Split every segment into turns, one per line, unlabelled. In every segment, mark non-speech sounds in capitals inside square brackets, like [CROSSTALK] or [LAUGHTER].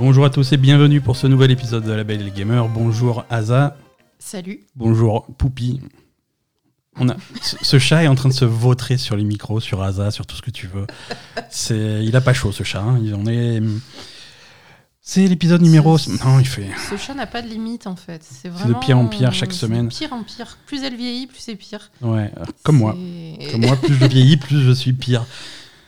Bonjour à tous et bienvenue pour ce nouvel épisode de La Belle et le Gamer. Bonjour Aza.
Salut.
Bonjour Poupi. On a, ce, ce chat est en train de se vautrer sur les micros, sur Aza, sur tout ce que tu veux. C'est, il a pas chaud ce chat. hein. Il en est. C'est l'épisode numéro.
Ce-
Non, il fait.
Ce chat n'a pas de limite en fait. C'est
de
vraiment.
pire en pire chaque semaine.
De pire en pire. Plus elle vieillit, plus c'est pire.
Ouais, euh, comme moi. Comme moi, plus je vieillis, plus je suis pire.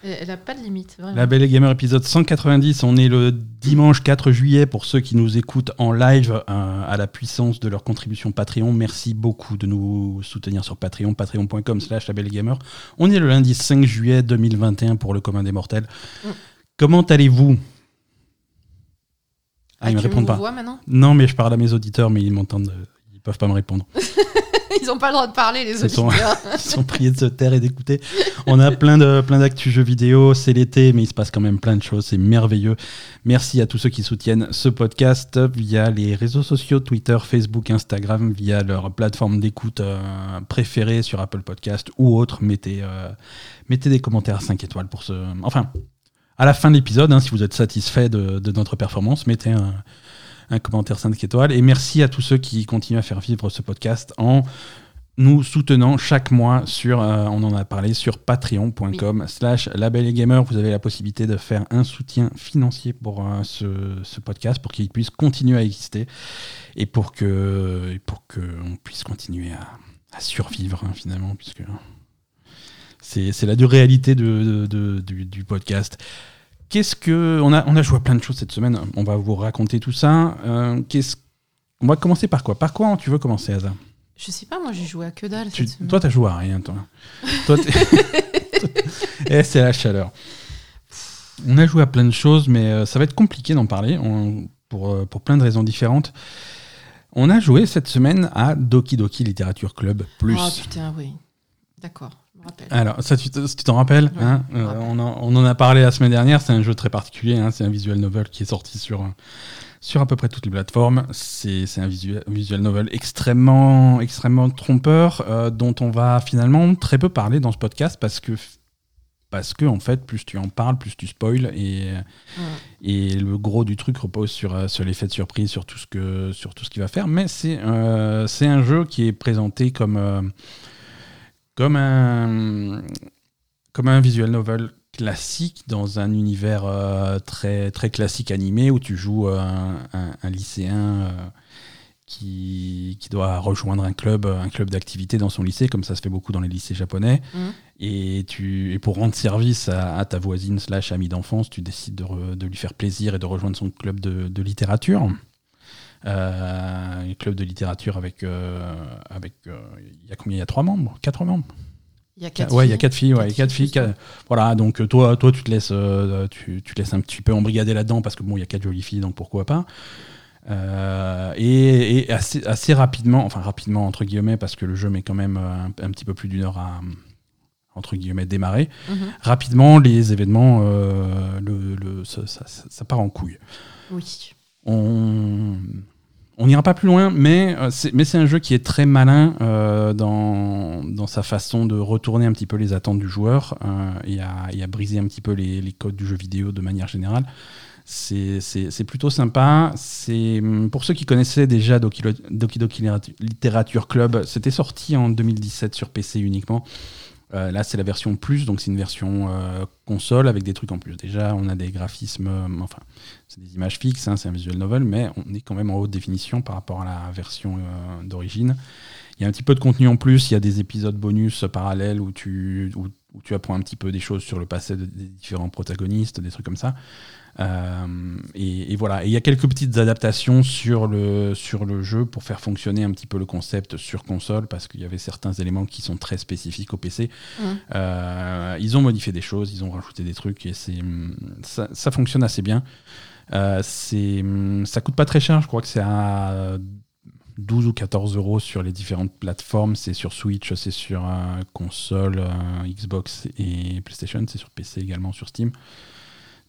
Elle elle a pas de limite, vraiment.
La Belle et Gamer épisode 190. On est le dimanche 4 juillet pour ceux qui nous écoutent en live euh, à la puissance de leur contribution Patreon. Merci beaucoup de nous soutenir sur Patreon, patreon.com slash la Belle Gamer. On est le lundi 5 juillet 2021 pour le commun des mortels.
Mm.
Comment allez-vous? Ah, ils me
tu
répondent pas.
vois maintenant?
Non, mais je parle à mes auditeurs, mais ils m'entendent. Ils peuvent pas me répondre. [LAUGHS] [LAUGHS]
Ils ont pas le droit de parler, les auditeurs. [LAUGHS]
Ils sont priés de se taire et d'écouter. On a plein de plein d'actu jeux vidéo, c'est l'été, mais il se passe quand même plein de choses, c'est merveilleux. Merci à tous ceux qui soutiennent ce podcast via les réseaux sociaux, Twitter, Facebook, Instagram, via leur plateforme d'écoute euh, préférée sur Apple Podcast ou autre. Mettez, euh, mettez des commentaires 5 étoiles pour ce... Enfin, à la fin de l'épisode, hein, si vous êtes satisfait de, de notre performance, mettez un, un commentaire 5 étoiles. Et merci à tous ceux qui continuent à faire vivre ce podcast en nous soutenant chaque mois sur, euh, on en a parlé, sur patreon.com slash label et gamer. Vous avez la possibilité de faire un soutien financier pour euh, ce, ce podcast, pour qu'il puisse continuer à exister et pour que, pour que on puisse continuer à, à survivre hein, finalement, puisque c'est c'est la dure réalité de, de- de- du, du podcast. Qu'est-ce que on a on a joué à plein de choses cette semaine. On va vous raconter tout ça. Euh, qu'est-ce on va commencer par quoi? Par quoi tu veux commencer, Asa
Je sais pas, moi j'ai joué à que dalle
tu,
cette semaine.
toi, t'as joué à rien, toi. [LAUGHS] [LAUGHS] Eh, c'est la chaleur. On a joué à plein de choses, mais euh, ça va être compliqué d'en parler on- pour, euh, pour plein de raisons différentes. On a joué cette semaine à Doki Doki Literature Club Plus.
Oh putain, oui. D'accord, rappelle.
Alors, ça, tu te- tu t'en rappelles
Ouais,
hein Euh,
rappelle.
on, en, on en a parlé la semaine dernière. C'est un jeu très particulier. hein, c'est un visual novel qui est sorti sur, sur à peu près toutes les plateformes. C'est un visual, visual novel extrêmement, extrêmement trompeur euh, dont on va finalement très peu parler dans ce podcast parce que, parce que en fait, plus tu en parles, plus tu spoil et,
Ouais.
et le gros du truc repose sur, euh, sur l'effet de surprise, sur tout ce que sur tout ce qu'il va faire. Mais c'est euh, c'est un jeu qui est présenté comme euh, comme un comme un visual novel classique dans un univers euh, très très classique animé où tu joues euh, un, un- un lycéen euh, qui, qui doit rejoindre un club un club d'activité dans son lycée comme ça se fait beaucoup dans les lycées japonais
Mhm.
et tu et pour rendre service à, à ta voisine slash amie d'enfance tu décides de, re- de lui faire plaisir et de rejoindre son club de, de littérature un club de littérature avec euh, avec euh, il y a combien? Il y a trois membres? Quatre membres?
Il y a quatre
ouais, il y a
filles.
quatre filles, ouais,
Quatre
quatre
filles,
quatre- Voilà, donc euh, toi, toi, tu te laisses, euh, tu, tu te laisses un petit peu embrigader là-dedans parce que bon, il y a quatre jolies filles, donc pourquoi pas. Euh, et et assez, assez rapidement, enfin rapidement entre guillemets, parce que le jeu met quand même euh, un, un petit peu plus d'une heure à entre guillemets démarrer.
Mhm.
Rapidement, les événements, euh, le, le- ça- ça part en couille.
Oui.
On on n'ira pas plus loin, mais euh, c'est mais c'est un jeu qui est très malin euh, dans, sa façon de retourner un petit peu les attentes du joueur euh, et, à, briser un petit peu les, codes du jeu vidéo de manière générale. C'est plutôt sympa. Hum, Pour ceux qui connaissaient déjà Doki, Doki Doki Literature Club, c'était sorti en 2017 sur PC uniquement. Euh, là, c'est la version plus, donc c'est une version euh, console avec des trucs en plus. Déjà, on a des graphismes, euh, enfin, c'est des images fixes, hein, c'est un visual novel, mais on est quand même en haute définition par rapport à la version d'origine. Il y a un petit peu de contenu en plus, il y a des épisodes bonus parallèles où tu, où, tu apprends un petit peu des choses sur le passé de- des différents protagonistes, des trucs comme ça. Euh, et, et voilà, et il y a quelques petites adaptations sur le, sur le jeu pour faire fonctionner un petit peu le concept sur console, parce qu'il y avait certains éléments qui sont très spécifiques au PC. Euh, ils ont modifié des choses, ils ont rajouté des trucs, et c'est ça, ça fonctionne assez bien. Euh, c'est ça coûte pas très cher, je crois que c'est à 12 ou 14 euros sur les différentes plateformes. C'est sur Switch, c'est sur euh, console, Xbox et PlayStation, c'est sur PC également, sur Steam.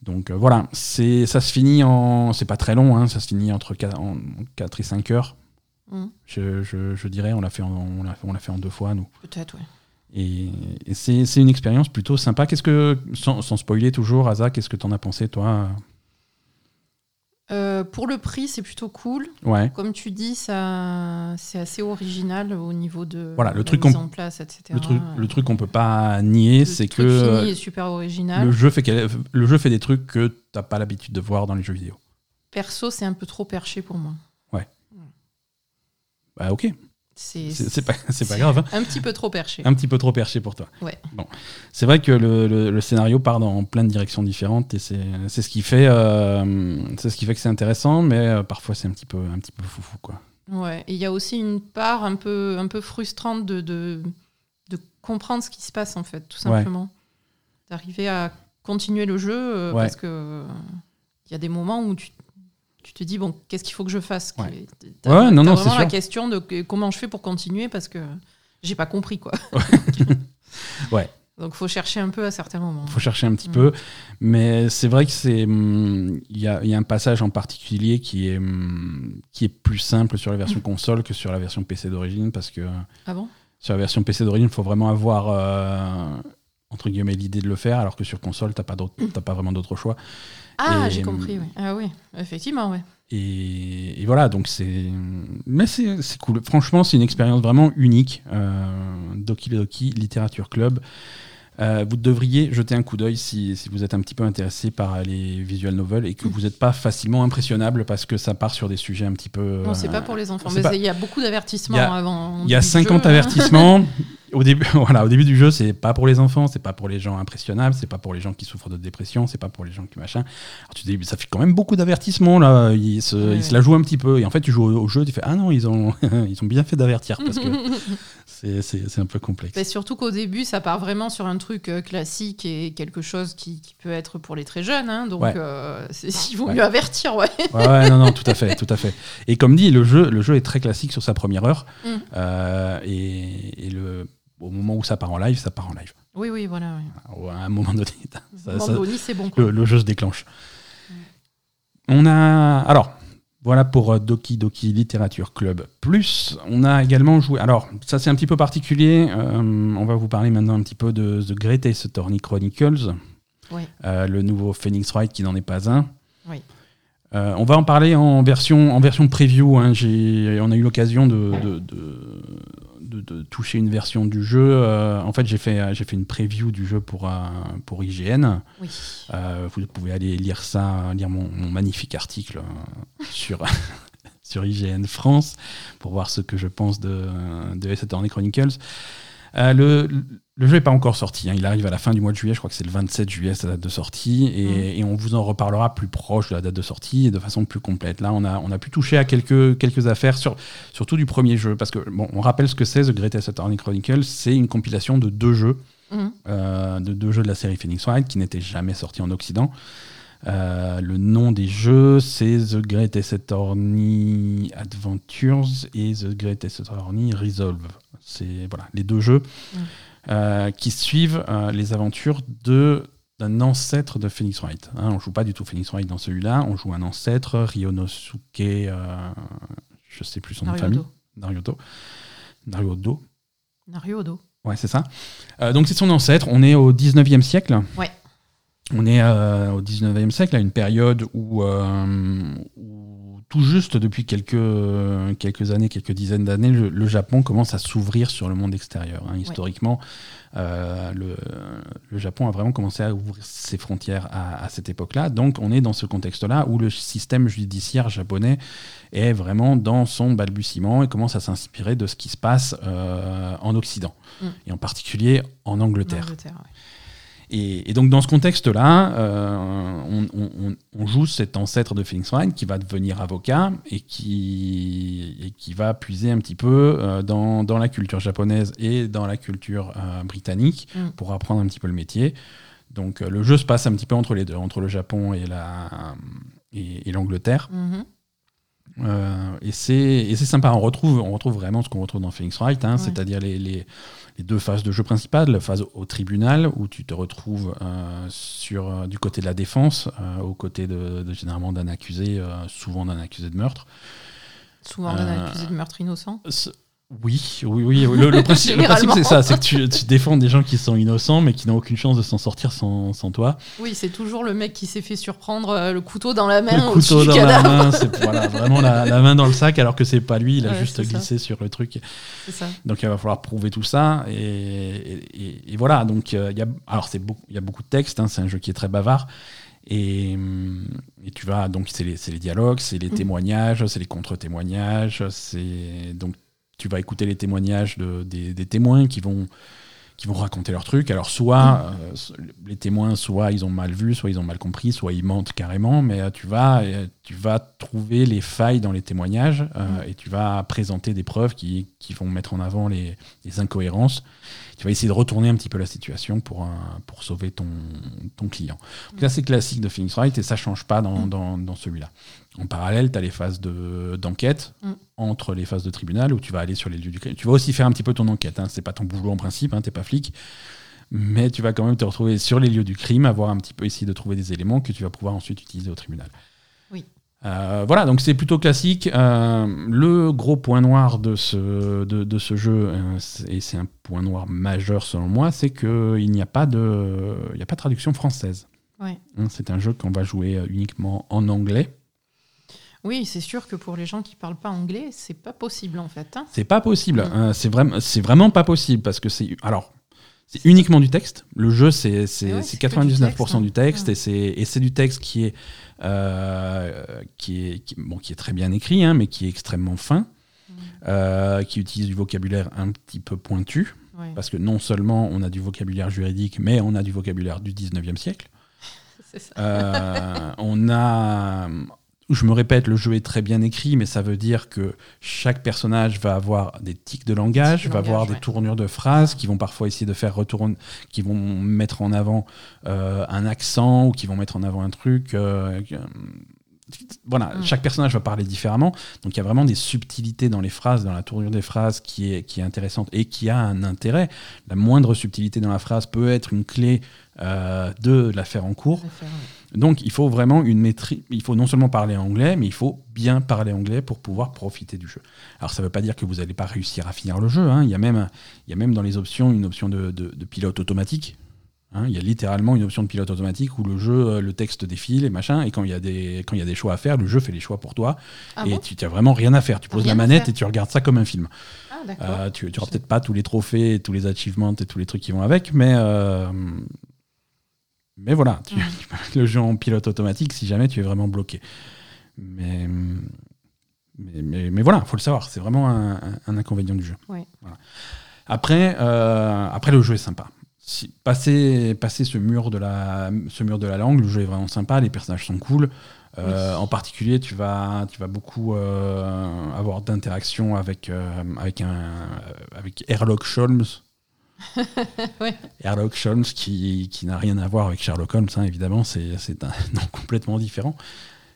Donc euh, voilà, c'est ça se finit en. C'est pas très long, hein, ça se finit entre 4, en 4 et 5 heures.
Mhm.
Je, je- je dirais, on l'a fait, en- on l'a on l'a fait en deux fois, nous.
Peut-être, ouais.
Et, et c'est c'est une expérience plutôt sympa. Qu'est-ce que, sans, sans spoiler toujours, Asa, qu'est-ce que t'en as pensé, toi?
Euh, pour le prix, c'est plutôt cool.
Ouais.
Comme tu dis, ça, c'est assez original au niveau de
Voilà, le
la
truc
mise en place, etc.
Le truc, le truc qu'on peut pas nier, c'est que
fini est super original.
le jeu fait quel- le jeu fait des trucs que t'as pas l'habitude de voir dans les jeux vidéo.
Perso, c'est un peu trop perché pour moi.
Bah ok,
C'est
pas, pas grave. hein.
Un petit peu trop perché.
Un petit peu trop perché pour toi.
Ouais.
Bon, c'est vrai que le, le- le scénario part dans plein de directions différentes et c'est ce qui fait euh, ce qui fait que c'est intéressant, mais euh, parfois c'est un petit peu un petit peu foufou quoi.
Ouais. Et il y a aussi une part un peu, un peu frustrante de, de, de comprendre ce qui se passe, en fait, tout
Ouais.
simplement. D'arriver à continuer le jeu euh,
Ouais.
parce que euh, il y a des moments où tu, tu te dis, bon, qu'est-ce qu'il faut que je fasse
Ouais. Ouais, non, non,
vraiment
c'est
la
sûr.
question de comment je fais pour continuer parce que j'ai pas compris, quoi. [LAUGHS]
Ouais.
Donc, faut chercher un peu à certains moments.
faut chercher un petit
Mm.
peu. Mais c'est vrai que c'est. hum, Il y, a, y a un passage en particulier qui est, hum, qui est plus simple sur la version console que sur la version PC d'origine parce que
Ah bon?
sur la version PC d'origine, il faut vraiment avoir. euh, entre guillemets l'idée de le faire alors que sur console t'as pas t'as pas vraiment d'autre choix
Ah, j'ai
hum,
compris, oui. Ah oui, effectivement, ouais.
et, et voilà donc c'est mais c'est cool franchement c'est une expérience vraiment unique euh, Doki Doki Literature Club Euh, vous devriez jeter un coup d'œil si, si vous êtes un petit peu intéressé par les visual novels et que vous n'êtes pas facilement impressionnable parce que ça part sur des sujets un petit peu.
Non, c'est
euh,
pas pour les enfants. Mais il y a beaucoup d'avertissements avant.
Il y a
du
50
jeu, hein.
avertissements. [LAUGHS] Au début, [LAUGHS] voilà, au début du jeu, c'est pas pour les enfants, c'est pas pour les gens impressionnables, c'est pas pour les gens qui souffrent de dépression, c'est pas pour les gens qui machin. Alors tu te dis, ça fait quand même beaucoup d'avertissements là. Ils se,
Ouais,
ils se la jouent un petit peu. Et en fait, tu joues au, jeu, tu fais ah non, ils ont, [LAUGHS] ils ont bien fait d'avertir parce que [LAUGHS] c'est, c'est, c'est un peu complexe.
Mais surtout qu'au début, ça part vraiment sur un truc euh, classique et quelque chose qui, qui peut être pour les très jeunes. hein. donc,
Ouais.
euh, c'est- il vaut
Ouais.
mieux avertir, ouais.
Ouais, ouais, non, non, tout à fait, tout à fait. Et comme dit, le jeu, le jeu est très classique sur sa première heure.
Mm.
Euh, et, et le, au moment où ça part en live, ça part en live.
Oui, oui, voilà.
À un moment donné, [LAUGHS] ça- ça-
c'est bon.
Le, le jeu se déclenche. On a. Alors, voilà pour euh, Doki Doki Literature Club Plus. On a également joué. Alors, ça c'est un petit peu particulier. Euh, on va vous parler maintenant un petit peu de The Greatest Attorney Chronicles,
Ouais.
euh, le nouveau Phoenix Wright qui n'en est pas un.
Oui.
Euh, on va en parler en version, en version preview. hein. J'ai- On a eu l'occasion de, de, de- de- de toucher une version du jeu. Euh, en fait, j'ai fait, j'ai fait une preview du jeu pour, euh, pour IGN.
Oui.
Euh, vous pouvez aller lire ça, lire mon, mon magnifique article [LAUGHS] sur, [LAUGHS] sur IGN France pour voir ce que je pense de, de Attorney Chronicles. Le, le jeu n'est pas encore sorti, hein. il arrive à la fin du mois de juillet, je crois que c'est le 27 juillet sa date de sortie, et, et on vous en reparlera plus proche de la date de sortie et de façon plus complète. Là, on a, on a pu toucher à quelques, quelques affaires, sur, surtout du premier jeu, parce que bon, on rappelle ce que c'est The Greatest Attorney Chronicles, c'est une compilation de deux jeux
Mhm.
euh, de deux jeux de la série Phoenix Wright qui n'étaient jamais sortis en Occident. Euh, le nom des jeux, c'est The Greatest Attorney Adventures et The Greatest Attorney Resolve. C'est voilà, les deux jeux
Mm.
Euh, qui suivent euh, les aventures de d'un ancêtre de Phoenix Wright. Hein, on joue pas du tout Phoenix Wright dans celui-là, on joue un ancêtre, Ryonosuke, euh, je sais plus son nom de famille,
Nariodo.
Nariodo.
Nariodo.
Ouais, c'est ça. Euh, donc c'est son ancêtre. On est au 19e siècle.
Ouais.
On est au 19e siècle, à une période où, où tout juste depuis quelques, quelques années, quelques dizaines d'années, le, le Japon commence à s'ouvrir sur le monde extérieur. hein. Historiquement, euh, le, le Japon a vraiment commencé à ouvrir ses frontières à, à cette époque-là. Donc on est dans ce contexte-là où le système judiciaire japonais est vraiment dans son balbutiement et commence à s'inspirer de ce qui se passe euh, en Occident,
Mm.
et en particulier en Angleterre.
Angleterre, ouais.
Et, et donc dans ce contexte-là, euh, on, on- on- on joue cet ancêtre de Phoenix Wright qui va devenir avocat et qui, et qui va puiser un petit peu euh, dans, dans la culture japonaise et dans la culture euh, britannique
Mm.
pour apprendre un petit peu le métier. Donc le jeu se passe un petit peu entre les deux, entre le Japon et la et, et l'Angleterre.
Mhm.
Euh, et c'est et c'est sympa. On retrouve, on retrouve vraiment ce qu'on retrouve dans Phoenix Wright, hein,
Ouais.
c'est-à-dire les, les, les deux phases de jeu principales. La phase au tribunal, où tu te retrouves euh, sur, euh, du côté de la défense, euh, aux côtés de, de- généralement d'un accusé, souvent d'un accusé de meurtre.
Souvent,
Euh,
accusé de meurtre innocent.
Oui, oui, oui. Le, le [LAUGHS] principe, c'est ça, c'est que tu, tu, défends des gens qui sont innocents, mais qui n'ont aucune chance de s'en sortir sans, sans, toi.
Oui, c'est toujours le mec qui s'est fait surprendre euh, le couteau dans la main.
Le couteau dans la main, c'est voilà, vraiment la, la, main dans le sac, alors que c'est pas lui, il a ouais, juste glissé ça. sur le truc.
Ça.
Donc il va falloir prouver tout ça, et, et, et voilà. Donc euh, il y a, alors c'est il y a beaucoup de textes, hein, c'est un jeu qui est très bavard. Et, et, tu vas donc c'est les, les, dialogues, c'est les mmh. témoignages, c'est les contre-témoignages, c'est donc tu vas écouter les témoignages de, des, des, témoins qui vont, qui vont raconter leur truc. Alors, soit euh, les témoins, soit ils ont mal vu, soit ils ont mal compris, soit ils mentent carrément, mais euh, tu, vas, euh, tu vas trouver les failles dans les témoignages euh, et tu vas présenter des preuves qui, qui vont mettre en avant les, les, incohérences. Tu vas essayer de retourner un petit peu la situation pour, pour sauver ton, ton client. Donc, là, c'est classique de Phoenix Wright et ça ne change pas dans, dans, dans celui-là. En parallèle, tu as les phases d'enquête de, mm. entre les phases de tribunal où tu vas aller sur les lieux du crime. Tu vas aussi faire un petit peu ton enquête. Hein. Ce n'est pas ton boulot en principe, hein, tu n'es pas flic. Mais tu vas quand même te retrouver sur les lieux du crime, avoir un petit peu essayé de trouver des éléments que tu vas pouvoir ensuite utiliser au tribunal. Euh, voilà, donc c'est plutôt classique. Euh, le gros point noir de ce, de, de ce jeu, euh, et c'est un point noir majeur selon moi, c'est qu'il n'y a, pas de, il a pas de traduction française.
Ouais.
Hein, c'est un jeu qu'on va jouer uniquement en anglais.
Oui, c'est sûr que pour les gens qui parlent pas anglais, c'est pas possible en fait. Hein
c'est pas possible. Mmh. Euh, c'est vraiment, c'est vraiment pas possible parce que c'est alors. C'est uniquement du texte. Le jeu, c'est ouais, 99% du texte, hein. du texte mmh. et c'est du texte qui est, qui, est, qui, bon, qui est très bien écrit, hein, mais qui est extrêmement fin, mmh. euh, qui utilise du vocabulaire un petit peu pointu.
Ouais.
Parce que non seulement on a du vocabulaire juridique, mais on a du vocabulaire du 19e siècle. [LAUGHS] Euh, on a je me répète, le jeu est très bien écrit, mais ça veut dire que chaque personnage va avoir des tics de langage, va avoir ouais. des tournures de phrases qui vont parfois essayer de faire retourner, qui vont mettre en avant euh, un accent ou qui vont mettre en avant un truc. Euh, voilà, mm. chaque personnage va parler différemment. Donc il y a vraiment des subtilités dans les phrases, dans la tournure des phrases qui est, qui est intéressante et qui a un intérêt. La moindre subtilité dans la phrase peut être une clé euh, de la faire en cours.
Ouais.
Donc il faut vraiment une maîtrise. Il faut non seulement parler anglais, mais il faut bien parler anglais pour pouvoir profiter du jeu. Alors ça ne veut pas dire que vous n'allez pas réussir à finir le jeu. Hein. Il, y a même, il y a même dans les options une option de, de, de pilote automatique. Hein. Il y a littéralement une option de pilote automatique où le jeu, le texte défile et machin, et quand il y a des, quand il y a des choix à faire, le jeu fait les choix pour toi.
Ah
et
bon?
tu n'as vraiment rien à faire. Tu poses
rien
la manette et tu regardes ça comme un film.
Ah,
euh, tu n'auras peut-être pas tous les trophées, tous les achievements et tous les trucs qui vont avec, mais euh, mais voilà, tu, tu peux mettre le jeu en pilote automatique si jamais tu es vraiment bloqué. Mais, mais, mais, mais voilà, faut le savoir, c'est vraiment un, un, un inconvénient du jeu.
Ouais.
Voilà. Après, euh, après, le jeu est sympa. Si, passer, passer ce, mur de la, ce mur de la langue, le jeu est vraiment sympa, les personnages sont cool. Euh,
Oui.
En particulier, tu vas, tu vas beaucoup euh, avoir d'interactions avec, euh, avec, un, avec Herlock Sholmes. [LAUGHS]
Ouais.
Sherlock Holmes qui, qui n'a rien à voir avec Sherlock Holmes, hein, évidemment, c'est un [LAUGHS] nom complètement différent.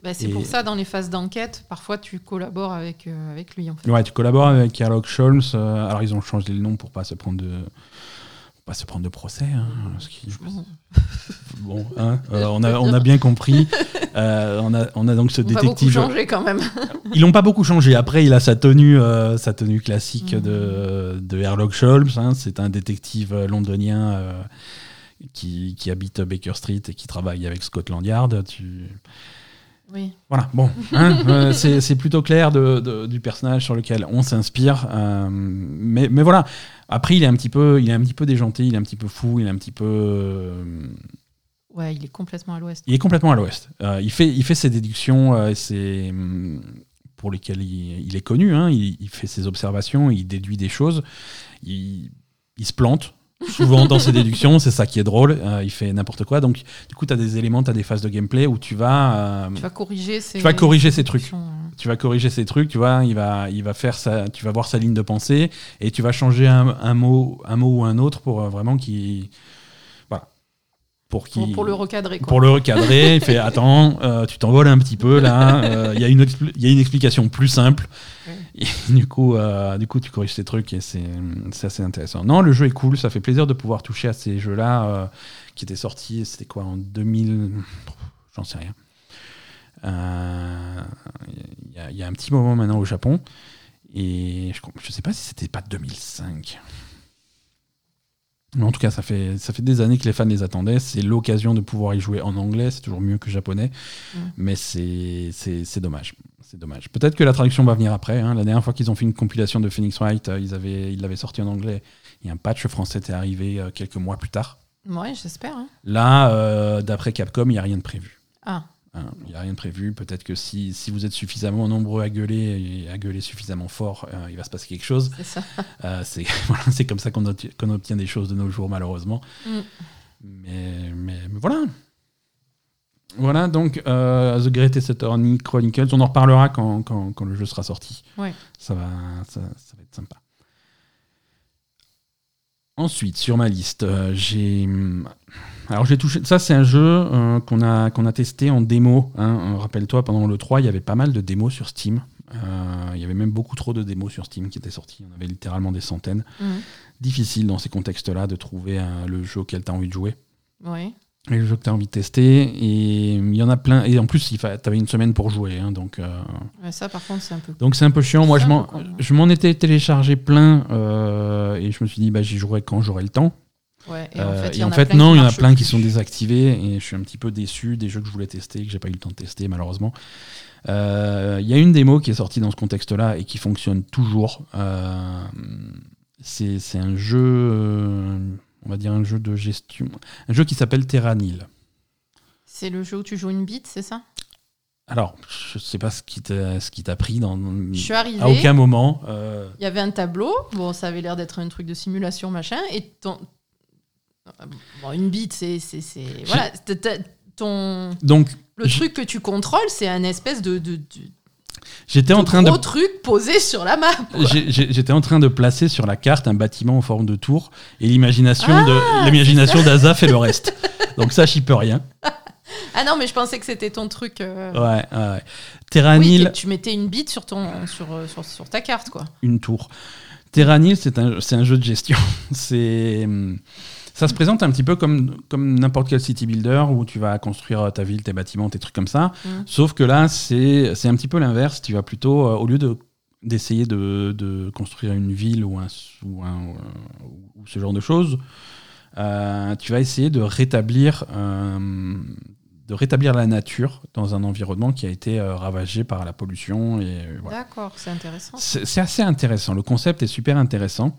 Bah, c'est pour ça, dans les phases d'enquête, parfois tu collabores avec, euh, avec lui. En fait.
Ouais, tu collabores avec Sherlock Holmes. euh, alors, ils ont changé le nom pour pas se prendre de, pas se prendre de procès. hein, ce qui- [LAUGHS]
Bon.
hein, [LAUGHS] euh, on, a, on a bien compris. [LAUGHS] Euh, on, a, on a donc ce
On
détective.
changer quand même.
Ils l'ont pas beaucoup changé. Après, il a sa tenue, euh, sa tenue classique
Mhm.
de, de Sherlock Holmes. hein. C'est un détective londonien qui, qui habite Baker Street et qui travaille avec Scotland Yard. Tu...
Oui.
Voilà, bon, hein, euh, c'est plutôt clair de, de- du personnage sur lequel on s'inspire. euh, mais, mais voilà, après, il est, un petit peu, il est un petit peu déjanté, il est un petit peu fou, il est un petit peu. euh,
Ouais, il est complètement à l'ouest.
il est complètement à l'ouest. Il, fait, il fait ses déductions, ses, pour lesquelles il, il est connu. hein. il, il fait ses observations, il déduit des choses. Il, il se plante souvent dans ses déductions, c'est ça qui est drôle. Euh, il fait n'importe quoi. Donc, du coup, tu as des éléments, tu as des phases de gameplay où tu vas. euh,
Tu vas corriger ces.
tu vas corriger ces trucs.
euh.
tu vas corriger ces trucs, tu vois, il va, il va faire sa, tu vas voir sa ligne de pensée et tu vas changer un, un mot, un mot ou un autre pour euh, vraiment qu'il, voilà, pour qu'il,
Pour, pour le recadrer. Quoi.
pour le recadrer. il fait attends, tu t'envoles un petit peu là. Il y a une, expl- il y a une explication plus simple.
Ouais.
Et [LAUGHS] du coup, euh, du coup, tu corriges ces trucs et c'est, assez intéressant. Non, le jeu est cool. Ça fait plaisir de pouvoir toucher à ces jeux-là euh, qui étaient sortis. C'était quoi en 2000 J'en sais rien. Euh, Il y, a- il y a un petit moment maintenant au Japon. Et je ne sais pas si c'était pas 2005. Mais en tout cas, ça fait, ça fait des années que les fans les attendaient. C'est l'occasion de pouvoir y jouer en anglais. C'est toujours mieux que japonais. Mais c'est dommage. C'est dommage. Peut-être que la traduction va venir après. hein. La dernière fois qu'ils ont fait une compilation de Phoenix Wright, euh, ils avaient- ils l'avaient sorti en anglais. Et un patch français était arrivé euh, quelques mois plus tard.
Ouais, j'espère. hein.
Là, euh, d'après Capcom, il n'y a rien de prévu.
Ah,
Hein, Il n'y a rien de prévu. Peut-être que si, si vous êtes suffisamment nombreux à gueuler et à gueuler suffisamment fort, euh, il va se passer quelque chose.
c'est ça. [LAUGHS]
Euh, c'est [LAUGHS] voilà, comme ça qu'on obtient, des choses de nos jours, malheureusement.
Mm.
Mais, mais, mais voilà. Voilà, donc euh, The Greatest Attorney Chronicles, on en reparlera quand, quand, quand le jeu sera sorti.
Ouais.
Ça, va, ça, ça va être sympa. Ensuite, sur ma liste, euh, j'ai. Alors, j'ai touché. Ça, c'est un jeu euh, qu'on a, qu'on a testé en démo. hein. Euh, Rappelle-toi, pendant le 3, il y avait pas mal de démos sur Steam. Euh, il y avait même beaucoup trop de démos sur Steam qui étaient sorties. On avait littéralement des centaines.
Mhm.
Difficile dans ces contextes-là de trouver le jeu auquel tu as envie de jouer.
Ouais.
Et le jeu que tu as envie de tester. Et il y en a plein. Et en plus, tu avais une semaine pour jouer. hein, donc. euh,
Ouais, ça, par contre, c'est un peu.
donc c'est un peu chiant. Moi, je m'en, étais téléchargé plein euh, et je me suis dit, bah, j'y jouerai quand j'aurai le temps.
Ouais. Et
Euh,
en fait, il
et
y
en
en a
fait, non, il y en a plein qui sont désactivés et je suis un petit peu déçu des jeux que je voulais tester que j'ai pas eu le temps de tester malheureusement. Euh, Il y a une démo qui est sortie dans ce contexte-là et qui fonctionne toujours. Euh, c'est, c'est un jeu, euh, on va dire un jeu de gestion, un jeu qui s'appelle Terranil.
C'est le jeu où tu joues une bite, c'est ça?
Alors, je sais pas ce qui t'a, ce qui t'a pris dans.
Je suis arrivée.
À aucun moment. euh,
Il y avait un tableau, bon, ça avait l'air d'être un truc de simulation, machin, et ton. Bon, une bite, c'est. c'est- c'est- Voilà, ton.
donc,
Le
Je-
truc que tu contrôles, c'est un espèce de, de, de,
j'étais en train de
truc posé sur la map.
J'étais en train de placer sur la carte un bâtiment en forme de tour et l'imagination
Ah,
de l'imagination d'Aza fait le reste. [LAUGHS] Donc ça, j'y peux rien. [LAUGHS]
Ah non, mais je pensais que c'était ton truc. euh,
Ouais, ouais. Terranil,
tu mettais une bite sur, ton, sur, euh, sur, sur ta carte, quoi.
une tour. Terranil, c'est un, c'est un jeu de gestion. [LAUGHS] C'est hum, ça se présente un petit peu comme, comme n'importe quel city builder où tu vas construire ta ville, tes bâtiments, tes trucs comme ça.
Mhm.
Sauf que là, c'est c'est un petit peu l'inverse. Tu vas plutôt, euh, au lieu de d'essayer de, de construire une ville ou, un, ou, un- ou ce genre de choses, euh, tu vas essayer de rétablir, euh, de rétablir la nature dans un environnement qui a été euh, ravagé par la pollution. Et, euh, voilà.
D'accord, c'est intéressant.
C'est assez intéressant. Le concept est super intéressant.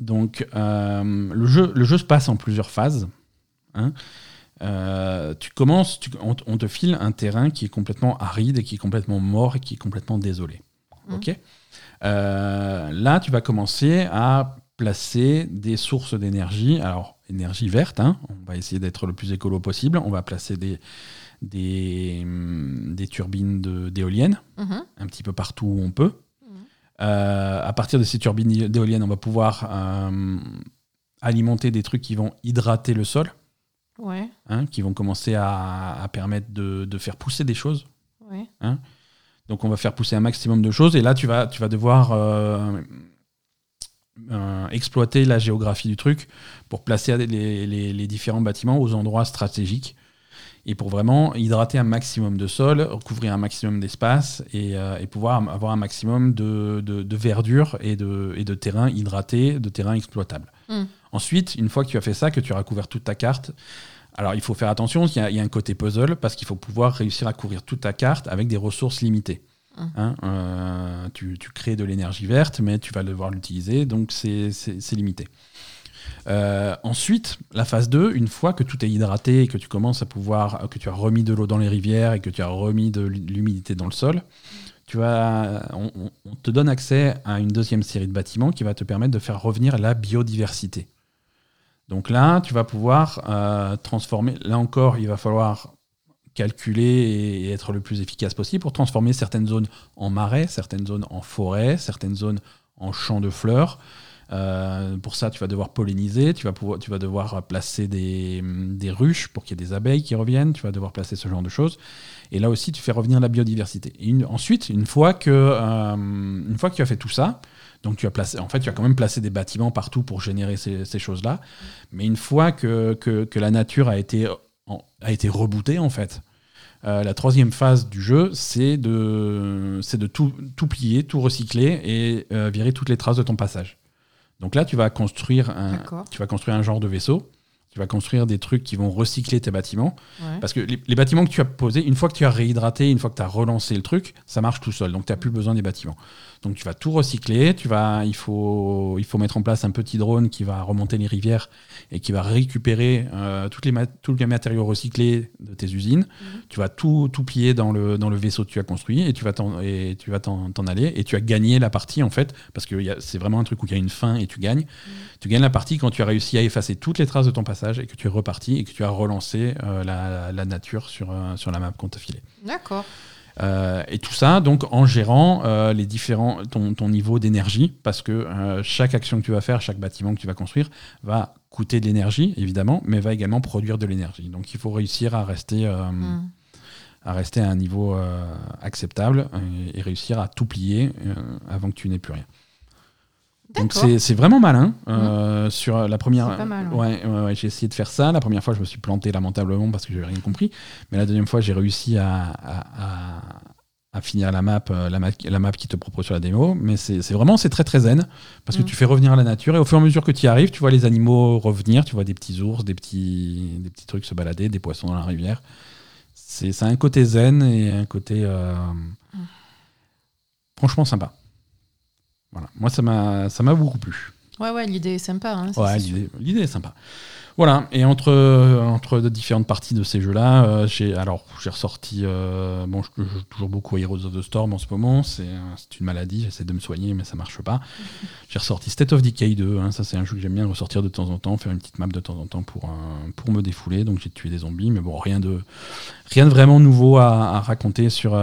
Donc, euh, le, jeu, le jeu se passe en plusieurs phases. hein. Euh, tu commences, tu- on, on te file un terrain qui est complètement aride et qui est complètement mort et qui est complètement désolé. Ok. Euh, là, tu vas commencer à placer des sources d'énergie. Alors, énergie verte. hein. On va essayer d'être le plus écolo possible. On va placer des des, hum, des turbines de- d'éoliennes
Mhm.
un petit peu partout où on peut. Euh, à partir de ces turbines d'éoliennes, on va pouvoir euh, alimenter des trucs qui vont hydrater le sol,
Ouais,
hein, qui vont commencer à, à permettre de, de faire pousser des choses.
ouais.
Donc on va faire pousser un maximum de choses. Et là tu vas, tu vas devoir euh, euh, exploiter la géographie du truc pour placer les, les- les différents bâtiments aux endroits stratégiques et pour vraiment hydrater un maximum de sol, recouvrir un maximum d'espace et, euh, et pouvoir avoir un maximum de, de- de verdure et de, et de terrain hydraté, de terrain exploitable.
Mm.
Ensuite, une fois que tu as fait ça, que tu as recouvert toute ta carte, alors il faut faire attention, il y a, il y a un côté puzzle parce qu'il faut pouvoir réussir à couvrir toute ta carte avec des ressources limitées.
Mm.
Hein, euh, tu, tu crées de l'énergie verte, mais tu vas devoir l'utiliser, donc c'est limité. Euh, ensuite, la phase 2, une fois que tout est hydraté et que tu commences à pouvoir, que tu as remis de l'eau dans les rivières et que tu as remis de l'humidité dans le sol, tu vas, on, te donne accès à une deuxième série de bâtiments qui va te permettre de faire revenir la biodiversité. Donc là, tu vas pouvoir euh, transformer. Là encore, il va falloir calculer et, et être le plus efficace possible pour transformer certaines zones en marais, certaines zones en forêt, certaines zones en champs de fleurs. Euh, pour ça, tu vas devoir polliniser, tu vas, devoir placer des, ruches pour qu'il y ait des abeilles qui reviennent, tu vas devoir placer ce genre de choses. Et là aussi, tu fais revenir la biodiversité. Ensuite, une fois, que, euh, une fois que tu as fait tout ça, donc tu as placé, en fait, tu as quand même placé des bâtiments partout pour générer ces, choses-là. Mais une fois que, la nature a été, a été rebootée, en fait, Euh, la troisième phase du jeu, c'est de, tout, plier, tout recycler et virer toutes les traces de ton passage. Donc là, tu vas construire un, tu vas construire un genre de vaisseau. Tu vas construire des trucs qui vont recycler tes bâtiments.
Ouais.
Parce que les, les bâtiments que tu as posés, une fois que tu as réhydraté, une fois que tu as relancé le truc, ça marche tout seul. Donc tu n'as plus besoin des bâtiments. Donc tu vas tout recycler. Tu vas, il, faut, il faut mettre en place un petit drone qui va remonter les rivières et qui va récupérer euh, toutes les tous les matériaux recyclés de tes usines. Tu vas tout, tout plier dans le, dans le vaisseau que tu as construit et tu vas t'en aller. Et tu as gagné la partie, en fait, parce que c'est vraiment un truc où il y a une fin et tu gagnes. Tu gagnes la partie quand tu as réussi à effacer toutes les traces de ton passage et que tu es reparti et que tu as relancé euh, la, la nature sur, euh, sur la map qu'on t'a filée.
D'accord.
Euh, et tout ça, donc en gérant euh, les différents, ton, ton niveau d'énergie, parce que euh, chaque action que tu vas faire, chaque bâtiment que tu vas construire, va coûter de l'énergie, évidemment, mais va également produire de l'énergie. Donc il faut réussir à rester,
Hmm.
à rester à un niveau acceptable et, et réussir à tout plier avant que tu n'aies plus rien. Donc c'est vraiment malin. euh, Sur la première,
pas mal,
ouais. ouais, ouais, j'ai essayé de faire ça. La première fois, je me suis planté lamentablement parce que j'ai rien compris. Mais la deuxième fois, j'ai réussi à, à- à- à finir la map, euh, la map, la map qui te propose sur la démo. Mais c'est vraiment c'est très très zen parce que
Mm.
tu fais revenir la nature et au fur et à mesure que tu y arrives, tu vois les animaux revenir. Tu vois des petits ours, des petits, des petits trucs se balader, des poissons dans la rivière. C'est un côté zen et un côté euh, franchement sympa. Voilà. Moi, ça m'a beaucoup plu.
Ouais, ouais, l'idée est sympa. Hein,
Ouais, l'idée est sympa. Voilà, et entre, entre différentes parties de ces jeux-là, euh, j'ai alors j'ai ressorti. euh, bon, je, joue toujours beaucoup à Heroes of the Storm en ce moment, c'est euh, une maladie, j'essaie de me soigner, mais ça marche pas. [LAUGHS] J'ai ressorti State of Decay 2, hein, ça c'est un jeu que j'aime bien ressortir de temps en temps, faire une petite map de temps en temps pour, euh, pour me défouler. Donc j'ai tué des zombies, mais bon, rien de, rien de vraiment nouveau à, à raconter sur,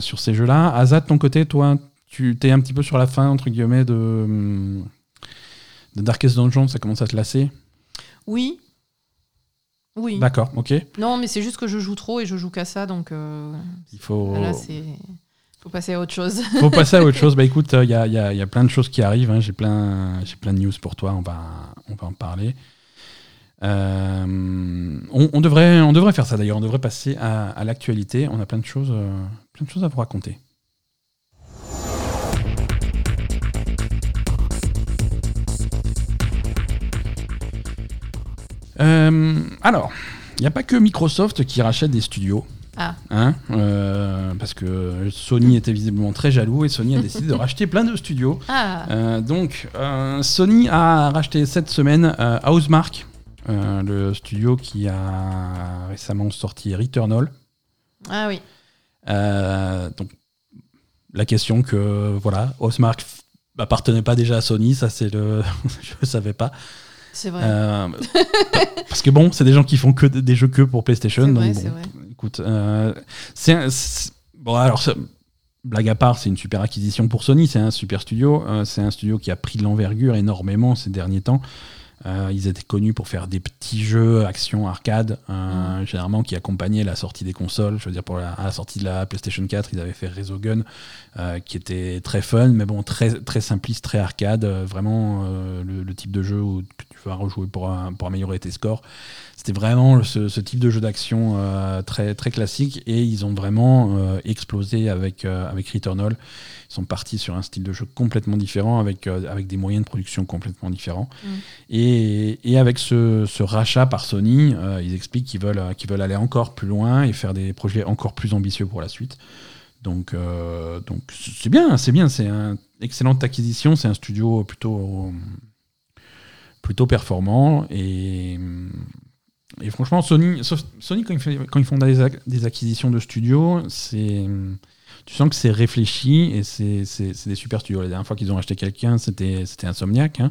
sur ces jeux-là. Azad, de ton côté, toi, tu t'es un petit peu sur la fin, entre guillemets, de, de Darkest Dungeon, ça commence à te lasser
Oui. Oui.
D'accord, ok.
Non, mais c'est juste que je joue trop et je joue qu'à ça, donc euh,
Il faut,
là, c'est. Faut passer à autre chose.
faut passer à autre chose. [LAUGHS] Bah écoute, il y a, y a- y a plein de choses qui arrivent. hein. J'ai plein, j'ai plein de news pour toi. On va, on va en parler. Euh, on, on devrait, on devrait faire ça d'ailleurs. On devrait passer à, à l'actualité. On a plein de choses, euh, plein de choses à vous raconter. Euh, alors, il n'y a pas que Microsoft qui rachète des studios.
Ah.
Hein, euh, parce que Sony était visiblement très jaloux et Sony a [LAUGHS] décidé de racheter plein de studios.
Ah,
Euh, donc, Sony a racheté cette semaine Housemark, le studio qui a récemment sorti Returnal.
ah oui.
Donc, la question que, voilà, Housemark appartenait pas déjà à Sony, ça c'est le. [LAUGHS] Je ne savais pas.
C'est vrai.
Euh, [LAUGHS] parce que bon, c'est des gens qui font que des jeux que pour PlayStation.
C'est
donc
vrai,
bon,
vrai.
Écoute, euh, c'est bon alors blague à part, c'est une super acquisition pour Sony, c'est un super studio, euh, c'est un studio qui a pris de l'envergure énormément ces derniers temps. Euh, ils étaient connus pour faire des petits jeux action arcade, euh, généralement qui accompagnaient la sortie des consoles. Je veux dire, pour la, à la sortie de la PlayStation 4, ils avaient fait Resogun, euh, qui était très fun, mais bon, très, très simpliste, très arcade. vraiment le, le type de jeu où que vas rejouer pour, améliorer tes scores. C'était vraiment ce, ce type de jeu d'action euh, très, très classique et ils ont vraiment euh, explosé avec, euh, avec Returnal. Ils sont partis sur un style de jeu complètement différent avec, euh, avec des moyens de production complètement différents.
Mm.
Et, et avec ce, ce rachat par Sony, ils expliquent qu'ils veulent, qu'ils veulent aller encore plus loin et faire des projets encore plus ambitieux pour la suite. Donc, donc c'est bien, c'est bien, c'est une excellente acquisition, c'est un studio plutôt, plutôt performant et, et franchement Sony, Sony quand, ils fait- quand ils font des, des acquisitions de studios, c'est tu sens que c'est réfléchi et c'est des super studios. La dernière fois qu'ils ont acheté quelqu'un, c'était Insomniac. hein,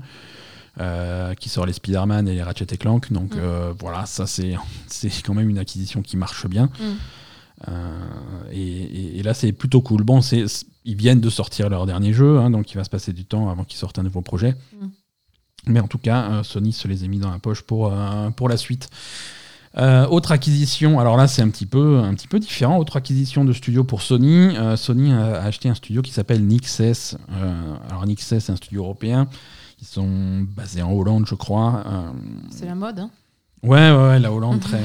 euh, qui sort les Spider-Man et les Ratchet et Clank. Donc
Mm.
euh, voilà, ça c'est [LAUGHS] quand même une acquisition qui marche bien.
Mm.
Euh, et, et- et là, c'est plutôt cool. Bon, c'est, ils viennent de sortir leur dernier jeu, hein, donc il va se passer du temps avant qu'ils sortent un nouveau projet.
Mm.
Mais en tout cas, euh, Sony se les a mis dans la poche pour, euh, pour la suite. Euh, autre acquisition, alors là c'est un petit peu un petit peu différent. Autre acquisition de studio pour Sony. Euh, Sony a, acheté un studio qui s'appelle Nixes. Euh, alors Nixes, c'est un studio européen. Ils sont basés en Hollande, je crois.
C'est la mode. Hein.
Ouais, ouais, ouais, la Hollande, [LAUGHS] très,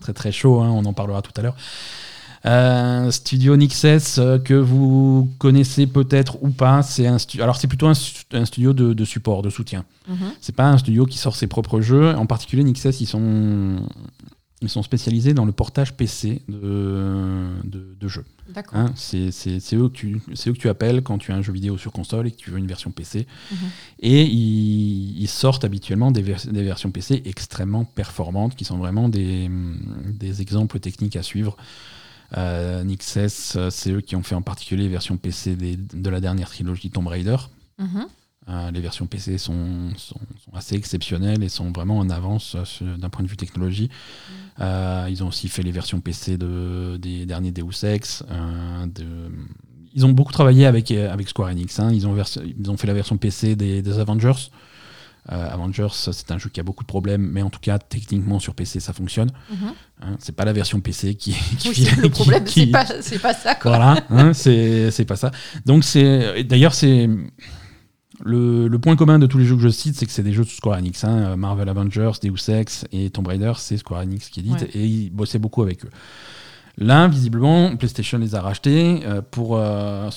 très, très chaud, hein, on en parlera tout à l'heure. Euh, studio Nixes euh, que vous connaissez peut-être ou pas, c'est un alors c'est plutôt un, stu- un studio de, de support, de soutien.
Mhm.
C'est pas un studio qui sort ses propres jeux. En particulier, Nixes, ils sont ils sont spécialisés dans le portage PC de, de, de jeux. Hein, c'est eux, que tu- eux que tu appelles quand tu as un jeu vidéo sur console et que tu veux une version PC.
Mhm.
Et ils, ils sortent habituellement des, vers- des versions PC extrêmement performantes, qui sont vraiment des, des exemples techniques à suivre. Euh, Nixes, euh, c'est eux qui ont fait en particulier les versions PC des- de la dernière trilogie Tomb Raider.
Mhm.
Euh, les versions PC sont, sont, sont assez exceptionnelles et sont vraiment en avance euh, d'un point de vue technologie. Euh, ils ont aussi fait les versions PC de, des derniers Deus Ex. euh, de- ils ont beaucoup travaillé avec, avec Square Enix. hein. Ils, ont vers- ils ont fait la version PC des, des Avengers. Euh, Avengers, c'est un jeu qui a beaucoup de problèmes, mais en tout cas, techniquement sur PC, ça fonctionne.
Mhm.
hein. C'est pas la version PC qui, qui
Oui, le [LAUGHS] problème, c'est pas, pas ça, quoi.
voilà, hein, c'est c'est pas ça. Donc c'est d'ailleurs c'est le, le point commun de tous les jeux que je cite, c'est que c'est des jeux de Square Enix. hein. Marvel Avengers, Deus Ex et Tomb Raider, c'est Square Enix qui édite
Ouais.
et ils bossaient beaucoup avec eux. Là, visiblement, PlayStation les a rachetés euh, pour, euh,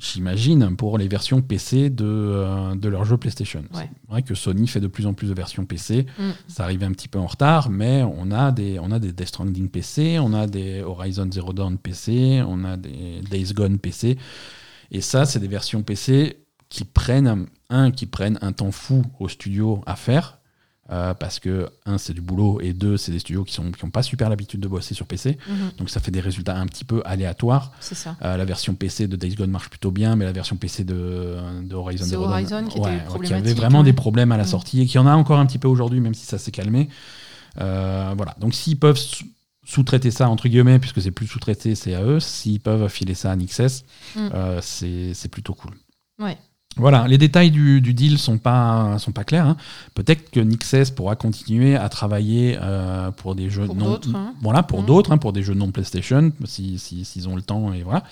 j'imagine, pour les versions PC de, euh, de leurs jeux PlayStation.
Ouais.
C'est vrai que Sony fait de plus en plus de versions PC.
Mm.
Ça arrive un petit peu en retard, mais on a des, on a des Death Stranding PC, on a des Horizon Zero Dawn PC, on a des Days Gone PC. Et ça, c'est des versions PC qui prennent, un, qui prennent un temps fou au studio à faire. Euh, parce que, un, c'est du boulot, et deux, c'est des studios qui n'ont qui ont pas super l'habitude de bosser sur PC.
Mhm.
Donc ça fait des résultats un petit peu aléatoires.
C'est ça.
Euh, la version PC de Days Gone marche plutôt bien, mais la version PC de, de Horizon Dawn,
Horizon qui était
ouais,
problématique,
avait vraiment des
ouais.
problèmes à la
Mm.
sortie et qui en a encore un petit peu aujourd'hui, même si ça s'est calmé. Euh, voilà. Donc s'ils peuvent sous- sous-traiter ça entre guillemets, puisque c'est plus sous-traité, c'est à eux. S'ils peuvent filer ça à Nixes,
Mm.
euh, c'est c'est plutôt cool.
Ouais.
Voilà, les détails du, du deal sont pas sont pas clairs. hein. Peut-être que Nixes pourra continuer à travailler euh, pour des jeux
Pour
non
hein.
voilà pour
Mm.
d'autres, hein, pour des jeux non PlayStation, si si- s'ils ont le temps et voilà.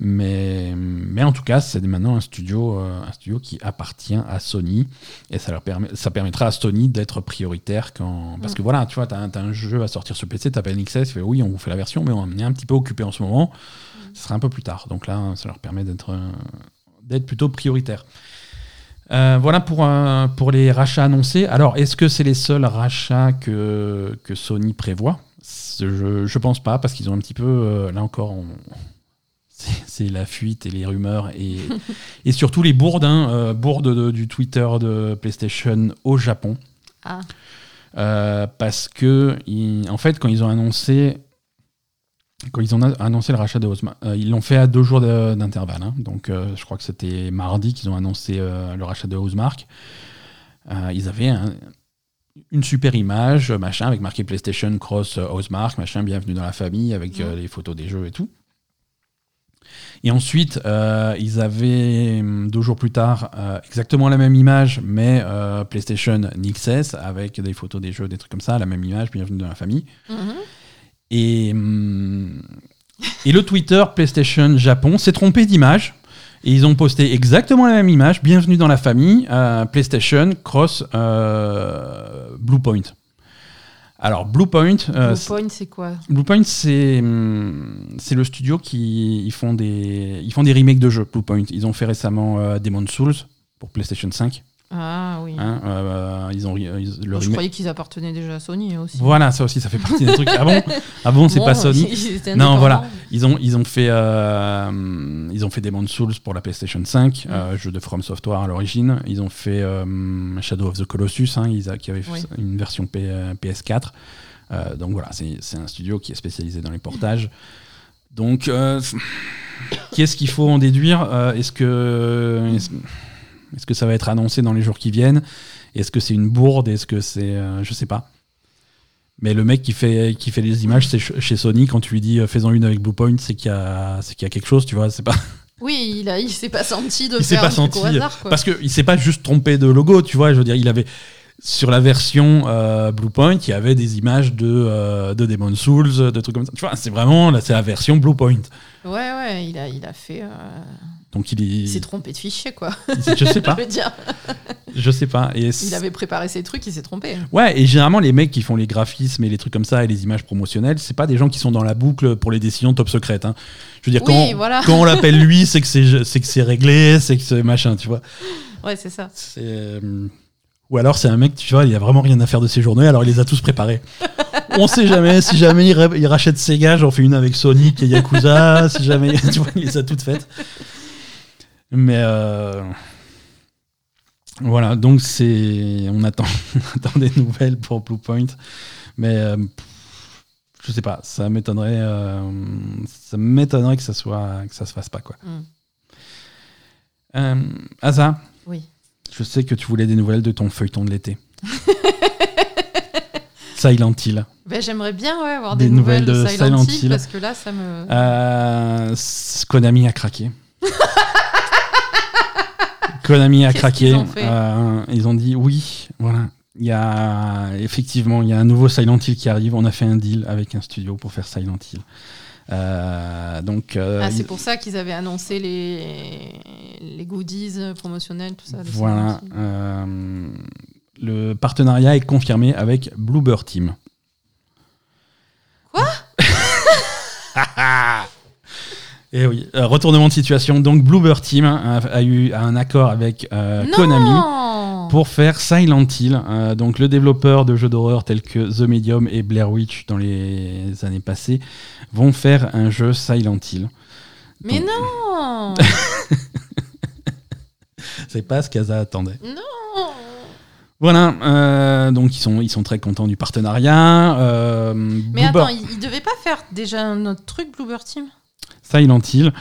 Mais, mais en tout cas, c'est maintenant un studio, euh, un studio qui appartient à Sony et ça, leur permet, ça permettra à Sony d'être prioritaire quand. Parce que voilà, tu vois, tu as, un jeu à sortir sur PC, tu appelles Nixes, tu fais oui, on vous fait la version, mais on est un petit peu occupé en ce moment.
Mm.
Ce sera un peu plus tard. Donc là, ça leur permet d'être euh, d'être plutôt prioritaire. Euh, voilà pour, euh, pour les rachats annoncés. Alors, est-ce que c'est les seuls rachats que, que Sony prévoit? Je ne pense pas, parce qu'ils ont un petit peu, euh, là encore, on- c'est c'est la fuite et les rumeurs, et, [LAUGHS] et surtout les bourdes, hein, euh, bourdes de- du Twitter de PlayStation au Japon.
Ah,
Euh, parce que, ils- en fait, quand ils ont annoncé, quand ils ont annoncé le rachat de Housemarque, euh, ils l'ont fait à deux jours d'intervalle. hein. donc, euh, je crois que c'était mardi qu'ils ont annoncé euh, le rachat de Housemarque. Euh, ils avaient un- une super image, machin, avec marqué PlayStation Cross Housemarque, machin, bienvenue dans la famille, avec
Mhm.
les photos des jeux et tout. Et ensuite, ils avaient hum, deux jours plus tard exactement la même image, mais PlayStation Nixes avec des photos des jeux, des trucs comme ça, la même image, bienvenue dans la famille.
mhm.
Et, hum, et le Twitter PlayStation Japon s'est trompé d'image. Et ils ont posté exactement la même image, bienvenue dans la famille, euh, PlayStation Cross euh, Bluepoint. Alors Bluepoint, euh,
Bluepoint, c'est quoi?
Bluepoint, c'est hum, c'est le studio qui ils font des ils font des remakes de jeux. Bluepoint, ils ont fait récemment euh, Demon's Souls pour PlayStation 5.
Ah oui.
hein, euh, ils ont ils- le
je croyais qu'ils appartenaient déjà à Sony aussi.
Voilà, ça aussi, ça fait partie des trucs. Ah bon? Ah bon, c'est
Bon,
pas Sony? [LAUGHS] Non, voilà. Ils ont, ils ont fait, euh, ils ont fait Demon's Souls pour la PlayStation 5,
Mm.
euh, jeu de From Software à l'origine. Ils ont fait euh, Shadow of the Colossus, hein, ils a- qui avait
Oui.
une version P- euh, PS4. Euh, donc voilà, c'est un studio qui est spécialisé dans les portages. Donc, euh, qu'est-ce qu'il faut en déduire? Euh, Est-ce que, est-ce que ça va être annoncé dans les jours qui viennent? Est-ce que c'est une bourde? Est-ce que c'est, euh, je sais pas. Mais le mec qui fait, qui fait les images chez Sony, quand tu lui dis euh, fais-en une avec Bluepoint, c'est qu'il y, a- y a quelque chose, tu vois. C'est pas, [LAUGHS]
Oui, il, a, il s'est pas senti de
il
faire
pas
un truc
senti.
au hasard. Quoi.
Parce qu'il s'est pas juste trompé de logo, tu vois. Je veux dire, il avait. Sur la version euh, Bluepoint, il y avait des images de, euh, de Demon's Souls, de trucs comme ça. Tu vois, c'est vraiment là, c'est la version Bluepoint.
Ouais, ouais, il a, il a fait. euh,
Donc il
Il s'est
est.
trompé de fichier, quoi.
Je sais [LAUGHS] pas.
Je dire,
Je sais pas. Et
il avait préparé ses trucs, il s'est trompé.
Ouais, et généralement, les mecs qui font les graphismes et les trucs comme ça et les images promotionnelles, c'est pas des gens qui sont dans la boucle pour les décisions top secrètes. Hein. Je veux dire,
Oui,
quand,
voilà.
quand on [LAUGHS] l'appelle lui, c'est que c'est réglé, c'est que c'est machin, tu vois.
Ouais, c'est ça.
Euh, Ou alors c'est un mec, tu vois, il a vraiment rien à faire de ses journées, alors il les a tous préparés. On sait jamais, si jamais il rachète Sega, j'en fais une avec Sonic et Yakuza, si jamais, [LAUGHS] tu vois, il les a toutes faites. Mais euh, voilà, donc c'est, on attend, [LAUGHS] on attend des nouvelles pour Bluepoint, mais euh, je sais pas, ça m'étonnerait, euh, ça m'étonnerait que ça soit, que ça se fasse pas quoi.
Mm.
Euh, Asa,
Oui.
je sais que tu voulais des nouvelles de ton feuilleton de l'été. [LAUGHS] Silent Hill.
Ben, J'aimerais bien ouais, avoir
Des
des, nouvelles,
nouvelles
de, Silent,
Silent
Hill,
Hill.
parce que là, ça me.
Euh, Konami a craqué. [LAUGHS] Konami a craqué.
ont
Euh, ils ont dit oui, voilà. Il y a effectivement, il y a un nouveau Silent Hill qui arrive. On a fait un deal avec un studio pour faire Silent Hill. Euh, donc, euh,
Ah, c'est pour ça qu'ils avaient annoncé les, les goodies promotionnels, tout ça.
voilà. Euh, le partenariat est confirmé avec Bluebird Team.
Quoi? [LAUGHS] [LAUGHS]
Et oui, euh, retournement de situation. Donc Bluebird Team a, a eu un accord avec euh, Konami pour faire Silent Hill. Euh, donc le développeur de jeux d'horreur tels que The Medium et Blair Witch dans les années passées vont faire un jeu Silent Hill.
Mais
Donc-
non [LAUGHS]
C'est pas ce qu'Aza attendait.
Non
Voilà, euh, donc ils sont, ils sont très contents du partenariat. Euh,
Mais attends, ils, ils devaient pas faire déjà un autre truc, Bluebird Team?
Silent Hill.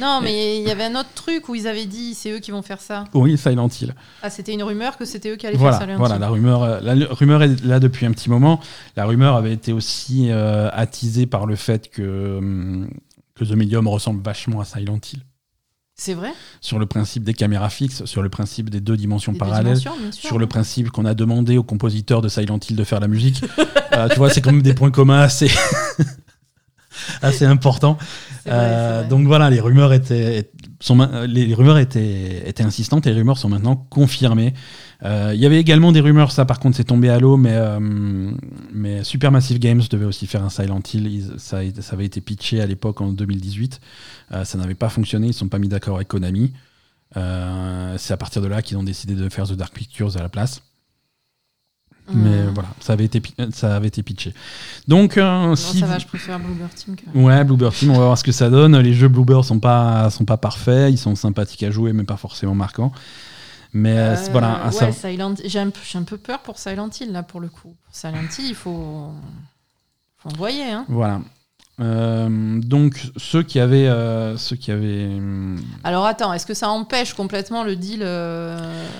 Non, mais il y avait un autre truc où ils avaient dit c'est eux qui vont faire ça.
Oui, Silent Hill.
Ah, c'était une rumeur que c'était eux qui allaient
Voilà,
faire Silent
voilà
Hill.
la, rumeur, euh, la rumeur est là depuis un petit moment. La rumeur avait été aussi euh, attisée par le fait que, hum, que The Medium ressemble vachement à Silent Hill.
C'est vrai?
Sur le principe des caméras fixes, sur le principe des deux dimensions
Des-
parallèles,
dimensions,
sur le principe qu'on a demandé au compositeur de Silent Hill de faire la musique. [LAUGHS] Euh, tu vois, c'est quand même des points communs assez, [LAUGHS] assez
vrai,
Euh,
vrai.
donc voilà, les rumeurs étaient, sont, les, rumeurs étaient, étaient insistantes et les rumeurs sont maintenant confirmées. Euh, Il y avait également des rumeurs, ça par contre c'est tombé à l'eau, mais, euh, mais Supermassive Games devait aussi faire un Silent Hill. Ils- ça, avait été pitché à l'époque en 2018. Euh, ça n'avait pas fonctionné, ils ne sont pas mis d'accord avec Konami. C'est à partir de là qu'ils ont décidé de faire The Dark Pictures à la place. Mais voilà, ça avait été, pi- ça avait été pitché. Donc, euh,
Non,
si
ça va, je préfère Bluebird Team que.
Ouais, Bluebird Team, on va voir ce que ça donne. Les jeux Bluebird sont pas, sont pas parfaits, ils sont sympathiques à jouer, mais pas forcément marquants. Mais euh,
Euh,
voilà, ah, ça-
ouais, Silent... j'ai un, un peu peur pour Silent Hill là pour le coup. Silent Hill, il faut, faut envoyer. Hein.
voilà. Euh, donc ceux qui avaient, euh, ceux qui avaient, hum,
Alors attends, est-ce que ça empêche complètement le deal euh,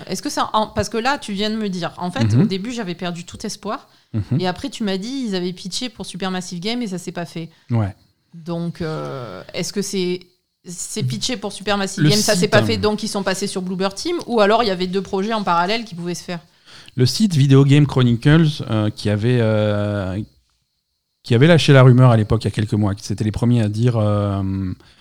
Est-ce que ça parce que là tu viens de me dire, en fait
Mhm.
au début j'avais perdu tout espoir
mhm,
et après tu m'as dit ils avaient pitché pour Supermassive Game et ça s'est pas fait.
ouais.
Donc est-ce que c'est c'est pitché pour Supermassive
Le
Game, ça s'est
site,
pas
hein.
fait donc ils sont passés sur Bluebird Team ou alors il y avait deux projets en parallèle qui pouvaient se faire?
Le site Video Game Chronicles euh, qui avait, euh, qui avait lâché la rumeur à l'époque il y a quelques mois, qui c'était les premiers à dire euh,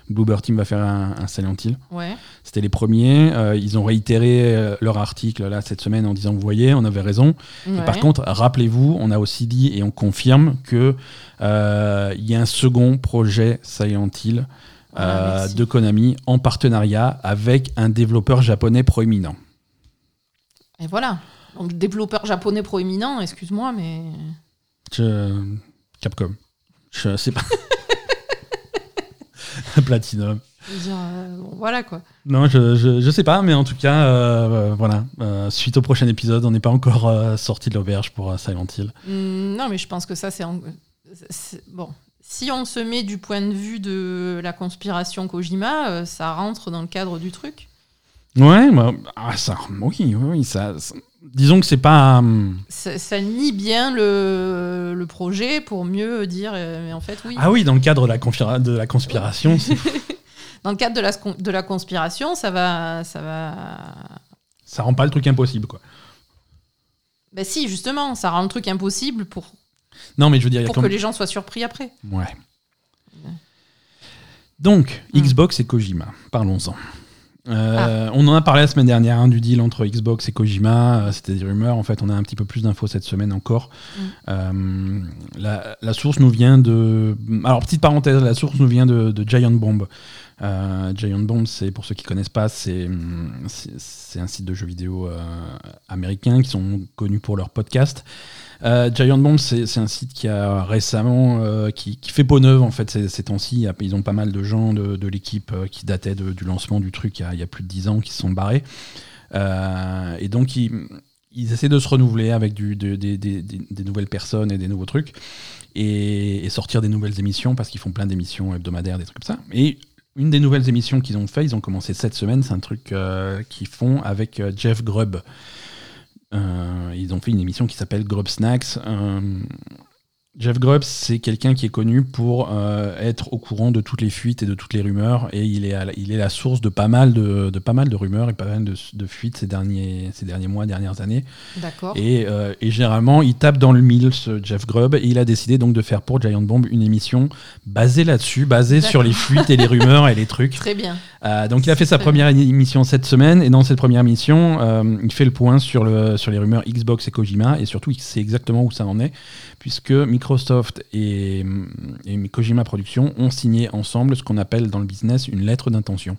Bluebird Team va faire un, un Silent Hill.
Ouais.
C'était les premiers. euh, ils ont réitéré euh, leur article là cette semaine en disant vous voyez, on avait raison. Et par contre, rappelez-vous, on a aussi dit et on confirme que euh, y a un second projet Silent Hill
Ah,
de Konami en partenariat avec un développeur japonais proéminent.
Et voilà. Donc développeur japonais proéminent, excuse-moi mais
Je- Capcom. Je sais pas. [LAUGHS] Platinum.
je veux dire, euh, bon, voilà quoi.
Non, je, je, je sais pas, mais en tout cas, euh, euh, voilà. Euh, suite au prochain épisode, on n'est pas encore euh, sorti de l'auberge pour euh, Silent Hill.
Hmm, non, mais je pense que ça, c'est. en- Bon. Si on se met du point de vue de la conspiration Kojima, euh, ça rentre dans le cadre du truc.
Ouais, bah, ah, ça, oui, oui, oui, ça, ça- disons que c'est pas. hum,
Ça, ça nie bien le, le projet pour mieux dire. euh, mais en fait, oui.
Ah oui, dans le cadre de la, de la conspiration, [LAUGHS]
Dans le cadre de la, de la conspiration, ça va. Ça va...
ça rend pas le truc impossible, quoi.
Ben si, justement, ça rend le truc impossible pour,
Non, mais je veux dire,
pour que les gens soient surpris après.
Ouais. Donc,
Hmm.
Xbox et Kojima, parlons-en. Euh, on en a parlé la semaine dernière hein, du deal entre Xbox et Kojima. euh, C'était des rumeurs. En fait, on a un petit peu plus d'infos cette semaine encore.
Mm.
Euh, la, la source nous vient de. Alors, petite parenthèse, la source nous vient de, de Giant Bomb. Giant Bomb, c'est pour ceux qui connaissent pas, c'est un site de jeux vidéo américain qui sont connus pour leur podcast. Euh, Giant Bomb, c'est un site qui a récemment, euh, qui, fait peau neuve en fait ces, temps-ci. Ils ont pas mal de gens de, l'équipe euh, qui dataient du lancement du truc il y, a, plus de 10 ans qui se sont barrés. Euh, et donc ils, essaient de se renouveler avec des- nouvelles personnes et des nouveaux trucs et, sortir des nouvelles émissions parce qu'ils font plein d'émissions hebdomadaires, des trucs comme ça. Et une des nouvelles émissions qu'ils ont fait, ils ont commencé cette semaine, c'est un truc qu'ils font avec Jeff Grubb. Euh, ils ont fait une émission qui s'appelle Grub Snacks. Jeff Grubb, c'est quelqu'un qui est connu pour euh, être au courant de toutes les fuites et de toutes les rumeurs, et il est, la, il est la source de pas mal de, de pas mal de rumeurs et pas mal de, de fuites ces derniers, ces derniers mois, dernières années.
D'accord.
Et, euh, et généralement, il tape dans le mille, ce Jeff Grubb, et il a décidé donc de faire pour Giant Bomb une émission basée là-dessus, basée sur les fuites et les rumeurs et les [LAUGHS] trucs.
Très bien.
Euh, donc il a fait sa première émission cette semaine, et dans cette première émission, il fait le point sur, le, sur les rumeurs Xbox et Kojima, et surtout il sait exactement où ça en est, puisque Microsoft et, et Kojima Productions ont signé ensemble ce qu'on appelle dans le business une lettre d'intention.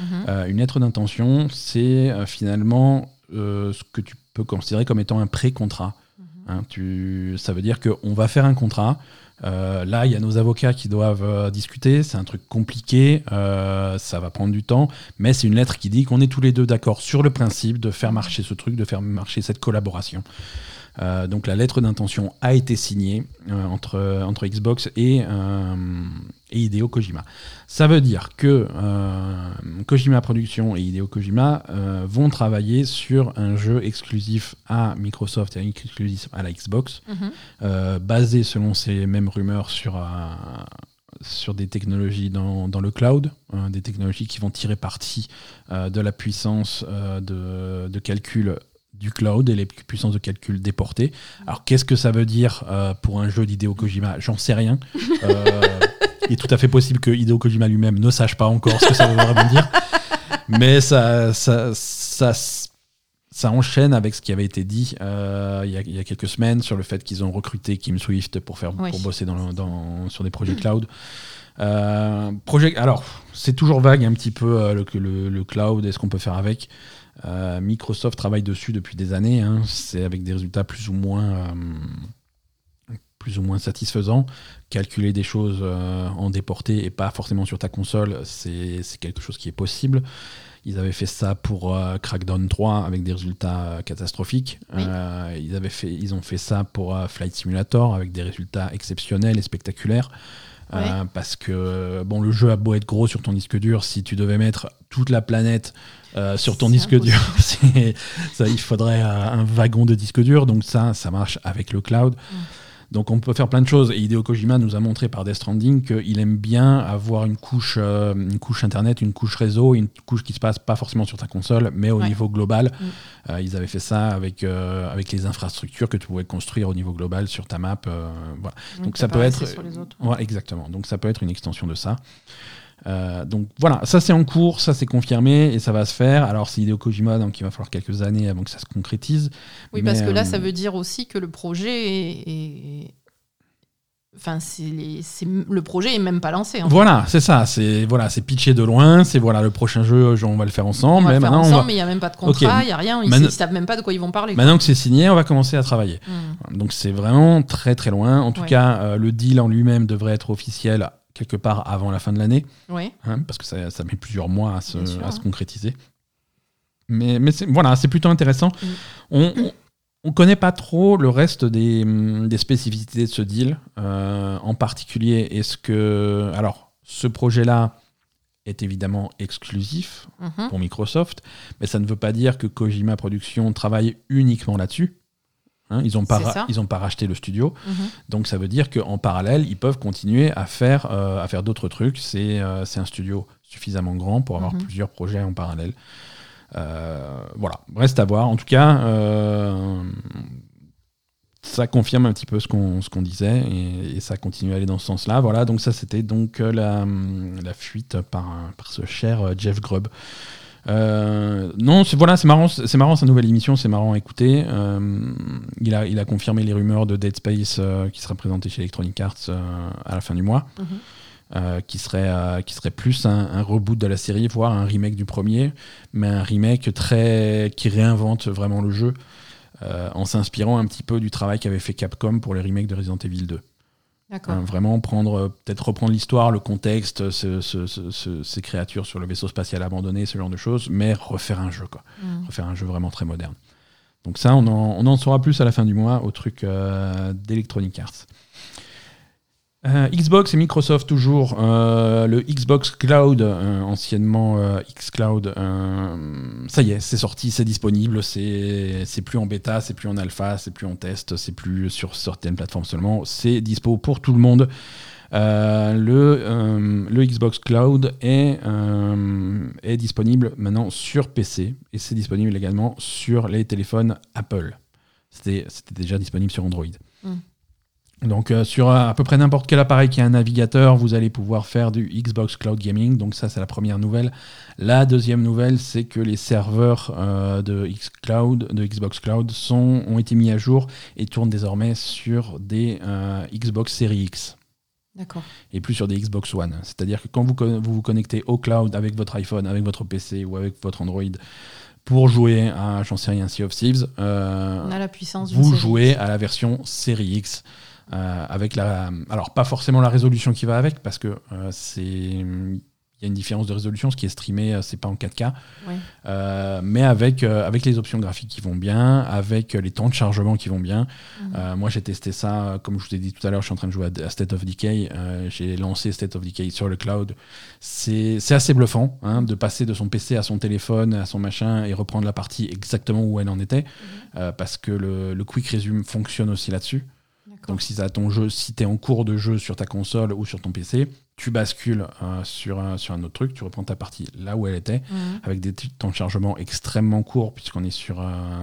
Mhm.
Euh, une lettre d'intention, c'est euh, finalement euh, ce que tu peux considérer comme étant un pré-contrat. Hein, tu, ça veut dire qu'on va faire un contrat. Là, il y a nos avocats qui doivent discuter. C'est un truc compliqué. ça va prendre du temps. Mais c'est une lettre qui dit qu'on est tous les deux d'accord sur le principe de faire marcher ce truc, de faire marcher cette collaboration. Euh, donc la lettre d'intention a été signée euh, entre, entre Xbox et, euh, et Hideo Kojima. Ça veut dire que euh, Kojima Productions et Hideo Kojima vont travailler sur un jeu exclusif à Microsoft et exclusif à la Xbox,
Mhm.
basé selon ces mêmes rumeurs sur, sur des technologies dans, dans le cloud, euh, des technologies qui vont tirer parti euh, de la puissance euh, de, de calcul du cloud et les puissances de calcul déportées. Alors qu'est-ce que ça veut dire euh, pour un jeu d'Hideo Kojima? J'en sais rien. Euh, il est tout à fait possible que Hideo Kojima lui-même ne sache pas encore ce que ça veut vraiment dire. Mais ça, ça, ça, ça enchaîne avec ce qui avait été dit euh, il, y a, il y a quelques semaines sur le fait qu'ils ont recruté Kim Swift pour, faire,
Oui.
pour bosser dans, dans- sur des projets cloud. Projet, alors, c'est toujours vague un petit peu le, le, le cloud et ce qu'on peut faire avec. Euh, Microsoft travaille dessus depuis des années. hein. C'est avec des résultats plus ou moins, euh, plus ou moins satisfaisants. Calculer des choses euh, en déporté et pas forcément sur ta console, c'est quelque chose qui est possible. Ils avaient fait ça pour Crackdown 3 avec des résultats catastrophiques.
Oui.
Ils, avaient fait, ils ont fait ça pour Flight Simulator avec des résultats exceptionnels et spectaculaires. Parce que bon, le jeu a beau être gros sur ton disque dur, si tu devais mettre toute la planète euh, sur ton disque dur, [LAUGHS] ça, il faudrait un wagon de disque dur. Donc ça, ça marche avec le cloud. Donc on peut faire plein de choses. Et Hideo Kojima nous a montré par Death Stranding qu'il aime bien avoir une couche, euh, une couche internet, une couche réseau, une couche qui se passe pas forcément sur ta console, mais au
Ouais.
niveau global.
Mm.
Euh, ils avaient fait ça avec, euh, avec les infrastructures que tu pouvais construire au niveau global sur ta map. voilà. Donc ça peut être-
sur les autres.
Ouais, exactement. Donc ça peut être une extension de ça. Euh, donc voilà, ça c'est en cours, ça c'est confirmé et ça va se faire. Alors c'est Hideo Kojima, donc il va falloir quelques années avant que ça se concrétise.
Oui, parce que là,
euh,
ça veut dire aussi que le projet est. est- Enfin, c'est les- le projet est même pas lancé. en fait.
Voilà, c'est ça. C'est voilà, c'est pitché de loin. C'est voilà, le prochain jeu, on va le faire
On
ensemble.
va
mais
le faire
maintenant, on
ensemble,
va-
mais il n'y a même pas de contrat, il
Ok.
n'y a rien. Ils ne savent même pas de quoi ils vont parler. quoi.
maintenant que c'est signé, on va commencer à travailler.
Hmm.
Donc c'est vraiment très très loin. En tout
Ouais.
cas, euh, le deal en lui-même devrait être officiel quelque part avant la fin de l'année.
Ouais.
hein, parce que ça, ça met plusieurs mois à se,
Bien sûr,
à se concrétiser. Mais, voilà, c'est plutôt intéressant.
Mm.
On, on, on connaît pas trop le reste des, des spécificités de ce deal. Euh, en particulier, est-ce que. Alors, ce projet-là est évidemment exclusif
Mhm.
pour Microsoft, mais ça ne veut pas dire que Kojima Productions travaille uniquement là-dessus. Hein, ils n'ont pas, ils ont pas racheté le studio.
Mhm.
Donc ça veut dire qu'en parallèle, ils peuvent continuer à faire, euh, à faire d'autres trucs. C'est euh, c'est un studio suffisamment grand pour avoir
Mhm.
plusieurs projets en parallèle. Euh, voilà, reste à voir. En tout cas, ça confirme un petit peu ce qu'on disait et, et ça continue à aller dans ce sens-là. Voilà, donc ça c'était donc la, la fuite par, par ce cher Jeff Grubb. Euh, non, c'est voilà, c'est marrant, c'est marrant sa nouvelle émission, c'est marrant à écouter. Euh, il a, il a confirmé les rumeurs de Dead Space euh, qui sera présenté chez Electronic Arts à la fin du mois,
Mhm.
qui serait, qui serait plus un, un reboot de la série, voire un remake du premier, mais un remake très qui réinvente vraiment le jeu en s'inspirant un petit peu du travail qu'avait fait Capcom pour les remakes de Resident Evil 2. Hein, vraiment prendre, euh, peut-être reprendre l'histoire, le contexte, ce- ce- ce- ce- ces créatures sur le vaisseau spatial abandonné, ce genre de choses, mais refaire un jeu, quoi.
Mhm.
Refaire un jeu vraiment très moderne. Donc ça, on en, on en saura plus à la fin du mois au truc euh, d'Electronic Arts. Euh, Xbox et Microsoft toujours. Euh, le Xbox Cloud, euh, anciennement euh, Xcloud, ça y est, c'est sorti, c'est disponible. C'est plus en bêta, c'est plus en alpha, c'est plus en test, c'est plus sur certaines plateformes seulement. C'est dispo pour tout le monde. Le, Xbox Cloud est, est disponible maintenant sur PC et c'est disponible également sur les téléphones Apple. C'était déjà disponible sur Android. Donc euh, sur à peu près n'importe quel appareil qui a un navigateur, vous allez pouvoir faire du Xbox Cloud Gaming. Donc ça c'est la première nouvelle. La deuxième nouvelle, c'est que les serveurs euh, de Xbox Cloud, sont, ont été mis à jour et tournent désormais sur des euh, Xbox Series X
D'accord.
et plus sur des Xbox One. C'est-à-dire que quand vous vous vous connectez au cloud avec votre iPhone, avec votre PC ou avec votre Android pour jouer à, j'en sais rien, Sea of Thieves, euh,
On a la puissance d'une
vous jouez à la version série X. euh, avec la, alors pas forcément la résolution qui va avec parce que euh, c'est il y a une différence de résolution, ce qui est streamé, euh, c'est pas en 4K,
Ouais.
euh, mais avec, avec les options graphiques qui vont bien, avec les temps de chargement qui vont bien.
Mhm.
Moi, j'ai testé ça, comme je vous ai dit tout à l'heure, je suis en train de jouer à, State of Decay. j'ai lancé State of Decay sur le cloud. C'est c'est assez bluffant hein, de passer de son PC à son téléphone, à son machin, et reprendre la partie exactement où elle en était, euh, parce que le, le quick resume fonctionne aussi là-dessus. Donc, si t'as ton jeu, si tu es en cours de jeu sur ta console ou sur ton PC, tu bascules euh, sur, un, sur un autre truc, tu reprends ta partie là où elle était
Mhm.
avec des temps de chargement extrêmement courts, puisqu'on est sur,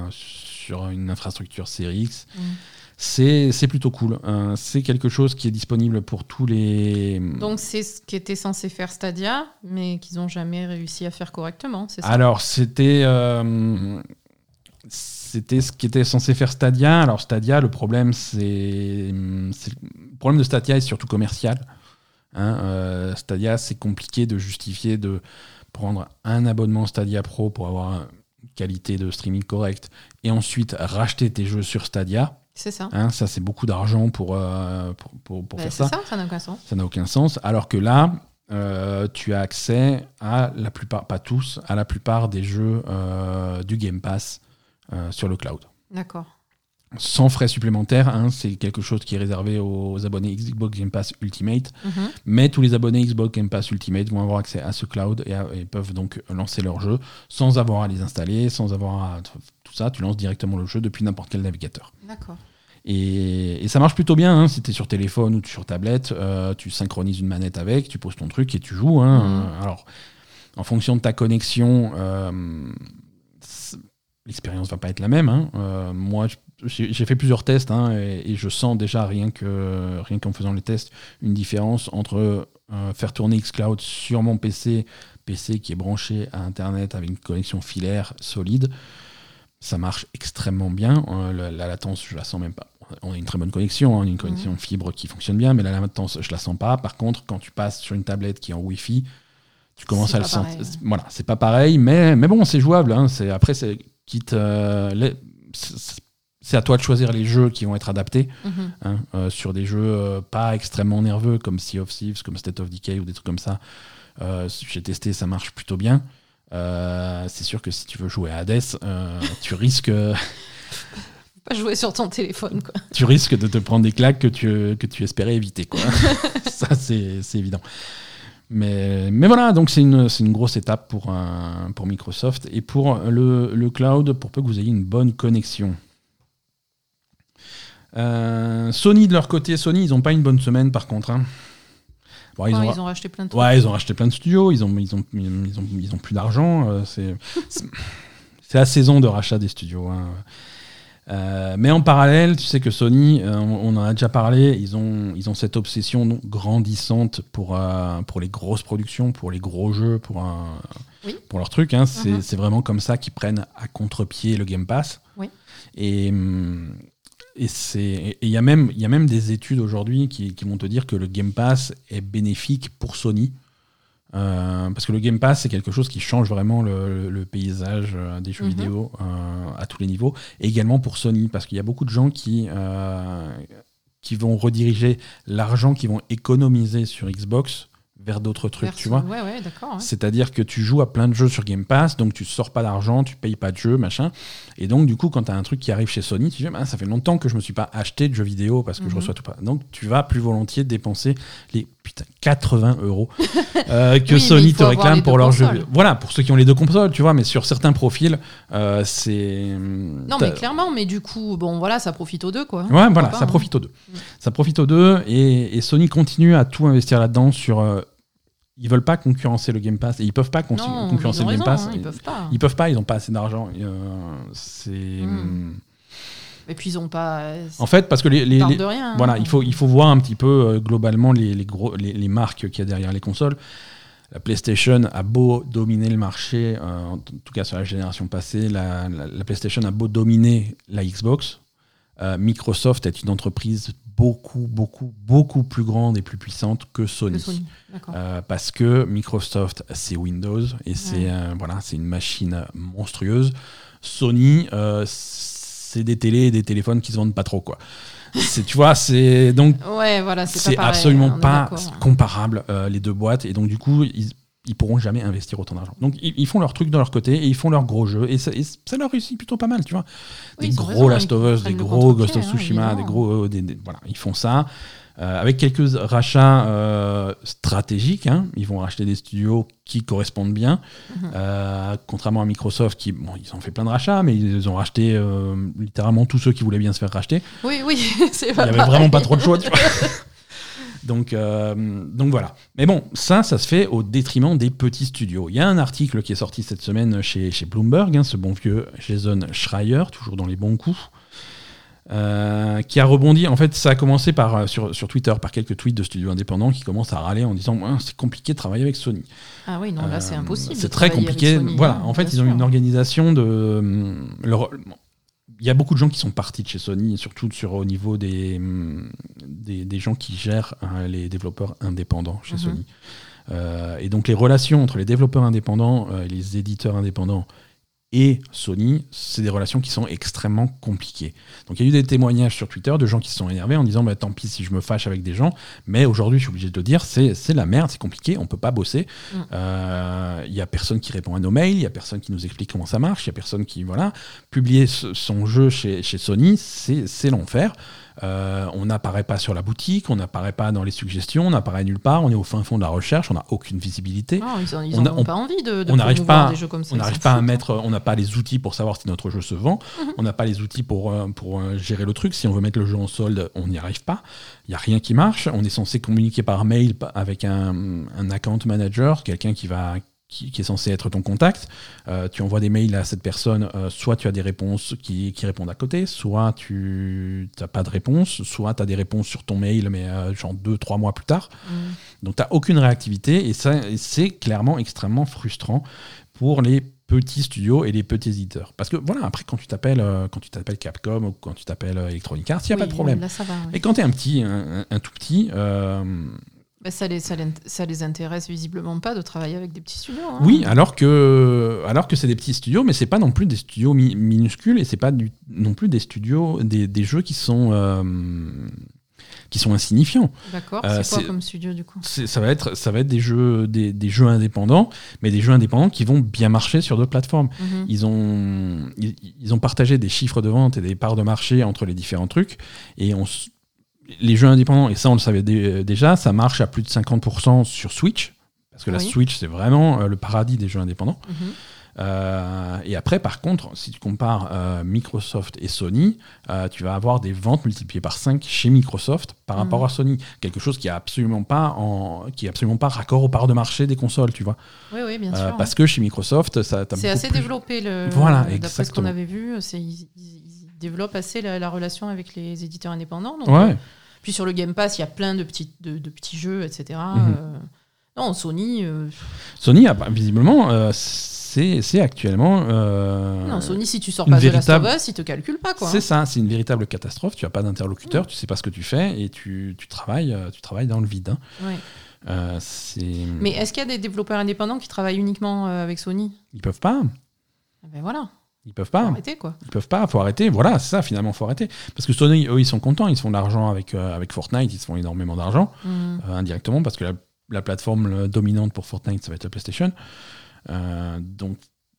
sur une infrastructure série X.
Mhm.
C'est c'est plutôt cool. Euh, c'est quelque chose qui est disponible pour tous les.
Donc c'est ce qu'était censé faire Stadia, mais qu'ils n'ont jamais réussi à faire correctement, c'est ça?
Alors, c'était. C'était ce qui était censé faire Stadia. Alors, Stadia, le problème, c'est. Le problème de Stadia est surtout commercial. Hein, euh, Stadia, c'est compliqué de justifier de prendre un abonnement Stadia Pro pour avoir une qualité de streaming correcte et ensuite racheter tes jeux sur Stadia.
C'est ça.
Hein, ça, c'est beaucoup d'argent pour, euh, pour, pour- pour
Bah,
faire
c'est
ça.
ça, ça n'a aucun sens.
Ça n'a aucun sens. Alors que là, euh, tu as accès à la plupart, pas tous, à la plupart des jeux euh, du Game Pass euh, sur le cloud.
D'accord.
Sans frais supplémentaires, hein, c'est quelque chose qui est réservé aux abonnés Xbox Game Pass Ultimate.
Mhm.
Mais tous les abonnés Xbox Game Pass Ultimate vont avoir accès à ce cloud et, à- et peuvent donc lancer leur jeu sans avoir à les installer, sans avoir à tout ça. Tu lances directement le jeu depuis n'importe quel navigateur.
D'accord.
Et, et ça marche plutôt bien. hein. Si tu es sur téléphone ou sur tablette, euh, tu synchronises une manette avec, tu poses ton truc et tu joues. hein.
Mhm.
Alors, en fonction de ta connexion, euh, l'expérience va pas être la même. hein. Euh, moi, j'ai fait plusieurs tests hein, et, et je sens déjà, rien que rien qu'en faisant les tests, une différence entre euh, faire tourner Xcloud sur mon PC, PC qui est branché à Internet avec une connexion filaire solide. Ça marche extrêmement bien. Euh, la, la latence, je la sens même pas. On a une très bonne connexion, hein, une connexion fibre qui fonctionne bien, mais la latence, je la sens pas. Par contre, quand tu passes sur une tablette qui est en Wi-Fi, tu commences à le sentir. Voilà, c'est pas pareil, mais, mais bon, c'est jouable. hein. C'est après, c'est euh, les- c'est- à toi de choisir les jeux qui vont être adaptés
Mhm.
hein, euh, sur des jeux euh, pas extrêmement nerveux comme Sea of Thieves, comme State of Decay ou des trucs comme ça. Euh, J'ai testé, ça marche plutôt bien. C'est sûr que si tu veux jouer à Hades, [LAUGHS] tu risques,
Pas jouer sur ton téléphone, quoi.
tu risques de te prendre des claques que tu, que tu espérais éviter. Quoi. [LAUGHS] ça, c'est c'est évident. Mais, mais voilà, donc c'est une, une grosse étape pour, un- pour Microsoft et pour le, le cloud, pour peu que vous ayez une bonne connexion. Euh, Sony, de leur côté, Sony, ils n'ont pas une bonne semaine par contre. hein. Bon,
Ils,
ont,
ils ont racheté plein de trucs.
Ouais, ils ont racheté plein de studios, ils ont, ils ont, ils ont, ils ont plus d'argent. euh, [LAUGHS] c'est la saison de rachat des studios. hein. Euh, mais en parallèle, tu sais que Sony, euh, on, en a déjà parlé, ils ont, ils ont cette obsession grandissante pour, euh, pour les grosses productions, pour les gros jeux, pour, un, pour leurs trucs. Hein. Mhm. C'est vraiment comme ça qu'ils prennent à contre-pied le Game Pass.
Oui.
Et. Et il y, a même, y a même des études aujourd'hui qui, qui, vont te dire que le Game Pass est bénéfique pour Sony euh, parce que le Game Pass, c'est quelque chose qui change vraiment le, paysage euh, des jeux mhm. vidéo euh, à tous les niveaux. Et également pour Sony, parce qu'il y a beaucoup de gens qui, qui vont rediriger l'argent qu'ils vont économiser sur Xbox vers d'autres trucs, tu vois.
Ouais, ouais.
C'est-à-dire que tu joues à plein de jeux sur Game Pass, donc tu sors pas d'argent, tu payes pas de jeux, machin. Et donc, du coup, quand tu as un truc qui arrive chez Sony, tu dis, bah, ça fait longtemps que je me suis pas acheté de jeux vidéo parce que je mhm. reçois tout pas. Donc, tu vas plus volontiers dépenser les putain, 80 euros [LAUGHS] euh, que Sony te réclame pour leurs jeux. Voilà, pour ceux qui ont les deux consoles, tu vois, mais sur certains profils, euh, c'est.
Non, mais clairement, mais du coup, bon, voilà, ça profite aux deux, quoi.
Ouais, voilà, ça hein. profite aux deux. Mm. Ça profite aux deux, et, Sony continue à tout investir là-dedans sur. Euh, ils veulent pas concurrencer le Game Pass et ils peuvent pas concurrencer le Game Pass.
Hein, ils, peuvent pas.
Ils peuvent pas, ils ont pas assez d'argent. c'est.
Hmm. Et puis ils ont pas.
En fait, parce que les, les,
rien,
voilà, il faut il faut voir un petit peu euh, globalement les, les gros les, marques qu'il y a derrière les consoles. La PlayStation a beau dominer le marché, euh, en tout cas sur la génération passée, la, la, PlayStation a beau dominer la Xbox. Euh, Microsoft est une entreprise beaucoup, beaucoup, beaucoup plus grande et plus puissante que Sony. Euh, parce que Microsoft, c'est Windows et c'est euh, voilà, c'est une machine monstrueuse. Sony, euh, c'est des télés et des téléphones qui se vendent pas trop, quoi. tu vois, c'est donc
ouais, voilà,
c'est absolument pas comparable les deux boîtes et donc du coup ils, ils pourront jamais investir autant d'argent. Donc ils, font leur truc de leur côté et ils font leur gros jeu et ça, leur réussit plutôt pas mal, tu vois. des gros Last of Us, des gros Ghost of hein, Tsushima, des gros, voilà, ils font ça. Euh, avec quelques rachats euh, stratégiques, hein. ils vont racheter des studios qui correspondent bien, mhm. euh, contrairement à Microsoft qui, bon, ils ont fait plein de rachats, mais ils ont racheté littéralement tous ceux qui voulaient bien se faire racheter.
Oui, oui, [LAUGHS]
c'est Il n'y avait vraiment pas trop de choix. Tu vois [LAUGHS] Donc, donc voilà. Mais bon, ça, ça se fait au détriment des petits studios. Il y a un article qui est sorti cette semaine chez, chez Bloomberg, hein, ce bon vieux Jason Schreier, toujours dans les bons coups. Euh, qui a rebondi. En fait, ça a commencé par, euh, sur, sur, Twitter par quelques tweets de studios indépendants qui commencent à râler en disant c'est compliqué de travailler avec Sony.
Ah oui, non, là c'est impossible.
C'est très compliqué. voilà, en fait, ils ont une organisation de. Leur, il y a beaucoup de gens qui sont partis de chez Sony, surtout sur, au niveau des, mm, des, gens qui gèrent hein, les développeurs indépendants chez mhm. Sony. Euh, et donc les relations entre les développeurs indépendants euh, et les éditeurs indépendants et Sony, c'est des relations qui sont extrêmement compliquées. Donc il y a eu des témoignages sur Twitter de gens qui se sont énervés en disant bah, tant pis si je me fâche avec des gens, mais aujourd'hui je suis obligé de le dire, c'est la merde, c'est compliqué, on peut pas bosser. Mm. Euh, il y a personne qui répond à nos mails, il y a personne qui nous explique comment ça marche, il y a personne qui voilà publier son jeu chez, chez Sony, c'est l'enfer. Euh, on n'apparaît pas sur la boutique, on n'apparaît pas dans les suggestions, on n'apparaît nulle part, on est au fin fond de la recherche, on n'a aucune visibilité.
ils n'ont pas envie de, de
on n'arrive pas, des jeux comme ça. On n'arrive pas à mettre, on n'a pas les outils pour savoir si notre jeu se vend, mhm. on n'a pas les outils pour, euh, pour euh, gérer le truc. Si on veut mettre le jeu en solde, on n'y arrive pas. Il n'y a rien qui marche. On est censé communiquer par mail avec un, un account manager, quelqu'un qui va qui, est censé être ton contact. Euh, tu envoies des mails à cette personne, euh, soit tu as des réponses qui, répondent à côté, soit tu n'as pas de réponse, soit tu as des réponses sur ton mail, mais euh, genre deux, trois mois plus tard. Mm. Donc tu n'as aucune réactivité et, ça, c'est clairement extrêmement frustrant pour les petits studios et les petits éditeurs. Parce que voilà, après quand tu t'appelles quand tu t'appelles Capcom ou quand tu t'appelles Electronic Arts, il n'y a pas de problème. Et quand tu es un petit, un, tout petit,
bah, ça, les, ça, les, intéresse visiblement pas de travailler avec des petits studios. Hein.
Oui, alors que, alors que c'est des petits studios, mais c'est pas non plus des studios minuscules et c'est pas du, non plus des studios, des, des jeux qui sont, euh, qui sont insignifiants.
D'accord, euh, c'est quoi comme studio du coup?
ça va, être, ça va être des jeux, des, des, jeux indépendants, mais des jeux indépendants qui vont bien marcher sur d'autres plateformes. Mhm. ils, ont, ils, ils, ont partagé des chiffres de vente et des parts de marché entre les différents trucs et on les jeux indépendants, et ça on le savait déjà, ça marche à plus de 50% sur Switch, parce que la Switch c'est vraiment euh, le paradis des jeux indépendants. Mhm. Euh, et après, par contre, si tu compares euh, Microsoft et Sony, tu vas avoir des ventes multipliées par 5 chez Microsoft par rapport mhm. à Sony. Quelque chose qui est absolument pas en, qui est absolument pas raccord aux parts de marché des consoles, tu vois.
Oui, oui, bien sûr.
Parce que chez Microsoft, ça
C'est assez développé le.
Voilà,
D'après ce qu'on avait vu, c'est développent assez la, la relation avec les éditeurs indépendants. donc,
Ouais.
euh, puis sur le Game Pass, il y a plein de petits, de, de petits jeux, etc.
Mhm.
Euh, non, Sony, euh,
Sony, a, visiblement, c'est actuellement. euh,
non, Sony, si tu sors pas de Last
véritable-
of Us, ils te calculent pas, quoi.
C'est ça, c'est une véritable catastrophe. Tu n'as pas d'interlocuteur, tu sais pas ce que tu fais et tu, tu travailles, tu travailles dans le vide. hein. Euh,
Mais est-ce qu'il y a des développeurs indépendants qui travaillent uniquement avec Sony?
Ils peuvent pas.
Eh Ben voilà,
Ils peuvent
faut
pas.
arrêter, quoi.
Ils peuvent pas. Faut arrêter. Voilà, c'est ça finalement. Faut arrêter. Parce que Sony, eux, ils sont contents. Ils se font de l'argent avec euh, avec Fortnite. Ils se font énormément d'argent
Mhm.
euh, indirectement parce que la, la plateforme euh, dominante pour Fortnite, ça va être la PlayStation. Euh, donc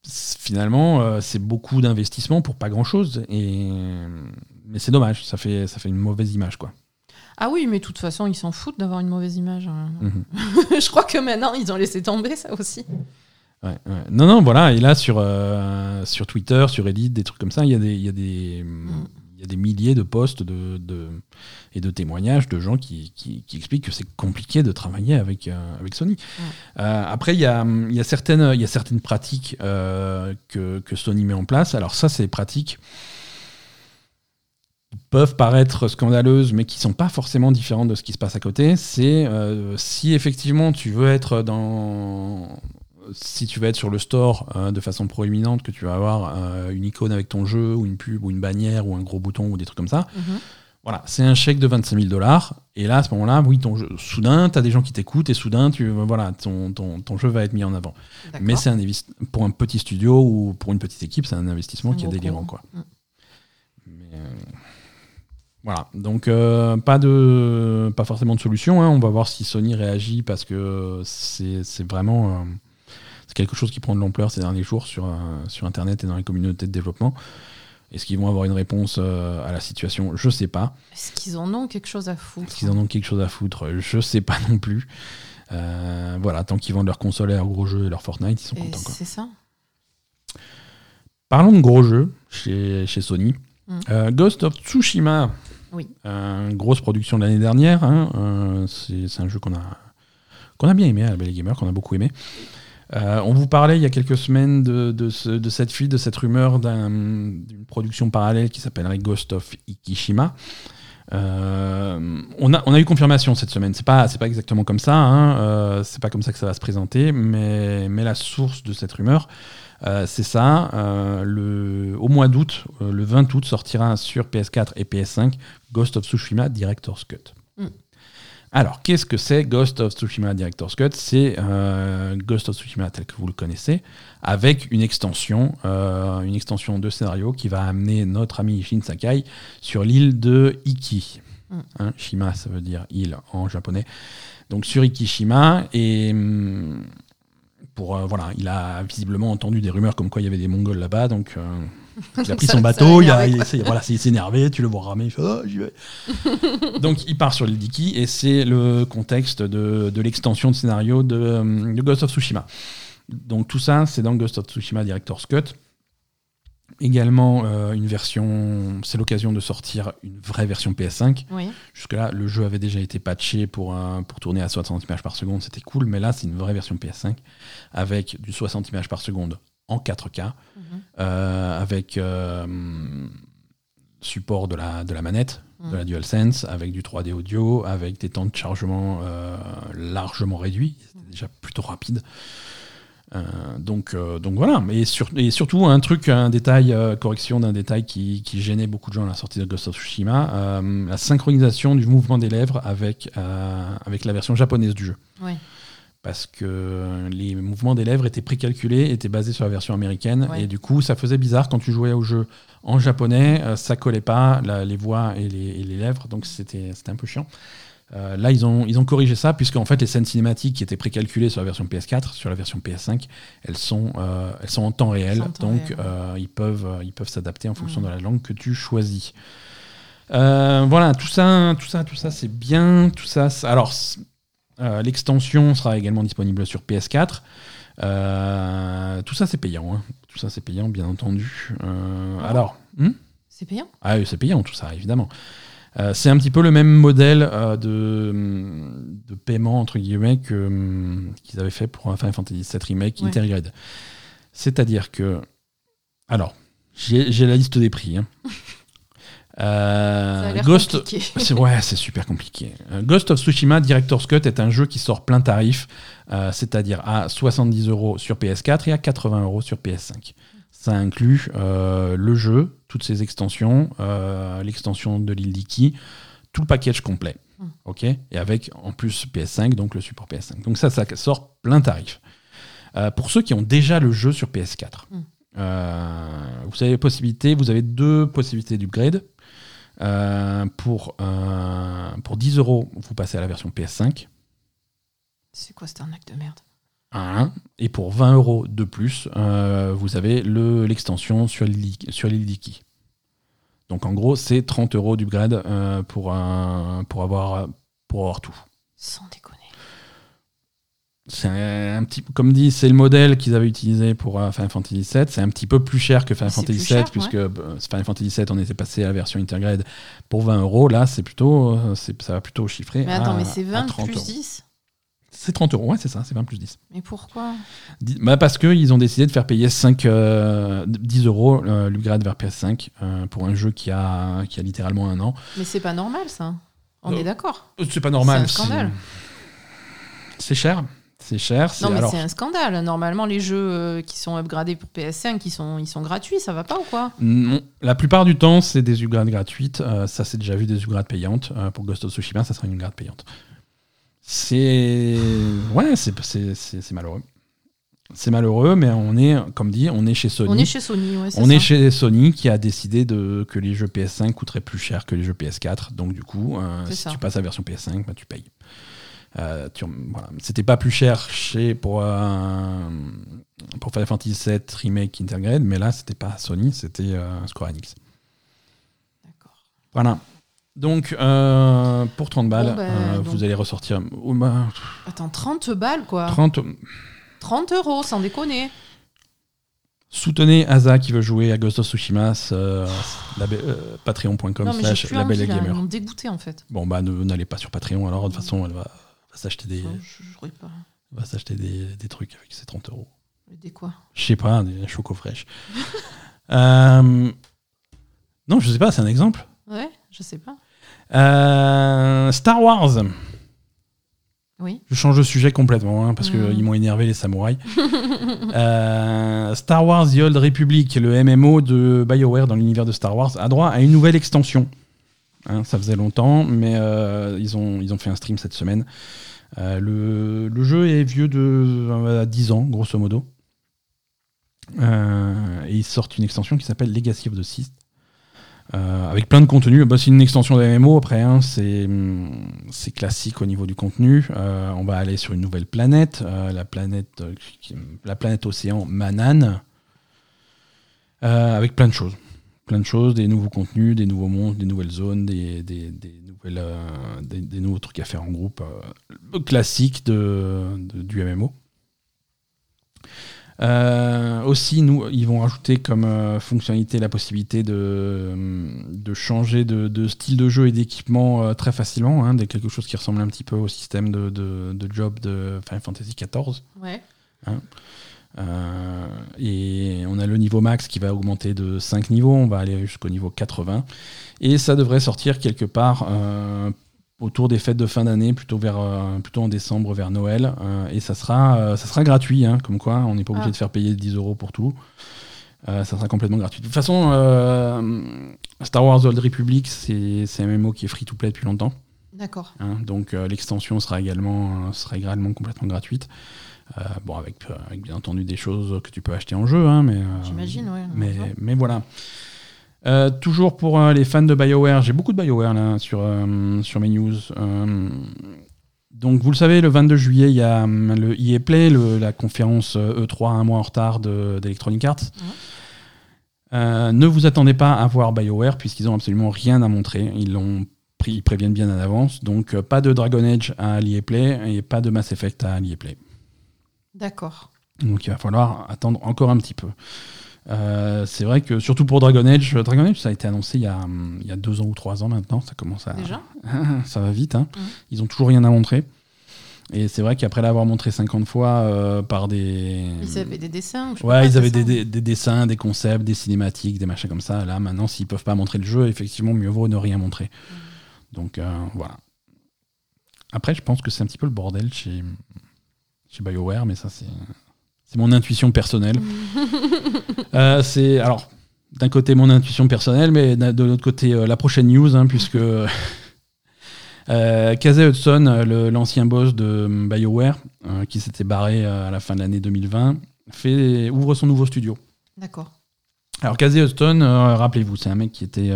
finalement, c'est beaucoup d'investissement pour pas grand chose. Et mais c'est dommage. Ça fait ça fait une mauvaise image quoi.
Ah oui, mais de toute façon, ils s'en foutent d'avoir une mauvaise image. hein.
Mhm. [LAUGHS]
Je crois que maintenant, ils ont laissé tomber ça aussi.
Ouais, ouais. Non, non, voilà. Et là, sur, euh, sur Twitter, sur Reddit, des trucs comme ça, il y a des, il y a des, il y a des milliers de posts de, de- et de témoignages de gens qui, qui, qui expliquent que c'est compliqué de travailler avec, euh, avec Sony. Euh, après, il y a, il y, a certaines, il y a certaines pratiques que, que Sony met en place. Alors, ça, c'est des pratiques qui peuvent paraître scandaleuses, mais qui sont pas forcément différentes de ce qui se passe à côté. C'est si effectivement tu veux être dans si tu veux être sur le store euh, de façon proéminente, que tu vas avoir euh, une icône avec ton jeu, ou une pub, ou une bannière, ou un gros bouton, ou des trucs comme ça,
Mhm.
voilà, c'est un chèque de 25 000 dollars. Et là, à ce moment-là, oui, ton jeu, soudain, tu as des gens qui t'écoutent, et soudain, tu, voilà, ton, ton, ton jeu va être mis en avant. Mais c'est un pour un petit studio ou pour une petite équipe, c'est un investissement qui est délirant.
coup.
Quoi.
Mm.
Mais, euh, voilà, donc euh, pas, de, pas forcément de solution. hein. On va voir si Sony réagit parce que c'est c'est vraiment euh, quelque chose qui prend de l'ampleur ces derniers jours sur, euh, sur Internet et dans les communautés de développement. Est-ce qu'ils vont avoir une réponse euh, à la situation? Je sais pas.
Est-ce qu'ils en ont quelque chose à foutre?
Est-ce qu'ils en ont quelque chose à foutre? Je sais pas non plus. Euh, voilà, tant qu'ils vendent leurs consoles et leurs gros jeux et leur Fortnite, ils sont
Et
contents.
C'est ça.
Parlons de gros jeux chez, chez Sony.
Mm.
Euh, Ghost of Tsushima.
Oui.
Euh, grosse production de l'année dernière. hein. C'est c'est un jeu qu'on a, qu'on a bien aimé à la Belle Gamer, qu'on a beaucoup aimé. Euh, on vous parlait il y a quelques semaines de, de, ce- de cette fuite, de cette rumeur d'un- d'une production parallèle qui s'appellerait Ghost of Ikishima. Euh, on, a, eu confirmation cette semaine. C'est pas, pas exactement comme ça. Hein. Euh, c'est pas comme ça que ça va se présenter. Mais, la source de cette rumeur, euh, c'est ça. Au mois d'août, le 20 août, sortira sur PS4 et PS5 Ghost of Tsushima Director's Cut.
Mm.
Alors, qu'est-ce que c'est Ghost of Tsushima Director's Cut? C'est euh, Ghost of Tsushima tel que vous le connaissez, avec une extension, euh, une extension de scénario qui va amener notre ami Shin Sakai sur l'île de Iki.
Mm.
Hein, Shima, ça veut dire île en japonais. Donc sur Ikishima, et hum, pour, euh, voilà, il a visiblement entendu des rumeurs comme quoi il y avait des Mongols là-bas, donc euh, il a pris
ça-
son bateau, il, a, il, s'est- voilà, il s'est énervé, tu le vois ramer, il fait Ah, j'y vais. [LAUGHS] donc il part sur l'île d'Iki, et c'est le contexte de, de l'extension de scénario de, euh, de Ghost of Tsushima. Donc tout ça, c'est dans Ghost of Tsushima Director's Cut. Également, euh, une version, c'est l'occasion de sortir une vraie version PS5.
Oui.
Jusque-là, le jeu avait déjà été patché pour, un- pour tourner à 60 images par seconde, c'était cool, mais là, c'est une vraie version PS5 avec du 60 images par seconde en 4K,
Mhm.
euh, avec euh, support de la, de la manette,
Mhm.
de la DualSense, avec du 3D audio, avec des temps de chargement euh, largement réduits, c'était déjà plutôt rapide. Donc, donc voilà, et, sur- et surtout un truc, un détail, correction d'un détail qui, qui gênait beaucoup de gens à la sortie de Ghost of Tsushima, la synchronisation du mouvement des lèvres avec, avec la version japonaise du jeu. Parce que les mouvements des lèvres étaient précalculés, étaient basés sur la version américaine,
Ouais.
et du coup ça faisait bizarre quand tu jouais au jeu en japonais, euh, ça collait pas la- les voix et les, et les lèvres, donc c'était un peu chiant. Euh, là, ils ont, ils ont corrigé ça, puisqu'en fait, les scènes cinématiques qui étaient précalculées sur la version PS4, sur la version PS5, elles sont, euh, elles sont en temps réel.
sont en temps
donc,
réel,
euh, ils peuvent ils peuvent s'adapter en fonction
Mhm.
de la langue que tu choisis. Voilà, tout ça, tout ça, tout ça, c'est bien. Tout ça, alors, l'extension sera également disponible sur PS4. Euh, tout ça, c'est payant. hein. Tout ça, c'est payant, bien entendu. Euh,
Ah.
alors, hmm
C'est payant?
Ah oui, c'est payant tout ça, évidemment. Euh, c'est un petit peu le même modèle euh, de, de paiement, entre guillemets, que, hum, qu'ils avaient fait pour un Final Fantasy VII Remake
Ouais.
Intergrade. C'est-à-dire que... Alors, j'ai j'ai la liste des prix. hein. [LAUGHS] Euh, Ghost, [LAUGHS] c'est ouais, c'est super compliqué. Euh, Ghost of Tsushima Director's Cut est un jeu qui sort plein tarif, euh, c'est-à-dire à 70 euros sur PS4 et à 80 euros sur PS5. Ça inclut le jeu, toutes ses extensions, l'extension de l'île d'Iki, tout le package complet.
Mm.
Ok? Et avec en plus PS5, donc le support PS5. Donc ça, ça sort plein tarif. Pour ceux qui ont déjà le jeu sur PS4,
Mm.
euh, vous avez possibilité, vous avez deux possibilités d'upgrade. Euh, pour, euh, pour 10 euros, vous passez à la version PS5.
C'est quoi cette arnaque de merde?
Un. Et pour 20 euros de plus, euh, vous avez le- l'extension sur l'île sur l'île d'Iki. Donc en gros, c'est 30 euros d'upgrade euh, pour, un- pour, avoir, pour avoir tout.
Sans déconner.
C'est un, un petit, comme dit, c'est le modèle qu'ils avaient utilisé pour euh, Final Fantasy VII. C'est un petit peu plus cher que Final Fantasy VII,
cher,
puisque euh, Final Fantasy VII, on était passé à la version Intergrade pour 20 euros. Là, c'est plutôt, euh, c'est- ça va plutôt chiffrer.
Mais attends,
à-
mais c'est
à
20
30
plus
euros.
10
C'est 30 euros, ouais, c'est ça, c'est 20 plus 10.
Mais pourquoi?
Bah parce qu'ils ont décidé de faire payer 5, euh, 10 euros euh, l'upgrade vers PS5 euh, pour un jeu qui a, qui a littéralement un an.
Mais c'est pas normal ça. On est d'accord.
C'est pas normal.
C'est un scandale.
C'est cher. C'est cher.
Non, mais
alors-
c'est un scandale. Normalement, les jeux euh, qui sont upgradés pour PS5, ils sont, ils sont gratuits, ça va pas ou quoi
Non, la plupart du temps, c'est des upgrades gratuites. Euh, ça, c'est déjà vu des upgrades payantes. Euh, pour Ghost of Tsushima, ça sera une upgrade payante. C'est. Ouais, c'est- c'est c'est- c'est malheureux. C'est malheureux, mais on est, comme dit, on est chez Sony.
On est chez Sony, ouais,
On
ça.
est chez Sony qui a décidé de, que les jeux PS5 coûteraient plus cher que les jeux PS4. Donc, du coup, euh, si
ça.
tu passes à la version PS5, bah, tu payes. Euh, voilà. C'était pas plus cher chez, pour, euh, pour Final Fantasy VII Remake Intergrade, mais là, c'était pas Sony, c'était euh, Square Enix.
D'accord.
Voilà. Donc, euh, pour 30 balles,
ben, donc-
vous allez ressortir oh, bah,
Attends, 30 balles quoi
30.
30 euros, sans déconner.
Soutenez Asa qui veut jouer à Ghost of Tsushima, euh, euh, patreon.com slash label
ils
gamer.
m'ont dégoûté en fait.
Bon, bah, n'allez pas sur Patreon, alors de toute façon, elle va, va s'acheter des,
je pas.
va s'acheter des, des trucs avec ses 30 euros.
Des quoi?
Je sais pas, des chocos fraîches. [LAUGHS] Euh, non, je sais pas, c'est un exemple.
Ouais, je sais pas.
Euh, Star Wars.
Oui.
Je change de sujet complètement, hein, parce
Mhm.
qu'ils m'ont énervé les samouraïs. [LAUGHS] Euh, Star Wars The Old Republic, le MMO de BioWare dans l'univers de Star Wars, a droit à une nouvelle extension. Hein, ça faisait longtemps, mais euh, ils, ont, ils ont fait un stream cette semaine. Euh, le, jeu est vieux de euh, 10 ans, grosso modo. Euh, et ils sortent une extension qui s'appelle Legacy of the Sith. Euh, avec plein de contenu. Bah, c'est une extension de MMO après, hein, c'est hum, c'est classique au niveau du contenu. Euh, on va aller sur une nouvelle planète, euh, la planète, euh, la planète océan Manan, euh, avec plein de choses. Plein de choses, des nouveaux contenus, des nouveaux mondes, des nouvelles zones, des- des des, des nouveaux trucs à faire en groupe. euh, classique de, de- du MMO. Euh, aussi, nous, ils vont rajouter comme euh, fonctionnalité la possibilité de, de changer de, de style de jeu et d'équipement euh, très facilement, hein, quelque chose qui ressemble un petit peu au système de, de, job de Final Fantasy XIV.
Ouais.
Euh, et on a le niveau max qui va augmenter de 5 niveaux, on va aller jusqu'au niveau 80. Et ça devrait sortir quelque part euh, autour des fêtes de fin d'année, plutôt, vers, euh, plutôt en décembre, vers Noël. Et ça sera, ça sera gratuit, hein, comme quoi on n'est pas obligé
Ah.
de faire payer 10 euros pour tout. Ça sera complètement gratuit. De toute façon, Star Wars Old Republic, c'est un MMO qui est free to play depuis longtemps.
D'accord.
Hein, donc l'extension sera également, sera également complètement gratuite. Euh, bon, avec, euh, avec bien entendu des choses que tu peux acheter en jeu, hein, mais, euh,
J'imagine, ouais.
mais, mais voilà. Euh, toujours pour euh, les fans de BioWare, j'ai beaucoup de BioWare là sur, euh, sur mes news. Donc vous le savez, le 22 juillet, il y a hum, le EA Play, le- la conférence euh, E3 un mois en retard de- d'Electronic Arts. Ne vous attendez pas à voir BioWare puisqu'ils ont absolument rien à montrer. Ils l'ont pris, ils préviennent bien en avance. Donc pas de Dragon Age à l'EA Play et pas de Mass Effect à l'EA Play.
D'accord.
Donc il va falloir attendre encore un petit peu. Euh, c'est vrai que surtout pour Dragon Age, Dragon Age ça a été annoncé il y a, hum, il y a deux ans ou trois ans maintenant, ça commence à
Déjà [LAUGHS]
ça va vite. hein. Ils ont toujours rien à montrer. Et c'est vrai qu'après l'avoir montré 50 fois euh, par des.
Ils avaient des dessins. je
Ouais, ils avaient des, des- des dessins, des concepts, des cinématiques, des machins comme ça. Là, maintenant, s'ils peuvent pas montrer le jeu, effectivement, mieux vaut ne rien montrer. Donc, euh, voilà. Après, je pense que c'est un petit peu le bordel chez, chez BioWare, mais ça, c'est, mon intuition personnelle. [LAUGHS] Euh, c'est, alors, d'un côté, mon intuition personnelle, mais de l'autre côté, euh, la prochaine news, hein, puisque [LAUGHS] euh, Casey Hudson, l'ancien boss de BioWare, euh, qui s'était barré à la fin de l'année 2020, fait, ouvre son nouveau studio.
D'accord.
Alors Casey Hudson, rappelez-vous, c'est un mec qui était,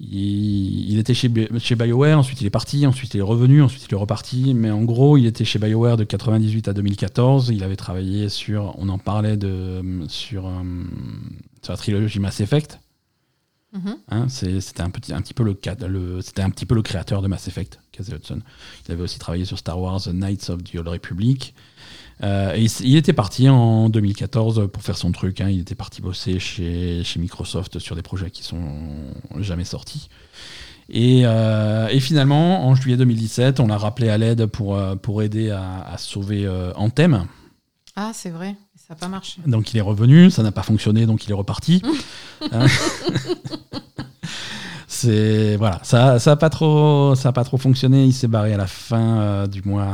il, il était chez, chez BioWare, ensuite il est parti, ensuite il est revenu, ensuite il est reparti, mais en gros il était chez BioWare de 98 à 2014. Il avait travaillé sur, on en parlait de sur, euh, sur la trilogie Mass Effect.
Mhm.
Hein, c'était un petit, un petit peu le, le c'était un petit peu le créateur de Mass Effect, Casey Hudson. Il avait aussi travaillé sur Star Wars: The Knights of the Old Republic. Euh, et il, était parti en 2014 pour faire son truc. hein. Il était parti bosser chez, chez Microsoft sur des projets qui sont jamais sortis. Et, euh, et finalement, en juillet 2017, on l'a rappelé à l'aide pour, euh, pour aider à, à sauver euh, Anthem.
Ah, c'est vrai. Ça n'a pas marché.
Donc il est revenu, ça n'a pas fonctionné, donc il est reparti. [LAUGHS] [LAUGHS] C'est voilà, ça ça a pas trop ça a pas trop fonctionné. Il s'est barré à la fin euh, du mois,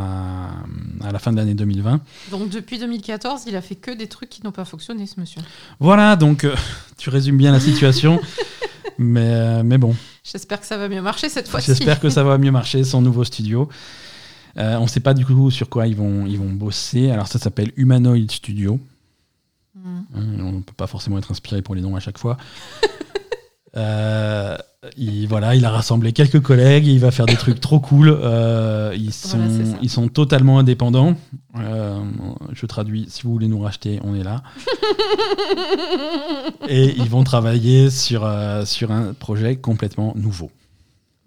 à la fin de l'année 2020.
Donc depuis 2014, il a fait que des trucs qui n'ont pas fonctionné, ce monsieur.
Voilà, donc euh, [LAUGHS] tu résumes bien la situation, [LAUGHS] mais euh, mais bon,
J'espère que ça va mieux marcher cette fois-ci.
j'espère que ça va mieux marcher son nouveau studio. On ne sait pas du coup sur quoi ils vont ils vont bosser. Alors ça s'appelle Humanoid Studio.
Mhm.
Hein, on ne peut pas forcément être inspiré pour les noms à chaque fois. [LAUGHS] Euh, il, voilà, il a rassemblé quelques collègues, il va faire des trucs trop cool. euh, ils, sont,
Voilà,
ils sont totalement indépendants. Euh, je traduis, si vous voulez nous racheter, on est là. [LAUGHS] Et ils vont travailler sur, sur un projet complètement nouveau.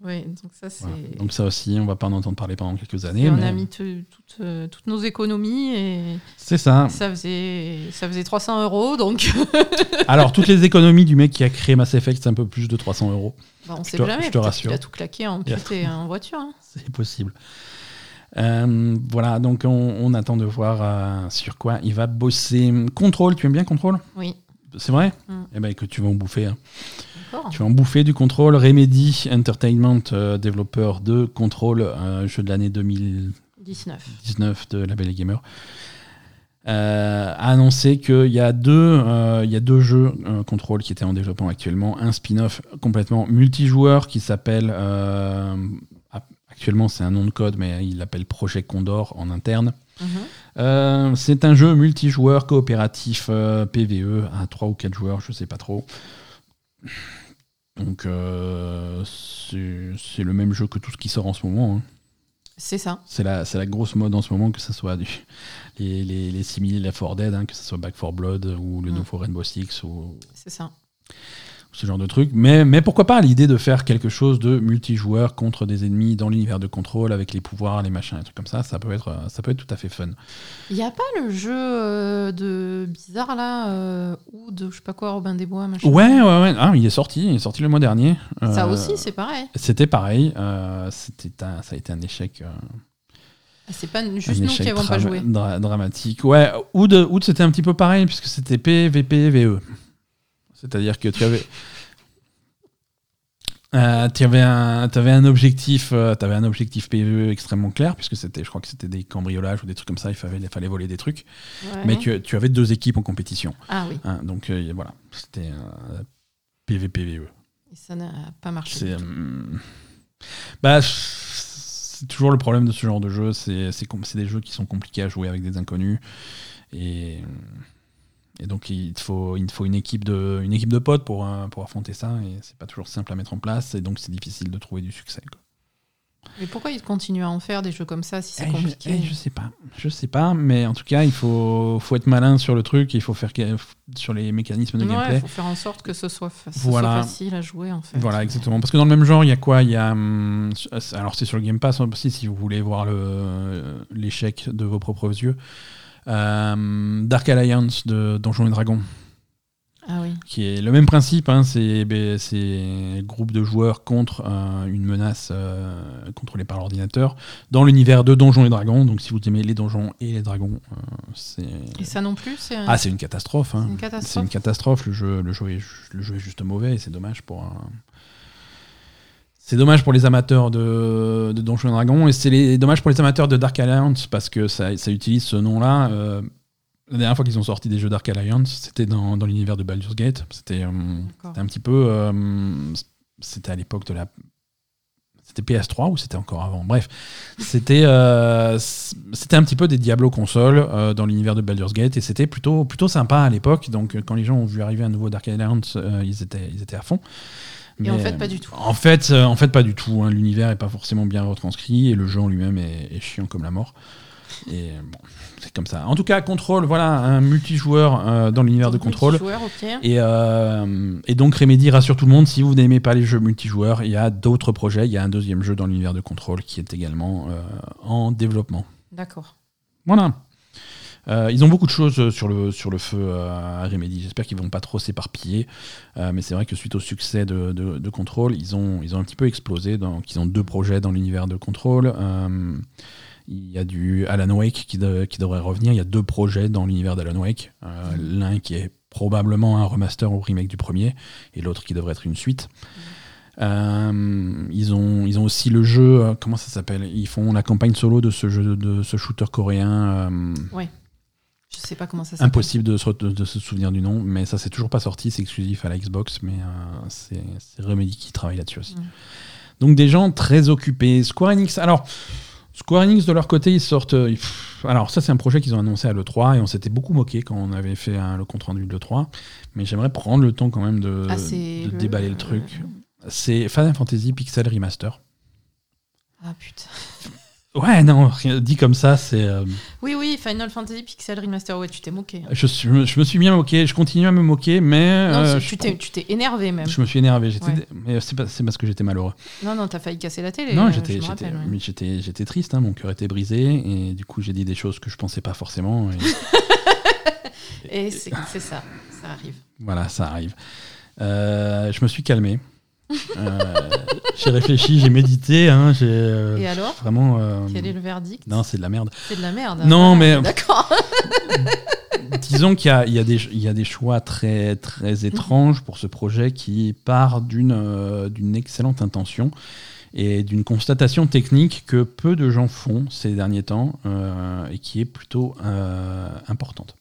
Oui, donc ça, c'est.
Voilà. Donc ça aussi, on va pas en entendre parler pendant quelques
Et
années.
on
mais
a mis te- toutes, euh, toutes nos économies et
C'est ça.
ça faisait, ça faisait 300 euros. Donc, [LAUGHS]
Alors, toutes les économies du mec qui a créé Mass Effect, c'est un peu plus de 300 euros.
bah, on
Je
sait
te-
jamais.
je te rassure.
qu'il a tout claqué en
Il
pute et en voiture. hein.
C'est possible. Euh, voilà, donc on, on attend de voir euh, sur quoi il va bosser. Contrôle, tu aimes bien Contrôle?
Oui.
C'est vrai?
Mm.
Eh ben que tu vas en bouffer. hein. Tu vas en bouffer du Contrôle. Remedy Entertainment, euh, développeur de Contrôle, un jeu de l'année 2019
19.
de la Belle Gamer, euh, a annoncé qu'il y, a deux, euh, il y a deux jeux euh, Control qui étaient en développement actuellement. Un spin-off complètement multijoueur qui s'appelle. euh, actuellement, c'est un nom de code, mais il l'appelle Projet Condor en interne.
Mhm.
Euh, c'est un jeu multijoueur coopératif euh, PVE à 3 ou 4 joueurs, je sais pas trop. Donc euh, c'est le même jeu que tout ce qui sort en ce moment. hein.
C'est ça.
C'est la, la grosse mode en ce moment, que ce soit du, les, les, les similes Left 4 Dead, hein, que ce soit Back 4 Blood ou le
Mm.
nouveau Rainbow Six ou,
C'est ça.
Ce genre de truc. Mais, mais pourquoi pas l'idée de faire quelque chose de multijoueur contre des ennemis dans l'univers de contrôle avec les pouvoirs, les machins, les trucs comme ça, ça peut être, euh, ça peut être tout à fait fun.
Il n'y a pas le jeu euh, de bizarre là, euh, ou de je sais pas quoi, Robin des Bois, machin?
Ouais, ouais, ouais. Ah, il est sorti, il est sorti le mois dernier.
Ça
Euh,
aussi, c'est pareil.
C'était pareil. euh, c'était un- ça a été un échec. euh,
C'est pas juste nous qui n'avons pas joué.
dra- dramatique. Ouais, Oud, Oud c'était un petit peu pareil puisque c'était PVP VE. C'est-à-dire que tu avais euh, tu avais un, t'avais un objectif, euh, t'avais un objectif PVE extrêmement clair puisque c'était, je crois que c'était des cambriolages ou des trucs comme ça. Il fallait, il fallait voler des trucs.
Ouais.
Mais tu, tu avais deux équipes en compétition.
Ah oui,
hein. donc euh, voilà, c'était euh, PVP VE.
et ça n'a pas marché.
C'est hum, bah, c'est toujours le problème de ce genre de jeu. C'est c'est des jeux qui sont compliqués à jouer avec des inconnus. Et, et donc, il te faut, il faut une, équipe de, une équipe de potes pour, euh, pour affronter ça. Et c'est pas toujours simple à mettre en place. Et donc, c'est difficile de trouver du succès. quoi.
Mais pourquoi ils continuent à en faire des jeux comme ça si c'est
Eh, je-
compliqué
eh, je, sais pas. Je sais pas. Mais en tout cas, il faut, faut être malin sur le truc. Il faut faire sur les mécanismes de
Ouais,
gameplay.
faut faire en sorte que ce soit, fa- ce
Voilà.
soit facile à jouer en fait.
Voilà, exactement. Parce que dans le même genre, il y a quoi? Il y a. hum, alors, c'est sur le Game Pass aussi, si vous voulez voir le- l'échec de vos propres yeux. Euh, Dark Alliance de Donjons et Dragons.
Ah oui.
qui est le même principe. Hein, c'est ben, c'est groupe de joueurs contre euh, une menace euh, contrôlée par l'ordinateur dans l'univers de Donjons et Dragons. Donc si vous aimez les donjons et les dragons, euh, c'est
Et ça non plus, c'est.
ah c'est une catastrophe. hein.
C'est une catastrophe.
une catastrophe. Le jeu, le jeu, est, le jeu est juste mauvais et c'est dommage pour. un- C'est dommage pour les amateurs de, de Donjons et Dragons et c'est dommage pour les amateurs de Dark Alliance parce que ça, ça utilise ce nom-là. euh, la dernière fois qu'ils ont sorti des jeux Dark Alliance, c'était dans, dans l'univers de Baldur's Gate. C'était euh, un petit peu. euh, c'était à l'époque de la. C'était PS3 ou c'était encore avant? Bref, c'était c'était un petit peu des Diablo consoles dans l'univers de Baldur's Gate et c'était plutôt, plutôt sympa à l'époque. Donc quand les gens ont vu arriver un nouveau Dark Alliance, ils, étaient, ils étaient à fond.
Et en
Mais,
fait, pas du tout.
En fait, euh, en fait pas du tout. hein. L'univers est pas forcément bien retranscrit et le jeu en lui-même est, est chiant comme la mort. Et bon, c'est comme ça. En tout cas, Control, voilà, un multijoueur euh, dans l'univers de Control. Et, euh, et donc Remedy rassure tout le monde, si vous n'aimez pas les jeux multijoueurs, il y a d'autres projets, il y a un deuxième jeu dans l'univers de Control qui est également euh, en développement.
D'accord.
Voilà. Euh, ils ont beaucoup de choses sur le, sur le feu euh, à Remedy. J'espère qu'ils vont pas trop s'éparpiller. Euh, mais c'est vrai que suite au succès de, de, Control, ils ont, ils ont un petit peu explosé. Donc, ils ont deux projets dans l'univers de Control. Euh, il y a du Alan Wake qui, qui devrait revenir. Il y a deux projets dans l'univers d'Alan Wake. Euh, L'un qui est probablement un remaster ou remake du premier, et l'autre qui devrait être une suite. Euh, ils, ont, ils ont aussi le jeu, euh, comment ça s'appelle? Ils font la campagne solo de ce jeu, de ce shooter coréen. euh,
Je sais pas comment ça s'appelle.
Impossible de se, de- de se souvenir du nom, mais ça c'est toujours pas sorti, c'est exclusif à la Xbox, mais euh, c'est Remedy qui travaille là-dessus aussi.
Mm.
Donc des gens très occupés. Square Enix, alors Square Enix de leur côté, ils sortent. euh, pff, alors ça c'est un projet qu'ils ont annoncé à l'E3 et on s'était beaucoup moqué quand on avait fait un- le compte rendu de l'E3, mais j'aimerais prendre le temps quand même de,
Ah, c'est
de
le-
déballer le truc. C'est Final Fantasy Pixel Remaster.
Ah putain. [LAUGHS]
Ouais, non, rien- dit comme ça, c'est. euh,
Oui, oui, Final Fantasy Pixel Remaster, ouais, tu t'es moqué.
je, suis- je me- je me suis bien moqué, je continue à me moquer, mais.
Non,
euh,
c'est- tu t'es tu t'es énervé même.
Je me suis énervé, j'étais,
Ouais.
mais c'est, pas- c'est parce que j'étais malheureux.
Non, non, t'as failli casser la télé.
non,
euh,
j'étais,
je me
j'étais,
rappelle, ouais.
mais j'étais, j'étais triste, hein, mon cœur était brisé, et du coup j'ai dit des choses que je pensais pas forcément. Et [LAUGHS]
Et c'est c'est ça, ça arrive.
voilà, ça arrive. Euh, je me suis calmé. Euh, j'ai réfléchi, j'ai médité, hein, j'ai euh,
Et alors
vraiment. euh,
Quel est le verdict?
Non, c'est de la merde.
C'est de la merde.
Non,
Voilà,
mais- [LAUGHS]
D'accord. [LAUGHS]
Disons qu'il y a, il y, a des, il y a des choix très, très étranges pour ce projet qui part d'une euh, d'une excellente intention et d'une constatation technique que peu de gens font ces derniers temps euh, et qui est plutôt euh, importante.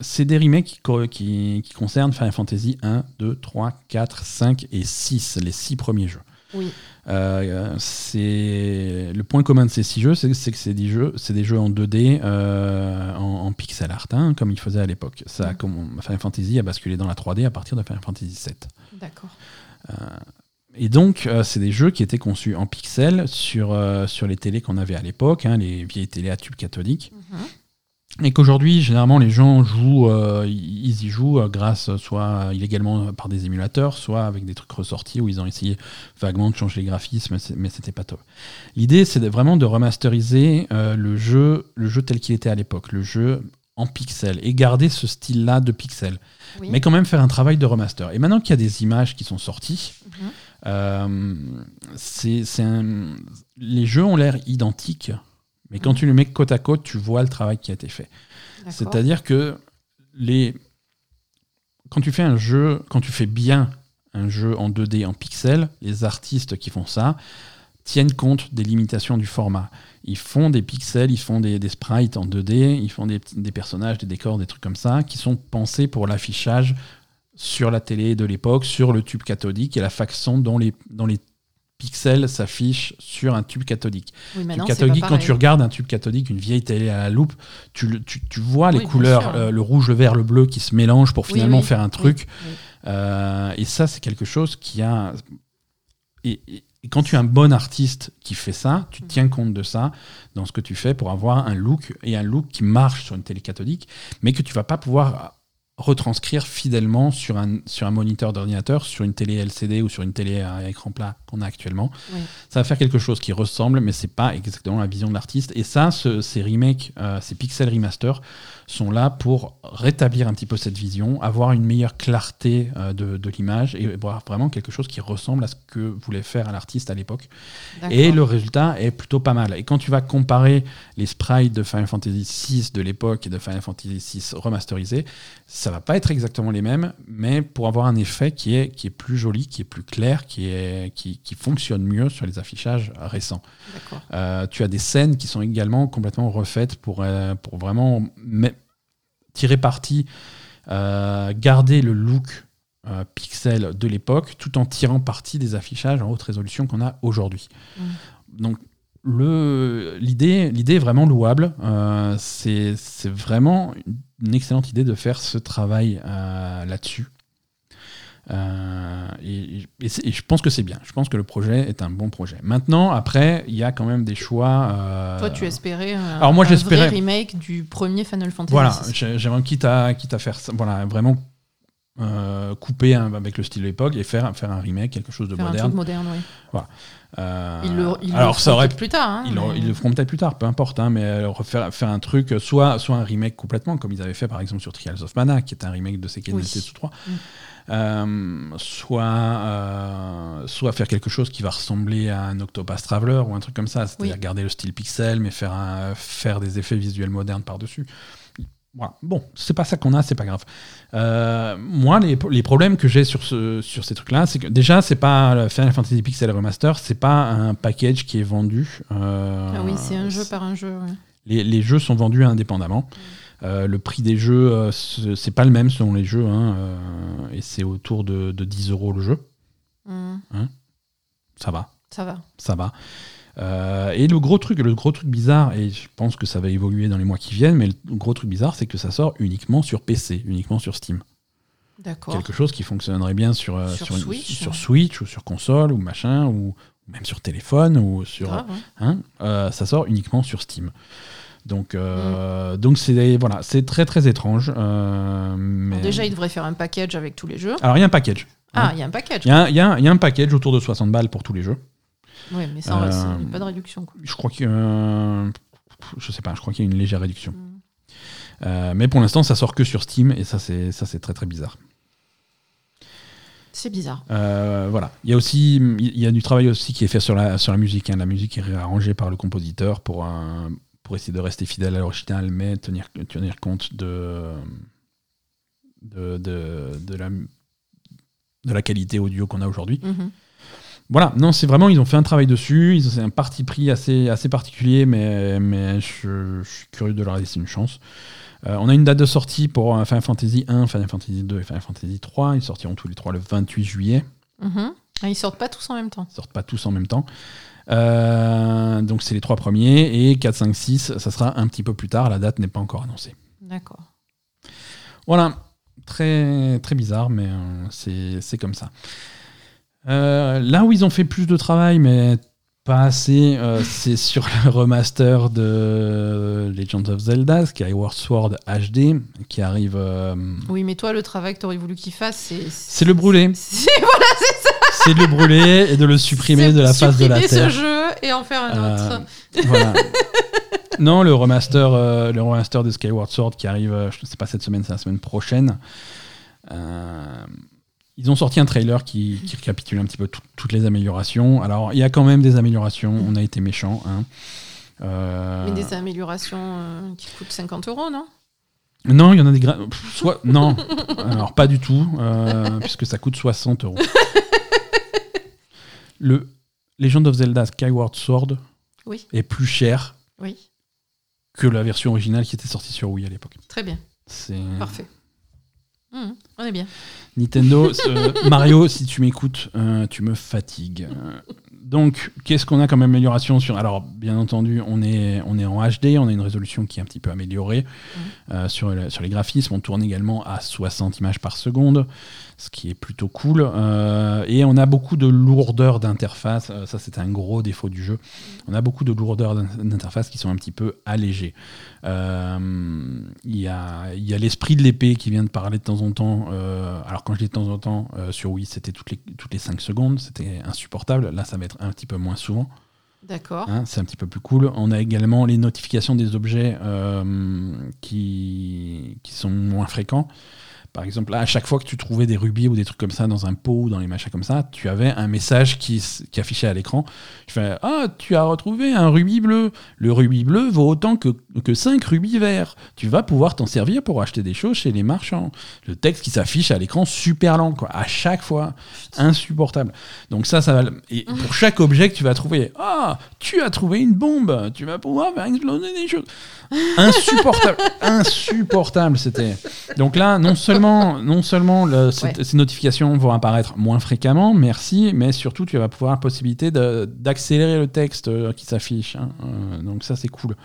Euh, c'est des remakes qui, qui, qui concernent Final Fantasy 1, 2, 3, 4, 5 et 6, les six premiers jeux.
Oui.
Euh, c'est le point commun de ces six jeux, c'est que c'est des jeux, c'est des jeux en 2D, euh, en, en pixel art, hein, comme ils faisaient à l'époque. Ça, a
Mm.
comme Final Fantasy a basculé dans la 3D à partir de Final Fantasy 7.
D'accord.
Et donc, euh, c'est des jeux qui étaient conçus en pixels sur, euh, sur les télés qu'on avait à l'époque, hein, les vieilles télés à tube cathodique.
Mhm.
Et qu'aujourd'hui, généralement, les gens jouent, euh, ils y jouent euh, grâce soit illégalement par des émulateurs, soit avec des trucs ressortis où ils ont essayé vaguement de changer les graphismes, mais c'était pas top. L'idée, c'est vraiment de remasteriser euh, le jeu, le jeu tel qu'il était à l'époque, le jeu en pixels, et garder ce style-là de pixels,
Oui.
mais quand même faire un travail de remaster. Et maintenant qu'il y a des images qui sont sorties,
Mhm.
euh, c'est, les jeux ont l'air identiques, mais quand tu les mets côte à côte, tu vois le travail qui a été fait. C'est-à-dire que les... quand tu fais un jeu, quand tu fais bien un jeu en 2D en pixels, les artistes qui font ça tiennent compte des limitations du format. Ils font des pixels, ils font des, des sprites en 2D, ils font des personnages, des décors, des trucs comme ça, qui sont pensés pour l'affichage sur la télé de l'époque, sur le tube cathodique et la façon dont les, dont les pixels s'affichent sur un tube cathodique
Oui,
tube cathodique, quand tu regardes un tube cathodique, une vieille télé à la loupe, tu, le- tu, tu vois les
Oui,
couleurs, euh, le rouge, le vert, le bleu qui se mélangent pour finalement
oui,
faire un truc. Euh, et ça, c'est quelque chose qui a. Et, et- et quand tu es un bon artiste qui fait ça, tu
Mm.
tiens compte de ça dans ce que tu fais pour avoir un look et un look qui marche sur une télé cathodique, mais que tu vas pas pouvoir retranscrire fidèlement sur un, sur un moniteur d'ordinateur, sur une télé LCD ou sur une télé à écran plat qu'on a actuellement.
Oui.
Ça va faire quelque chose qui ressemble, mais c'est pas exactement la vision de l'artiste. Et ça, ce- ces remakes, euh, ces pixel remaster sont là pour rétablir un petit peu cette vision, avoir une meilleure clarté euh, de, de l'image et voir vraiment quelque chose qui ressemble à ce que voulait faire l'artiste à l'époque. Et le résultat est plutôt pas mal. Et quand tu vas comparer les sprites de Final Fantasy VI de l'époque et de Final Fantasy VI remasterisés, ça va pas être exactement les mêmes, mais pour avoir un effet qui est, qui est plus joli, qui est plus clair, qui, est, qui, qui fonctionne mieux sur les affichages récents. Euh, tu as des scènes qui sont également complètement refaites pour, euh, pour vraiment me- tirer parti, euh, garder le look pixel de l'époque, tout en tirant parti des affichages en haute résolution qu'on a aujourd'hui.
Mm.
Donc l'idée est vraiment louable. C'est c'est vraiment une excellente idée de faire ce travail là-dessus. Euh, et, et c'est- et je pense que c'est bien. Je pense que le projet est un bon projet. Maintenant, après, il y a quand même des choix. euh,
Toi, tu espérais un,
Alors moi,
un vrai remake du premier Final Fantasy
Voilà, j'aimerais quitte à, quitte à faire ça, voilà, vraiment euh, couper un- avec le style de l'époque et faire, faire un remake, quelque chose de
Faire un
moderne.
truc moderne, oui.
Euh,
Ils le, ils le
alors ça
feront
aurait
peut-être plus tard. hein,
Ils, le-
mais-
ils le feront peut-être plus tard, peu importe, hein, mais refaire, faire un truc, soit, soit un remake complètement, comme ils avaient fait par exemple sur Trials of Mana, qui est un remake de Seiken
Oui.
Densetsu 3,
Mm.
Euh, soit, euh, soit faire quelque chose qui va ressembler à un Octopath Traveler ou un truc comme ça, c'est-à-dire
Oui.
garder le style pixel, mais faire, un- faire des effets visuels modernes par-dessus. Voilà. Bon, c'est pas ça qu'on a, c'est pas grave. Euh, moi, les, les problèmes que j'ai sur, ce, sur ces trucs-là, c'est que déjà, c'est pas Final Fantasy Pixel Remaster, c'est pas un package qui est vendu.
Ah oui, c'est un jeu par un jeu. ouais.
les, les jeux sont vendus indépendamment. Euh, le prix des jeux, euh, ce- c'est pas le même selon les jeux, hein, euh, et c'est autour de, de 10 euros le jeu.
Hum,
Ça va,
ça va.
ça va. Euh, et le gros truc, le gros truc bizarre, et je pense que ça va évoluer dans les mois qui viennent, mais le gros truc bizarre, c'est que ça sort uniquement sur PC, uniquement sur Steam.
D'accord.
Quelque chose qui fonctionnerait bien sur, euh,
Sur Switch,
sur
ouais.
Switch ou sur console ou machin, ou même sur téléphone ou sur,
Grave, hein.
hein, euh, ça sort uniquement sur Steam. Donc, euh,
Mm.
donc c'est voilà, c'est très très étrange. euh, mais...
Déjà, ils devraient faire un package avec tous les jeux.
Alors il y a un package.
Ah,
hein.
il y a un package.
Il y, a un- il y a un- il y a un package autour de 60 balles pour tous les jeux.
Oui, mais ça,
Euh,
c'est pas de réduction. Quoi.
Je crois que euh, je sais pas, je crois qu'il y a une légère réduction. Euh, mais pour l'instant, ça sort que sur Steam et ça c'est ça c'est très très bizarre.
C'est bizarre.
Euh, voilà. Il y a aussi il y a du travail aussi qui est fait sur la, sur la musique. hein. La musique est réarrangée par le compositeur pour, un- pour essayer de rester fidèle à l'original, mais tenir, tenir compte de, de, de, de la, de la qualité audio qu'on a aujourd'hui.
Mhm.
Voilà, non, c'est vraiment, ils ont fait un travail dessus. Ils ont- C'est un parti pris assez, assez particulier, mais, mais je, je suis curieux de leur laisser une chance. Euh, on a une date de sortie pour euh, Final Fantasy 1, Final Fantasy 2 et Final Fantasy 3. Ils sortiront tous les trois le 28 juillet.
Ah, ils sortent pas tous en même temps.
Ils sortent pas tous en même temps. Euh, donc c'est les trois premiers. Et 4, 5, 6, ça sera un petit peu plus tard. La date n'est pas encore annoncée.
D'accord.
Voilà, très, très bizarre, mais euh, c'est comme ça. Euh, là où ils ont fait plus de travail, mais pas assez, [LAUGHS] c'est sur le remaster de Legend of Zelda, Skyward Sword HD, qui arrive.
Oui, mais toi, le travail que tu aurais voulu qu'il fasse, c'est.
c'est le brûler, [LAUGHS]
voilà, c'est ça.
C'est de le brûler et de le supprimer de la face de la
supprimer
terre.
ce jeu et en faire un
Euh,
autre.
voilà. [LAUGHS] non, le remaster, euh, le remaster de Skyward Sword qui arrive, euh, je ne sais pas cette semaine, c'est la semaine prochaine. Euh, ils ont sorti un trailer qui, qui récapitule un petit peu tout- toutes les améliorations. Alors, il y a quand même des améliorations. On a été méchants. hein.
Mais des améliorations qui coûtent 50 euros, non?
Non, il y en a des pff, soit non. Alors pas du tout, puisque ça coûte 60 euros. [LAUGHS] Le Legend of Zelda Skyward Sword
Oui.
est plus cher
Oui,
que la version originale qui était sortie sur Wii à l'époque.
très bien,
C'est
parfait. Mhm, on est bien.
Nintendo, euh, Mario, si tu m'écoutes, euh, tu me fatigues. Donc, qu'est-ce qu'on a comme amélioration sur Alors, bien entendu, on est, on est en HD, on a une résolution qui est un petit peu améliorée euh, sur, le- sur les graphismes. On tourne également à 60 images par seconde, ce qui est plutôt cool. Euh, et on a beaucoup de lourdeur d'interface. Euh, ça, c'est un gros défaut du jeu. On a beaucoup de lourdeur d'in- d'interface qui sont un petit peu allégées. Il y a, il y a l'esprit de l'épée qui vient de parler de temps en temps. Alors, quand je dis de temps en temps, sur Wii, c'était toutes les, toutes les 5 secondes. C'était insupportable. Là, ça va être un petit peu moins souvent.
D'accord.
Hein, c'est un petit peu plus cool. On a également les notifications des objets euh, qui, qui sont moins fréquents. Par exemple, là, à chaque fois que tu trouvais des rubis ou des trucs comme ça dans un pot ou dans les machins comme ça, tu avais un message qui, qui affichait à l'écran. Tu fais Ah, tu as retrouvé un rubis bleu. Le rubis bleu vaut autant que, que 5 rubis verts. Tu vas pouvoir t'en servir pour acheter des choses chez les marchands. Le texte qui s'affiche à l'écran super lent, quoi. À chaque fois, insupportable. Donc ça, ça va. Et pour chaque objet que tu vas trouver, ah, tu as trouvé une bombe, tu vas pouvoir faire exploser des choses. Insupportable, insupportable, c'était. Donc là, non seulement, non seulement le- cette-
Ouais.
ces notifications vont apparaître moins fréquemment, merci, mais surtout tu vas pouvoir la possibilité d'accélérer le texte euh, qui s'affiche. hein. Euh, donc ça, c'est cool.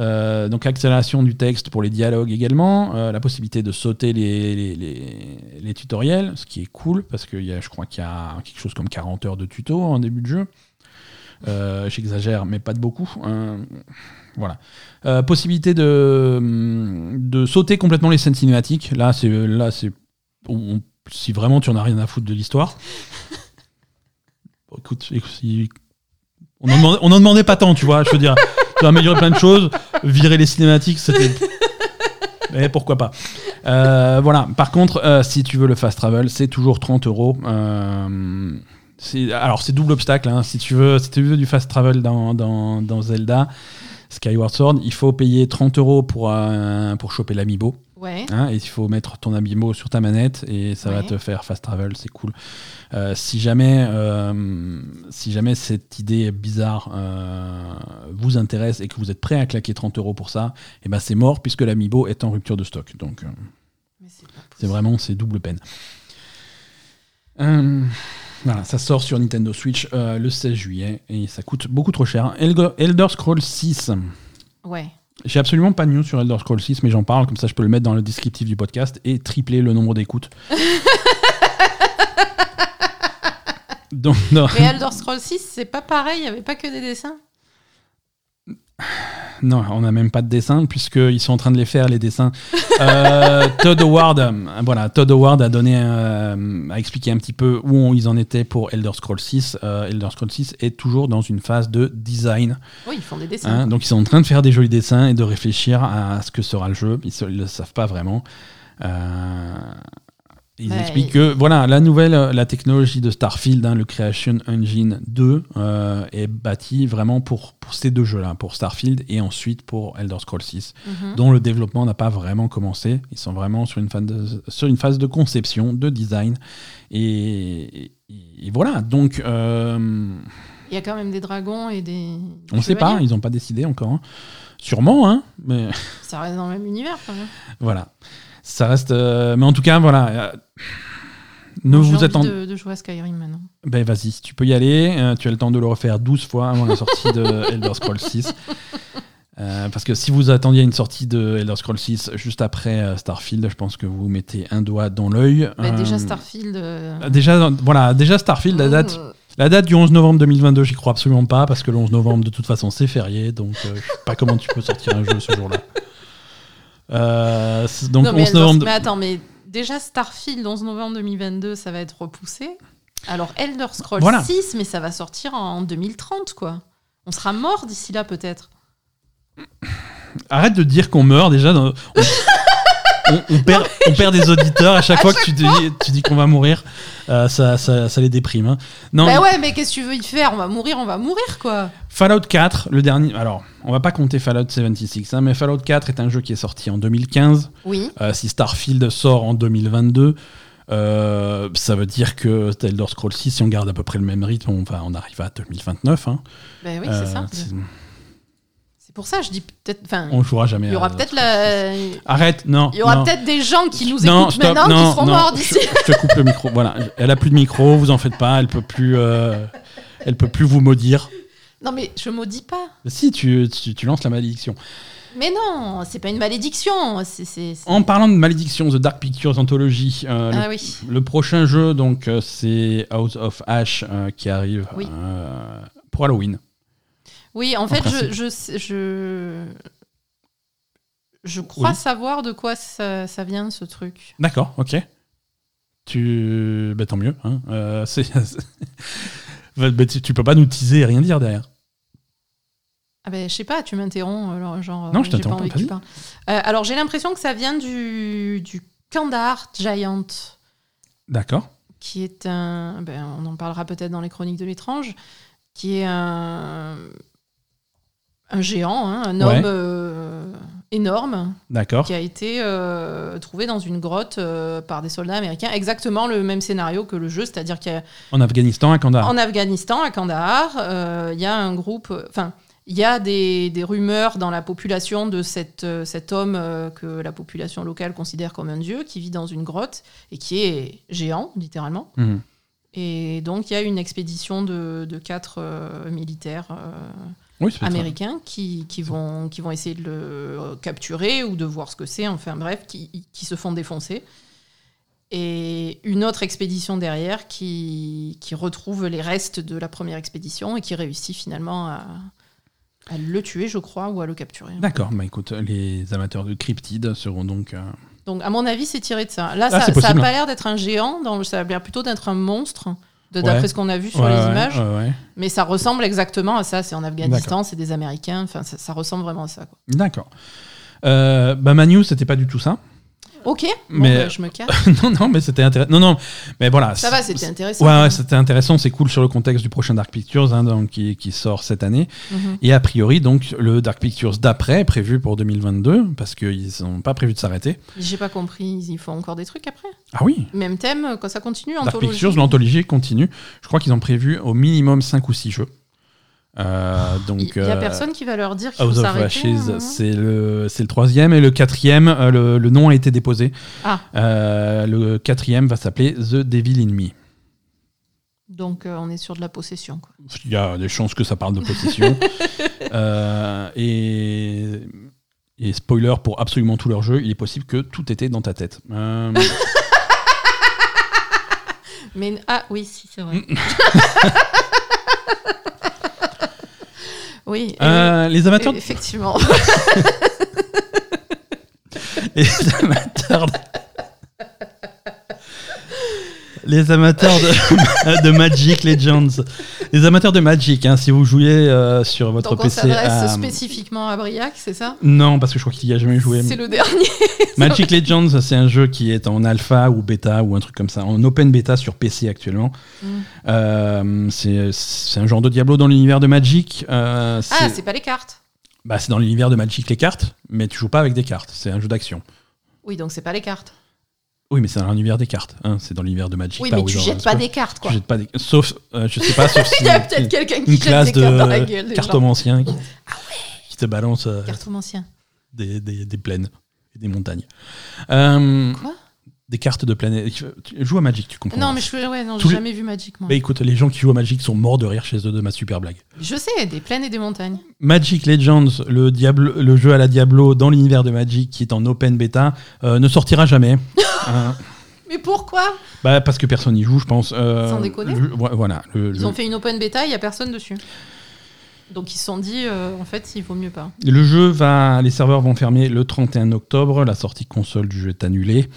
Euh, donc accélération du texte pour les dialogues également, euh, la possibilité de sauter les, les, les- les tutoriels, ce qui est cool parce que y a, je crois qu'il y a quelque chose comme 40 heures de tuto en début de jeu. Euh, J'exagère, mais pas de beaucoup. Voilà. Euh, possibilité de, de sauter complètement les scènes cinématiques. Là, c'est là, c'est si vraiment tu en as rien à foutre de l'histoire. Écoute, on n'en demandait, on en demandait pas tant, tu vois. Je veux dire, tu as amélioré plein de choses, virer les cinématiques, c'était. Mais pourquoi pas. Euh, voilà. Par contre, euh, si tu veux le fast travel, c'est toujours 30 euros. Euh, alors, c'est double obstacle. hein. Si, tu veux, si tu veux du fast travel dans, dans, dans Zelda, Skyward Sword, il faut payer 30 euros pour, pour choper l'amiibo.
Ouais.
Hein, et il faut mettre ton amiibo sur ta manette et ça va te faire fast travel, c'est cool. Euh, si jamais, euh, si jamais cette idée bizarre euh, vous intéresse et que vous êtes prêt à claquer 30 euros pour ça, et ben c'est mort puisque l'amiibo est en rupture de stock. Donc
c'est
vraiment c'est double peine. Euh, voilà, ça sort sur Nintendo Switch euh, le 16 juillet et ça coûte beaucoup trop cher. Elder Scrolls 6.
Ouais.
J'ai absolument pas de news sur Elder Scrolls 6, mais j'en parle, comme ça je peux le mettre dans le descriptif du podcast et tripler le nombre d'écoutes. [LAUGHS] Donc, non,
Mais Elder Scrolls 6, c'est pas pareil, il n'y avait pas que des dessins?
Non, on n'a même pas de dessin, puisqu'ils sont en train de les faire, les dessins. Euh, [LAUGHS] Todd Howard, euh, voilà, Todd Howard a, donné, euh, a expliqué un petit peu où on- ils en étaient pour Elder Scrolls 6. Euh, Elder Scrolls 6 est toujours dans une phase de design.
Oui, ils font des dessins.
Hein, donc ils sont en train de faire des jolis dessins et de réfléchir à ce que sera le jeu. Ils ne le savent pas vraiment. Euh, ils
Ouais,
expliquent que voilà, la nouvelle, euh, la technologie de Starfield, hein, le Creation Engine 2, euh, est bâtie vraiment pour, pour ces deux jeux-là, pour Starfield et ensuite pour Elder Scrolls 6,
Mhm.
dont le développement n'a pas vraiment commencé. Ils sont vraiment sur une phase de, sur une phase de conception, de design. Et, et- et voilà, donc euh,
Il y a quand même des dragons et des.
on ne sait pas, ils n'ont pas décidé encore. hein. Sûrement, hein, mais.
Ça reste dans le même univers quand même. [LAUGHS]
Voilà. Ça reste. euh, mais en tout cas, voilà. euh, ne vous attendez.
de, de jouer à Skyrim maintenant.
Ben vas-y, tu peux y aller. euh, tu as le temps de le refaire 12 fois avant la sortie de [LAUGHS] Elder Scrolls 6. Euh, parce que si vous attendiez une sortie de Elder Scrolls 6 juste après euh, Starfield, je pense que vous mettez un doigt dans l'œil.
Bah, déjà Starfield. euh,
Déjà, voilà, déjà Starfield, la date,
euh,
la date du 11 novembre 2022, j'y crois absolument pas, parce que le 11 novembre, de toute façon, c'est férié, donc je sais pas comment tu peux sortir un jeu ce jour-là. Euh, donc
non, mais,
11
Elder-
novembre.
mais attends, mais déjà Starfield 11 novembre 2022, ça va être repoussé. Alors Elder Scrolls
Voilà.
6, mais ça va sortir en 2030 quoi. On sera mort d'ici là peut-être.
Arrête de dire qu'on meurt déjà. dans- on, [LAUGHS] on- on perd, on perd des auditeurs à chaque [LAUGHS] fois que tu dis, tu dis qu'on va mourir. Euh, ça, ça, ça les déprime. hein. Non,
Bah ouais, mais qu'est-ce que tu veux y faire? On va mourir, on va mourir quoi.
Fallout 4, le dernier. Alors, on va pas compter Fallout 76, hein, mais Fallout 4 est un jeu qui est sorti en 2015.
Oui.
Euh, si Starfield sort en 2022, euh, ça veut dire que Elder Scrolls 6, si on garde à peu près le même rythme, on, va, on arrive à 2029. hein.
Bah oui,
Euh,
c'est ça.
C'est-
pour ça je dis peut-être. Enfin,
on jouera jamais.
il y aura peut-être la.
Arrête, non.
Il y aura peut-être des gens qui nous
Non,
écoutent
stop,
maintenant
non,
qui seront
non,
morts
je-
d'ici.
Je, te coupe le micro. Voilà, elle a plus de micro, vous en faites pas, elle peut plus. euh, Elle peut plus vous maudire.
Non, mais je maudis pas.
Si, tu, tu, tu lances la malédiction.
Mais non, c'est pas une malédiction. c'est- c'est- c'est-
En parlant de malédiction, The Dark Pictures Anthology, euh, le,
Ah oui.
le prochain jeu, donc, euh, c'est House of Ash euh, qui arrive
Oui.
pour Halloween.
Oui, en fait, je,
principe.
je, je, je crois
Oui.
savoir de quoi ça, ça vient, ce truc.
D'accord, ok. Tu. Bah, tant mieux. Hein. Euh, [LAUGHS] Bah, bah, tu, tu peux pas nous teaser et rien dire derrière.
Ah ben, je sais pas, tu m'interromps. alors, Genre,
Non, je
j'ai
t'interromps
pas envie
pas,
que tu
vas-y.
parles. Euh, alors, j'ai l'impression que ça vient du, du Kandahar Giant,
D'accord.
qui est un. Ben, on en parlera peut-être dans les Chroniques de l'étrange, qui est un. Un géant, hein, un
Ouais.
homme euh, énorme,
D'accord.
qui a été euh, trouvé dans une grotte euh, par des soldats américains. Exactement le même scénario que le jeu, c'est-à-dire qu'il y a
En Afghanistan, à Kandahar.
en Afghanistan, à Kandahar, euh, il y a un groupe. Enfin, il y a des, des rumeurs dans la population de cette, cet homme que la population locale considère comme un dieu, qui vit dans une grotte et qui est géant, littéralement.
Mhm.
Et donc, il y a une expédition de, de quatre militaires
Oui,
américains qui, qui, vont, qui vont essayer de le capturer ou de voir ce que c'est, enfin bref, qui, qui se font défoncer. Et une autre expédition derrière qui, qui retrouve les restes de la première expédition et qui réussit finalement à, à le tuer, je crois, ou à le capturer.
D'accord, bah écoute, les amateurs de cryptides seront donc. euh,
Donc, à mon avis, c'est tiré de ça. Là,
Ah,
ça
c'est
ça a
possible.
pas l'air d'être un géant, dans le- ça a l'air plutôt d'être un monstre, de-
Ouais.
d'après ce qu'on a vu sur
ouais,
les images.
ouais.
Mais ça ressemble exactement à ça. C'est en Afghanistan, c'est des Américains. Enfin, ça, ça ressemble vraiment à ça.
D'accord. Euh, bah, ma news, c'était pas du tout ça.
Ok, bon,
Mais-
bah, je me casse. [LAUGHS]
non, non, mais c'était intéressant. Non, non, mais voilà.
Ça va, c'était intéressant.
Ouais, ouais, c'était intéressant, c'est cool sur le contexte du prochain Dark Pictures hein, donc, qui, qui sort cette année.
Mhm.
Et a priori, donc, le Dark Pictures d'après, prévu pour 2022, parce qu'ils n'ont pas prévu de s'arrêter.
J'ai pas compris, ils font encore des trucs après?
Ah oui,
Même thème, quand ça continue,
Dark
anthologie?
Pictures, l'anthologie continue. Je crois qu'ils ont prévu au minimum 5 ou 6 jeux. Euh, donc,
Il y a
euh,
personne qui va leur dire qu'il faut s'arrêter. Hein.
c'est le, c'est le troisième. Et le quatrième, euh, le, le nom a été déposé.
Ah.
Le quatrième va s'appeler The Devil in Me.
Donc euh, on est sur de la possession. Quoi.
Il y a des chances que ça parle de possession. [LAUGHS] Euh, et, et spoiler pour absolument tous leurs jeux, il est possible que tout était dans ta tête. Euh, [LAUGHS]
Mais ah oui, si c'est vrai. [LAUGHS] oui. et
euh, les amateurs,
effectivement. [LAUGHS]
les amateurs de... Les amateurs de, [LAUGHS] de Magic Legends. Les amateurs de Magic, hein, si vous jouez euh, sur votre
Donc on
PC.
s'adresse
à-
spécifiquement à Briac, c'est ça?
Non, parce que je crois qu'il y a jamais joué.
C'est le dernier. [LAUGHS]
Magic Legends, c'est un jeu qui est en alpha ou bêta ou un truc comme ça, en open bêta sur PC actuellement.
Mm.
Euh, c'est un genre de Diablo dans l'univers de Magic. Euh,
Ah,
c'est
c'est pas les cartes.
bah, c'est dans l'univers de Magic les cartes, mais tu joues pas avec des cartes. C'est un jeu d'action.
Oui, donc c'est pas les cartes.
Oui, mais c'est dans l'univers des cartes. hein, C'est dans l'univers de Magic.
Oui, mais tu
genre,
jettes pas des cartes, quoi.
Tu jettes pas des... Sauf, euh, je sais pas, sauf si [LAUGHS]
Il y a peut-être quelqu'un qui
une
jette
classe
des cartes dans la
de
gueule.
cartomancien qui, qui te balance euh,
Cartomancien.
des, des, des plaines et des montagnes. Euh,
Quoi?
Des cartes de planète. Tu joues à Magic, tu comprends.
Non, mais je ouais, non,
Tous
j'ai
les-
jamais vu Magic, moi.
Bah écoute, les gens qui jouent à Magic sont morts de rire chez eux de ma super blague.
Je sais, des plaines et des montagnes.
Magic Legends, le, Diablo, le jeu à la Diablo dans l'univers de Magic qui est en open bêta, euh, ne sortira jamais. [LAUGHS] Euh,
Mais pourquoi?
bah, parce que personne n'y joue, je pense. Euh,
Sans déconner.
le- voilà. le-
Ils ont fait une open bêta, il y a personne dessus. Donc ils se sont dit, euh, en fait, il vaut mieux pas.
Le jeu va, les serveurs vont fermer le 31 octobre. La sortie console du jeu est annulée.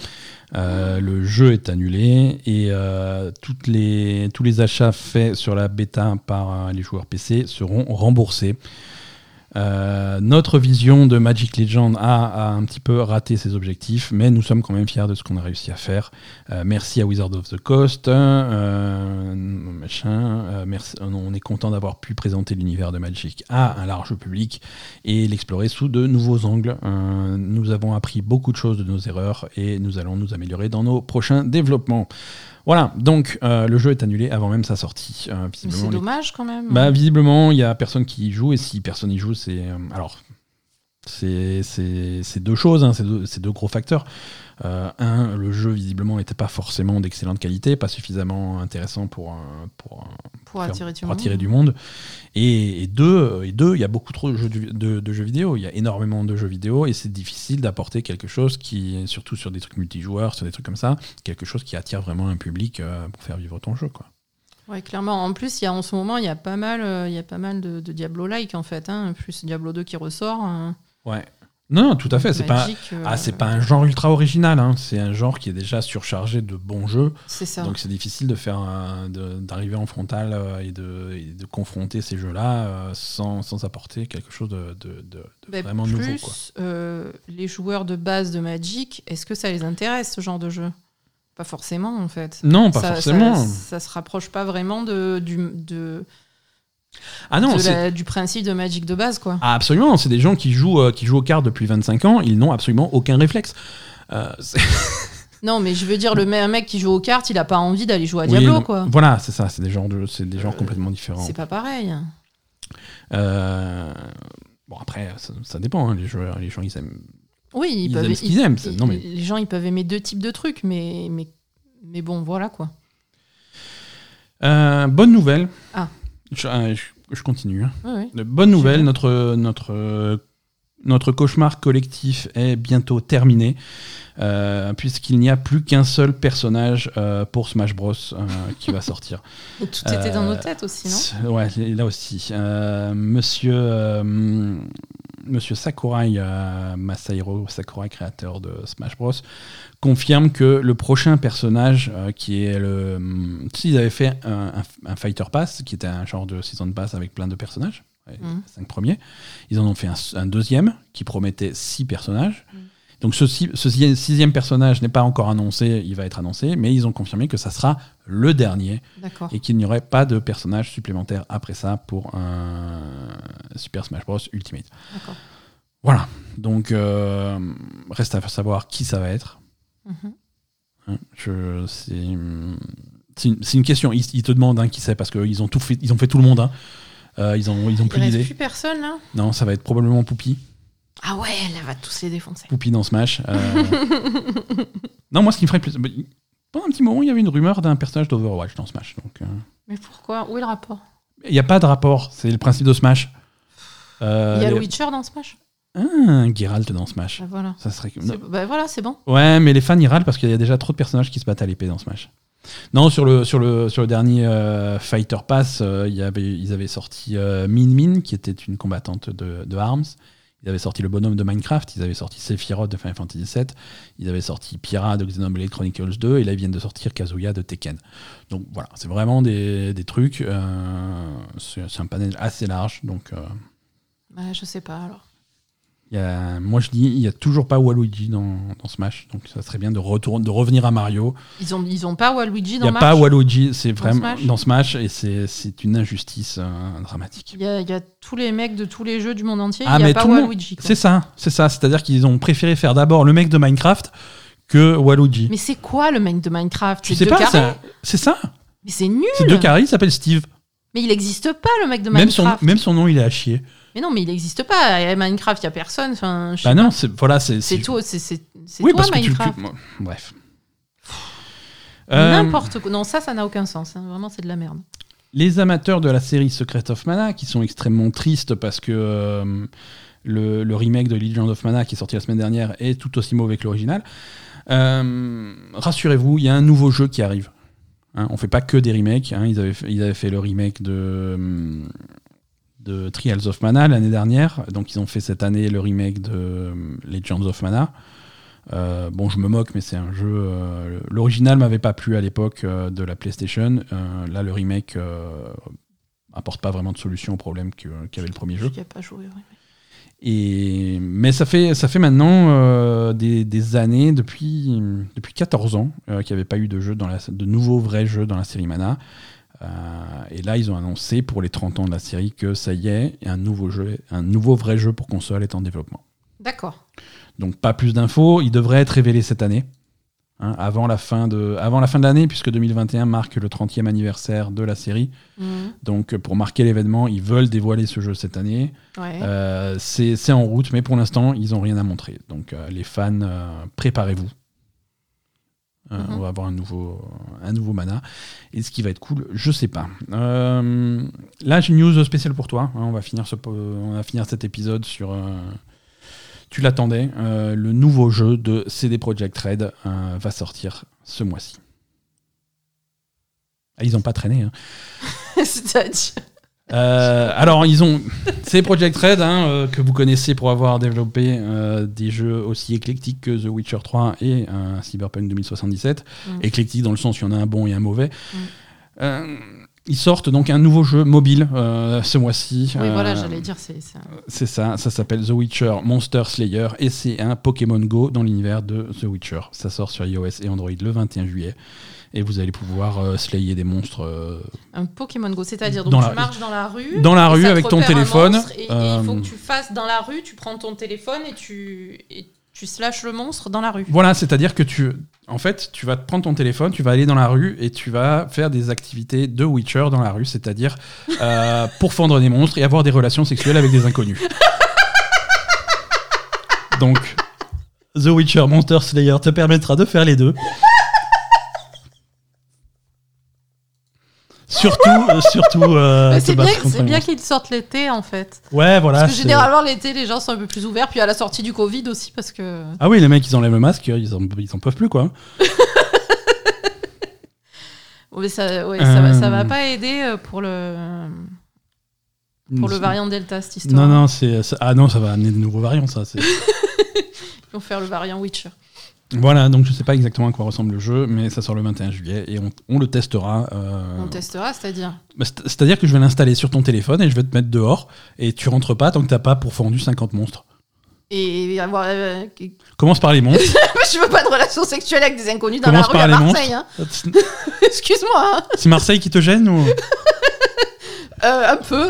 Euh, le jeu est annulé et euh, tous les achats faits sur la bêta par les joueurs PC seront remboursés. Euh, notre vision de Magic Legend a, a un petit peu raté ses objectifs, mais nous sommes quand même fiers de ce qu'on a réussi à faire. Euh, merci à Wizard of the Coast, euh, machin. euh, merci, on est content d'avoir pu présenter l'univers de Magic à un large public et l'explorer sous de nouveaux angles. Euh, nous avons appris beaucoup de choses de nos erreurs et nous allons nous améliorer dans nos prochains développements. Voilà, donc euh, le jeu est annulé avant même sa sortie. Euh,
Mais
visiblement,
c'est
les-
dommage quand même.
bah, visiblement, il y a personne qui y joue, et si personne y joue, c'est. euh, alors, c'est c'est- c'est deux choses, hein, c'est deux, c'est deux gros facteurs. Euh, un, le jeu, visiblement, n'était pas forcément d'excellente qualité, pas suffisamment intéressant pour, euh, pour, euh,
Pour attirer du
pour
monde.
attirer du monde. Et, et deux, et deux, il y a beaucoup trop de jeux, de, de jeux vidéo. Il y a énormément de jeux vidéo et c'est difficile d'apporter quelque chose qui, surtout sur des trucs multijoueurs, sur des trucs comme ça, quelque chose qui attire vraiment un public euh, pour faire vivre ton jeu. Quoi.
Ouais, clairement. En plus, il y a, en ce moment, il y a pas mal, il y a pas mal de, de Diablo-like, en fait. Hein. Plus Diablo 2 qui ressort. hein.
Ouais. Non, non, tout à fait. C'est pas,
euh,
ah, c'est pas un genre ultra original. hein. C'est un genre qui est déjà surchargé de bons jeux.
C'est ça.
Donc c'est difficile de faire d'arriver en frontal euh, et de, et de confronter ces jeux-là euh, sans, sans apporter quelque chose de, de- vraiment
plus,
nouveau. Quoi.
euh, les joueurs de base de Magic, est-ce que ça les intéresse, ce genre de jeu? Pas forcément, en fait.
Non, pas
ça,
forcément.
Ça, ça se rapproche pas vraiment de, du, de,
ah non,
de
c'est-
la- du principe de Magic de base, quoi.
ah, absolument. C'est des gens qui jouent, euh, qui jouent aux cartes depuis 25 ans. Ils n'ont absolument aucun réflexe. Euh, [LAUGHS]
Non, mais je veux dire, le un mec qui joue aux cartes, il a pas envie d'aller jouer à
Oui,
Diablo,
non,
quoi.
Voilà, c'est ça. C'est des genres, de, c'est des genres
Euh,
complètement différents.
C'est pas pareil.
Bon après, ça, ça dépend. hein. Les joueurs, les gens, ils aiment.
Oui, ils,
Ils
peuvent.
aiment ce qu'ils aiment, c'est-
ils-
non, mais-
Les gens, ils peuvent aimer deux types de trucs, mais, mais, mais bon, voilà, quoi.
Bonne nouvelle.
Ah.
Je, euh, je- continue. hein.
Ouais.
De bonne nouvelle, notre, notre, euh, notre cauchemar collectif est bientôt terminé, euh, puisqu'il n'y a plus qu'un seul personnage euh, pour Smash Bros euh, qui va sortir. [LAUGHS]
Et Tout était dans nos
Euh,
têtes aussi, non?
Ouais, là aussi. Euh, monsieur, euh, monsieur Sakurai, euh, Masahiro Sakurai, créateur de Smash Bros, confirme que le prochain personnage, euh, qui est le. hum, S'ils avaient fait un, un- un Fighter Pass, qui était un genre de Season Pass avec plein de personnages, les cinq premiers, ils en ont fait un, un deuxième qui promettait six personnages.
Mhm.
Donc ce, ce sixième- personnage n'est pas encore annoncé, il va être annoncé, mais ils ont confirmé que ça sera le dernier et qu'il n'y aurait pas de personnage supplémentaire après ça pour un Super Smash Bros Ultimate. Voilà. Donc euh, reste à savoir qui ça va être.
Mhm.
hein. C'est une, question. Ils, ils te demandent hein, qui c'est parce qu'ils ont tout fait, ils ont fait tout le monde. hein. Euh, ils ont ils ont
Il
plus d'idées.
plus personne, là
Non, ça va être probablement Poupy.
Ah ouais, elle va tous les défoncer.
Poupy dans Smash. euh. [LAUGHS] non, moi ce qui me ferait plus. bah, Pendant un petit moment, il y avait une rumeur d'un personnage d'Overwatch dans Smash. Donc euh,
Mais pourquoi? Où est le rapport?
Il n'y a pas de rapport. C'est le principe de Smash. Euh,
Il y a le Witcher dans Smash?
Ah, un Geralt dans Smash.
Bah voilà.
Ça serait.
C'est- Bah voilà, c'est bon.
Ouais, mais les fans ils râlent parce qu'il y a déjà trop de personnages qui se battent à l'épée dans Smash. Non, sur le, sur le, sur le dernier euh, Fighter Pass, euh, il y avait, ils avaient sorti euh, Min Min, qui était une combattante de, de Arms. Ils avaient sorti le bonhomme de Minecraft, ils avaient sorti Sephiroth de Final Fantasy VII, ils avaient sorti Pyra de Xenoblade Chronicles 2, et là ils viennent de sortir Kazuya de Tekken. Donc voilà, c'est vraiment des, trucs. euh, c'est un panel assez large, euh,
Bah, je sais pas alors.
Il y a- moi je dis, il n'y a toujours pas Waluigi dans, dans Smash, donc ça serait bien de, de revenir à Mario.
Ils ont, ils ont pas Waluigi
Il
dans
n'y a
Smash
pas Waluigi, c'est
Dans
vraiment
Smash
dans Smash et c'est une injustice euh, dramatique.
Il y, a, il y a tous les mecs de tous les jeux du monde entier,
Ah,
il n'y a pas Waluigi.
C'est ça, c'est ça. C'est-à-dire qu'ils ont préféré faire d'abord le mec de Minecraft que Waluigi.
Mais c'est quoi le mec de Minecraft? C'est deux
pas,
carrés
c'est ça.
Mais c'est nul
C'est deux carrés, il s'appelle Steve.
Mais il n'existe pas le mec de
Même son,
Minecraft.
même son nom, il est à chier.
Mais non, mais il n'existe pas. À Minecraft, il n'y a personne. Enfin,
Bah non, c'est voilà, c'est
C'est
c'est-
toi, c'est
Oui,
toi
parce que tu,
Minecraft.
bref. Euh,
N'importe quoi. Non, ça, ça n'a aucun sens. hein. Vraiment, c'est de la merde.
Les amateurs de la série Secret of Mana, qui sont extrêmement tristes parce que euh, le, le remake de Legend of Mana, qui est sorti la semaine dernière, est tout aussi mauvais que l'original, euh, rassurez-vous, il y a un nouveau jeu qui arrive. Hein, on fait pas que des remakes. hein. ils, avaient fait, ils avaient fait le remake de, Trials of Mana l'année dernière. Donc ils ont fait cette année le remake de hum, Legends of Mana. Euh, bon, je me moque, mais c'est un jeu. euh, L'original m'avait pas plu à l'époque euh, de la PlayStation. Euh, là, le remake euh, apporte pas vraiment de solution au problème qu'avait le premier jeu.
Pas joué. oui.
Et, mais ça fait, ça fait maintenant euh, des, des années, depuis, depuis 14 ans, euh, qu'il n'y avait pas eu de, jeu dans la, de nouveaux vrais jeux dans la série Mana. Euh, et là, ils ont annoncé pour les 30 ans de la série que ça y est, un nouveau, jeu, un nouveau vrai jeu pour console est en développement.
D'accord.
Donc pas plus d'infos, il devrait être révélé cette année, hein, avant la fin de, avant la fin de l'année, puisque 2021 marque le 30e anniversaire de la série.
Mhm.
Donc pour marquer l'événement, ils veulent dévoiler ce jeu cette année.
Ouais.
Euh, c'est en route, mais pour l'instant, ils n'ont rien à montrer. Donc euh, les fans, euh, préparez-vous.
Mhm.
On va avoir un nouveau, un nouveau mana. Et ce qui va être cool, je sais pas. Là, j'ai une news spéciale pour toi. hein. on, va finir ce, on va finir cet épisode sur. Tu l'attendais. euh, le nouveau jeu de CD Projekt Red euh, va sortir ce mois-ci. Ah, ils n'ont pas traîné. hein. [LAUGHS]
C'est-à-dire.
Euh, alors, ils ont. C'est Project Red, hein, euh, que vous connaissez pour avoir développé euh, des jeux aussi éclectiques que The Witcher 3 et Cyberpunk 2077.
Mm.
Éclectique dans le sens, il y en a un bon et un mauvais.
Mm.
Euh, ils sortent donc un nouveau jeu mobile euh, ce mois-ci.
Oui,
Euh,
voilà, j'allais dire, c'est un-
C'est ça, ça s'appelle The Witcher Monster Slayer et c'est un Pokémon Go dans l'univers de The Witcher. Ça sort sur iOS et Android le 21 juillet. Et vous allez pouvoir euh, slayer des monstres euh,
un Pokémon Go. C'est-à-dire, donc tu
la-
marches dans la rue.
dans la rue
ça
avec ton téléphone,
et, et il faut
euh,
que tu fasses dans la rue, tu prends ton téléphone et tu, et tu slashes le monstre dans la rue.
Voilà, c'est-à-dire que tu, en fait, tu vas te prendre ton téléphone, tu vas aller dans la rue et tu vas faire des activités de Witcher dans la rue, c'est-à-dire euh, [LAUGHS] pour fendre des monstres et avoir des relations sexuelles avec des inconnus. [LAUGHS] Donc, The Witcher Monster Slayer te permettra de faire les deux. Surtout, euh, surtout. euh,
Mais c'est bien, c'est qu'ils sortent l'été en fait.
Ouais, voilà.
Parce que
c'est-
généralement l'été les gens sont un peu plus ouverts, puis à la sortie du Covid aussi parce que.
Ah oui, les mecs, ils enlèvent le masque, ils en, ils en peuvent plus, quoi. [LAUGHS]
Ouais, ça, ouais, ça, va, ça va
Euh.
pas aider euh, pour le pour le variant Delta cette histoire.
Non, non, c'est. Ah non, ça va amener de nouveaux variants, ça. c'est- [LAUGHS]
Ils vont faire le variant Witcher.
Voilà, donc je sais pas exactement à quoi ressemble le jeu, mais ça sort le 21 juillet et on, on le testera. euh,
On testera, c'est-à-dire.
bah, c'est- C'est-à-dire que je vais l'installer sur ton téléphone et je vais te mettre dehors et tu rentres pas tant que t'as pas pourfendu 50 monstres.
Et avoir. euh,
Commence par les [LAUGHS] monstres.
je veux pas de relation sexuelle avec des inconnus dans
Commence
la rue
par
à
les
Marseille. Hein. [LAUGHS] Excuse-moi. hein.
C'est Marseille qui te gêne ou [LAUGHS]
Euh, un peu,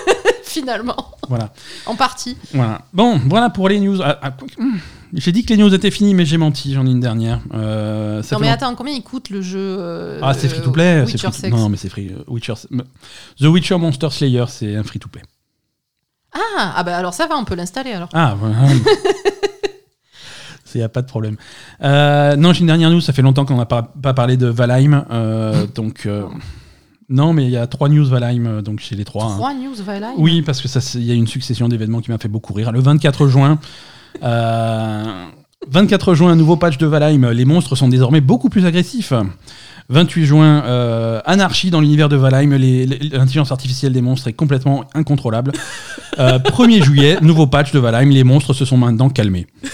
[LAUGHS] finalement.
Voilà.
En partie.
voilà. Bon, voilà pour les news. Ah, ah, hum, j'ai dit que les news étaient finies, mais j'ai menti, j'en ai une dernière. Euh, ça
non, mais
long-
attends, combien il coûte le jeu euh,
Ah, c'est free to play.
Witcher
free to-
6
Non, non, mais c'est free. Witcher. The Witcher Monster Slayer, c'est un free to play.
Ah, ah, bah alors ça va, on peut l'installer alors.
Ah, voilà. Il n'y a pas de problème. Non, j'ai une dernière news. Ça fait longtemps qu'on n'a pas, pas parlé de Valheim. donc, non, mais il y a trois news Valheim euh, donc chez les trois. hein.
Trois news Valheim
Oui, parce que ça, c'est- il y a une succession d'événements qui m'a fait beaucoup rire. Le 24 juin. euh, 24 juin, un nouveau patch de Valheim. Les monstres sont désormais beaucoup plus agressifs. 28 juin, euh, anarchie dans l'univers de Valheim. L'intelligence artificielle des monstres est complètement incontrôlable. Euh, 1er juillet, nouveau patch de Valheim. Les monstres se sont maintenant calmés. [LAUGHS]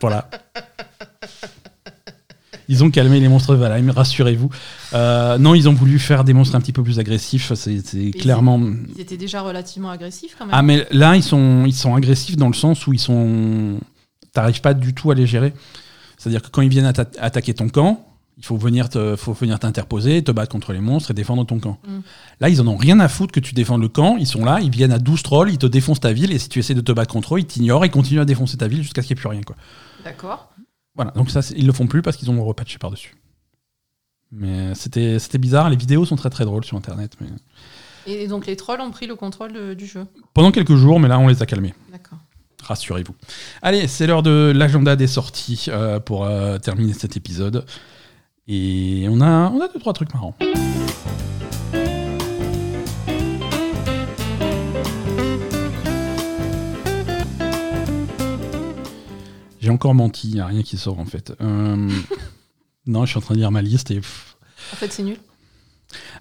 voilà. Ils ont calmé les monstres de Valheim, rassurez-vous. Euh, non, ils ont voulu faire des monstres un petit peu plus agressifs. C'est clairement.
Ils étaient déjà relativement agressifs quand même.
Ah, mais là, ils sont, ils sont agressifs dans le sens où ils sont. T'arrives pas du tout à les gérer. C'est-à-dire que quand ils viennent atta- attaquer ton camp, il faut venir te- faut venir t'interposer, te battre contre les monstres et défendre ton camp.
Mm.
Là, ils en ont rien à foutre que tu défendes le camp. Ils sont là, ils viennent à 12 trolls, ils te défoncent ta ville et si tu essaies de te battre contre eux, ils t'ignorent et continuent à défoncer ta ville jusqu'à ce qu'il n'y ait plus rien.
D'accord.
Voilà, donc ça, ils le font plus parce qu'ils ont repatché par-dessus. Mais c'était c'était bizarre. Les vidéos sont très très drôles sur Internet. Mais...
Et donc les trolls ont pris le contrôle de- du jeu.
Pendant quelques jours, mais là, on les a calmés.
D'accord.
Rassurez-vous. Allez, c'est l'heure de l'agenda des sorties euh, pour euh, terminer cet épisode. Et on a, on a deux, trois trucs marrants. J'ai encore menti, il n'y a rien qui sort en fait. Euh, [LAUGHS] non, je suis en train de lire ma liste et.
En fait, c'est nul.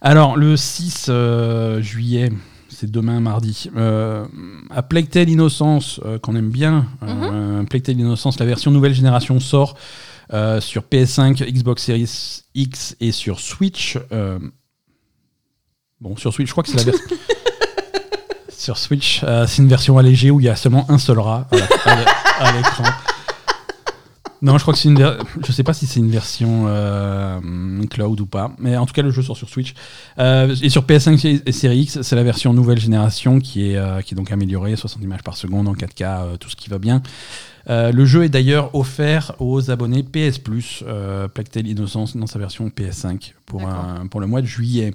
Alors, le 6 euh, juillet, c'est demain mardi, euh, à Plague Tale Innocence, euh, qu'on aime bien, euh, Plague Tale Innocence, la version nouvelle génération sort euh, sur PS5, Xbox Series X et sur Switch. euh, bon, sur Switch, je crois que c'est la version. [LAUGHS] sur Switch, euh, c'est une version allégée où il y a seulement un seul rat à l'écran. Non, je crois que c'est une. ver- Je sais pas si c'est une version euh, cloud ou pas, mais en tout cas le jeu sort sur Switch Euh, et sur PS5 et Series X. C'est la version nouvelle génération qui est euh, qui est donc améliorée, 60 images par seconde en 4K, euh, tout ce qui va bien. Euh, le jeu est d'ailleurs offert aux abonnés PS Plus, euh, Plague Tale Innocence dans sa version PS5 pour un- pour le mois de juillet.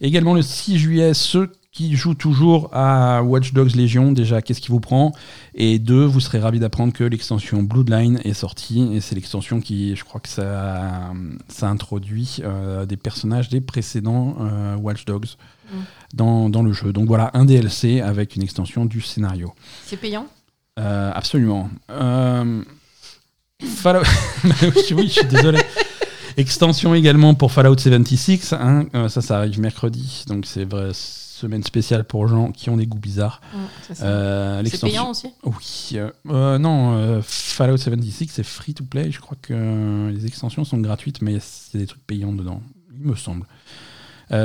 Également le 6 juillet, ce qui joue toujours à Watch Dogs Légion, déjà, qu'est-ce qui vous prend? Et deux, vous serez ravi d'apprendre que l'extension Bloodline est sortie. Et c'est l'extension qui, je crois que ça, ça introduit euh, des personnages des précédents euh, Watch Dogs
Mm.
dans, dans le jeu. Donc voilà, un DLC avec une extension du scénario.
C'est payant?
Euh, absolument. Fallout... [LAUGHS] oui, je suis désolé. Extension également pour Fallout 76. hein. Ça, ça arrive mercredi. Donc c'est vrai, semaine spéciale pour gens qui ont des goûts bizarres.
C'est ça.
Euh,
C'est payant aussi
Oui. euh, euh, non, euh, Fallout 76, c'est free to play. Je crois que les extensions sont gratuites, mais c'est des trucs payants dedans, il me semble.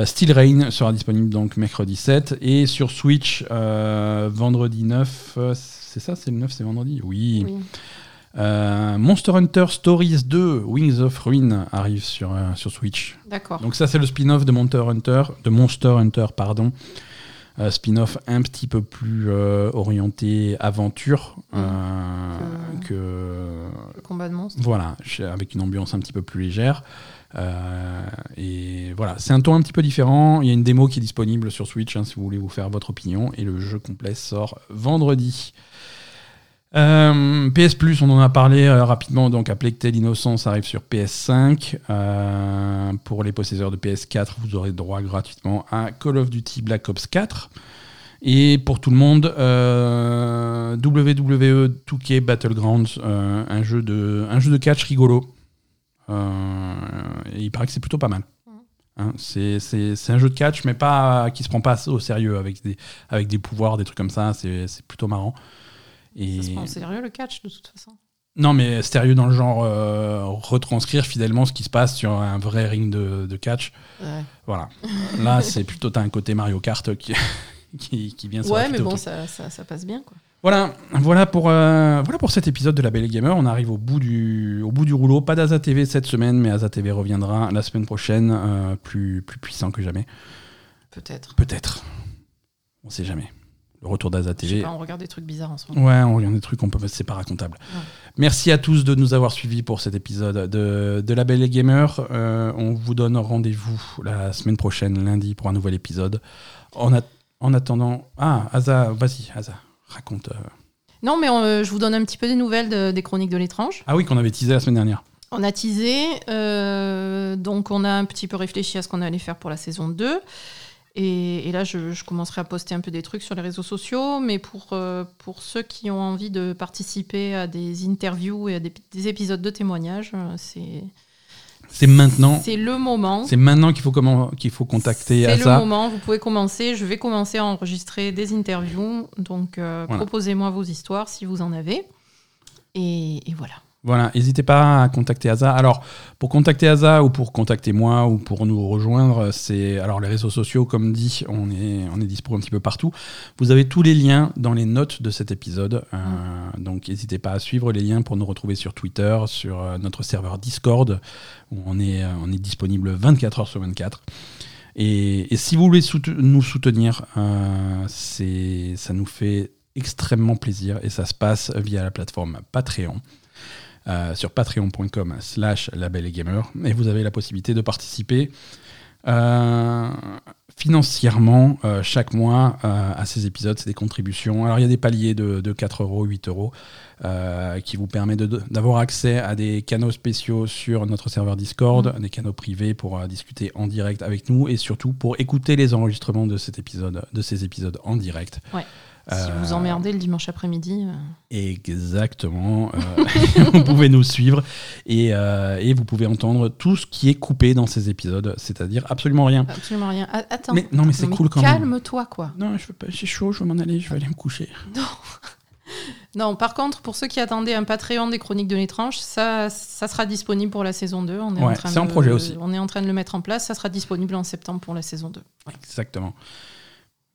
Steel Rain sera disponible donc mercredi 7 et sur Switch vendredi 9. euh, c'est ça, c'est le 9, c'est vendredi? Oui.
Oui.
Euh, Monster Hunter Stories 2 Wings of Ruin arrive sur, euh, sur Switch.
D'accord.
Donc ça c'est le spin-off de Monster Hunter, de Monster Hunter pardon. Euh, spin-off un petit peu plus orienté aventure euh, que
Le combat de monstres.
voilà avec une ambiance un petit peu plus légère. Et voilà, c'est un ton un petit peu différent. Il y a une démo qui est disponible sur Switch hein, si vous voulez vous faire votre opinion. Et le jeu complet sort vendredi. Euh, PS Plus, on en a parlé euh, rapidement. Donc, A Plague Tale Innocence arrive sur PS5. Euh, pour les possesseurs de PS4, vous aurez droit gratuitement à Call of Duty Black Ops 4. Et pour tout le monde, WWE 2K Battlegrounds, un, jeu de, un jeu de catch rigolo. Et il paraît que c'est plutôt pas mal. Hein, c'est un jeu de catch, mais pas qui se prend pas au sérieux avec des, avec des pouvoirs, des trucs comme ça. C'est c'est plutôt marrant. Et...
Ça se prend sérieux le catch de toute façon.
Non, mais sérieux dans le genre euh, retranscrire fidèlement ce qui se passe sur un vrai ring de, de catch.
Ouais,
Voilà. Là, [LAUGHS] c'est plutôt un côté Mario Kart qui, [LAUGHS] qui, qui vient
Ouais, mais bon, ça, ça, ça passe bien quoi.
Voilà, voilà pour, euh, voilà pour cet épisode de La Belle Gamer. On arrive au bout du, au bout du rouleau. Pas d'Aza TV cette semaine, mais Aza TV reviendra la semaine prochaine, euh, plus, plus puissant que jamais.
Peut-être.
Peut-être. On sait jamais. Le retour d'Aza
Je sais
TV.
pas, on regarde des trucs bizarres en ce moment.
Ouais, on regarde des trucs, on peut, c'est pas racontable. Merci à tous de nous avoir suivis pour cet épisode de, de La Belle et Gamer. Euh, on vous donne rendez-vous la semaine prochaine, lundi, pour un nouvel épisode. En, en attendant, ah, Aza, vas-y, Aza, raconte. euh.
Non, mais euh, je vous donne un petit peu des nouvelles de- des chroniques de l'étrange.
Ah oui, qu'on avait teasé la semaine dernière.
On a teasé, euh, donc on a un petit peu réfléchi à ce qu'on allait faire pour la saison 2. Et, et là, je, je commencerai à poster un peu des trucs sur les réseaux sociaux, mais pour, euh, pour ceux qui ont envie de participer à des interviews et à des, des épisodes de témoignages, euh, c'est
C'est maintenant.
c'est le moment.
C'est maintenant qu'il faut, comment, qu'il faut contacter
C'est le moment, vous pouvez commencer. Je vais commencer à enregistrer des interviews, donc euh,
Voilà.
proposez-moi vos histoires si vous en avez. Et, et voilà.
Voilà, n'hésitez pas à contacter Asa. Alors, pour contacter Asa ou pour contacter moi ou pour nous rejoindre, c'est alors les réseaux sociaux, comme dit, on est on est dispo un petit peu partout. Vous avez tous les liens dans les notes de cet épisode, euh, donc n'hésitez pas à suivre les liens pour nous retrouver sur Twitter, sur euh, notre serveur Discord où on est euh, on est disponible 24 heures sur 24. Et, et si vous voulez nous soutenir, ça nous fait extrêmement plaisir et ça se passe via la plateforme Patreon euh, sur patreon.com slash label et gamer et vous avez la possibilité de participer euh, financièrement euh, chaque mois à ces épisodes, c'est des contributions. Alors il y a des paliers de, de 4 euros, 8 euros qui vous permet de- de- d'avoir accès à des canaux spéciaux sur notre serveur Discord, des canaux privés pour discuter en direct avec nous et surtout pour écouter les enregistrements de cet épisode, de ces épisodes en direct.
Ouais. Si
Euh,
vous emmerdez le dimanche après-midi, euh,
Exactement. euh, [LAUGHS] vous pouvez nous suivre et, euh, et vous pouvez entendre tout ce qui est coupé dans ces épisodes, c'est-à-dire absolument rien.
absolument rien. Attends.
Mais- non, mais c'est cool quand même.
Calme-toi, quoi.
Non, je veux pas, j'ai chaud, je veux m'en aller, je vais aller me coucher. [LAUGHS]
Non, par contre, pour ceux qui attendaient un Patreon des Chroniques de l'étrange, ça, ça sera disponible pour la saison 2. On est, en
Ouais,
train
c'est
de,
en projet aussi.
On est en train de le mettre en place. Ça sera disponible en septembre pour la saison 2.
Exactement.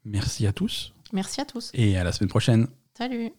Merci à tous
Merci à tous.
Et à la semaine prochaine.
Salut.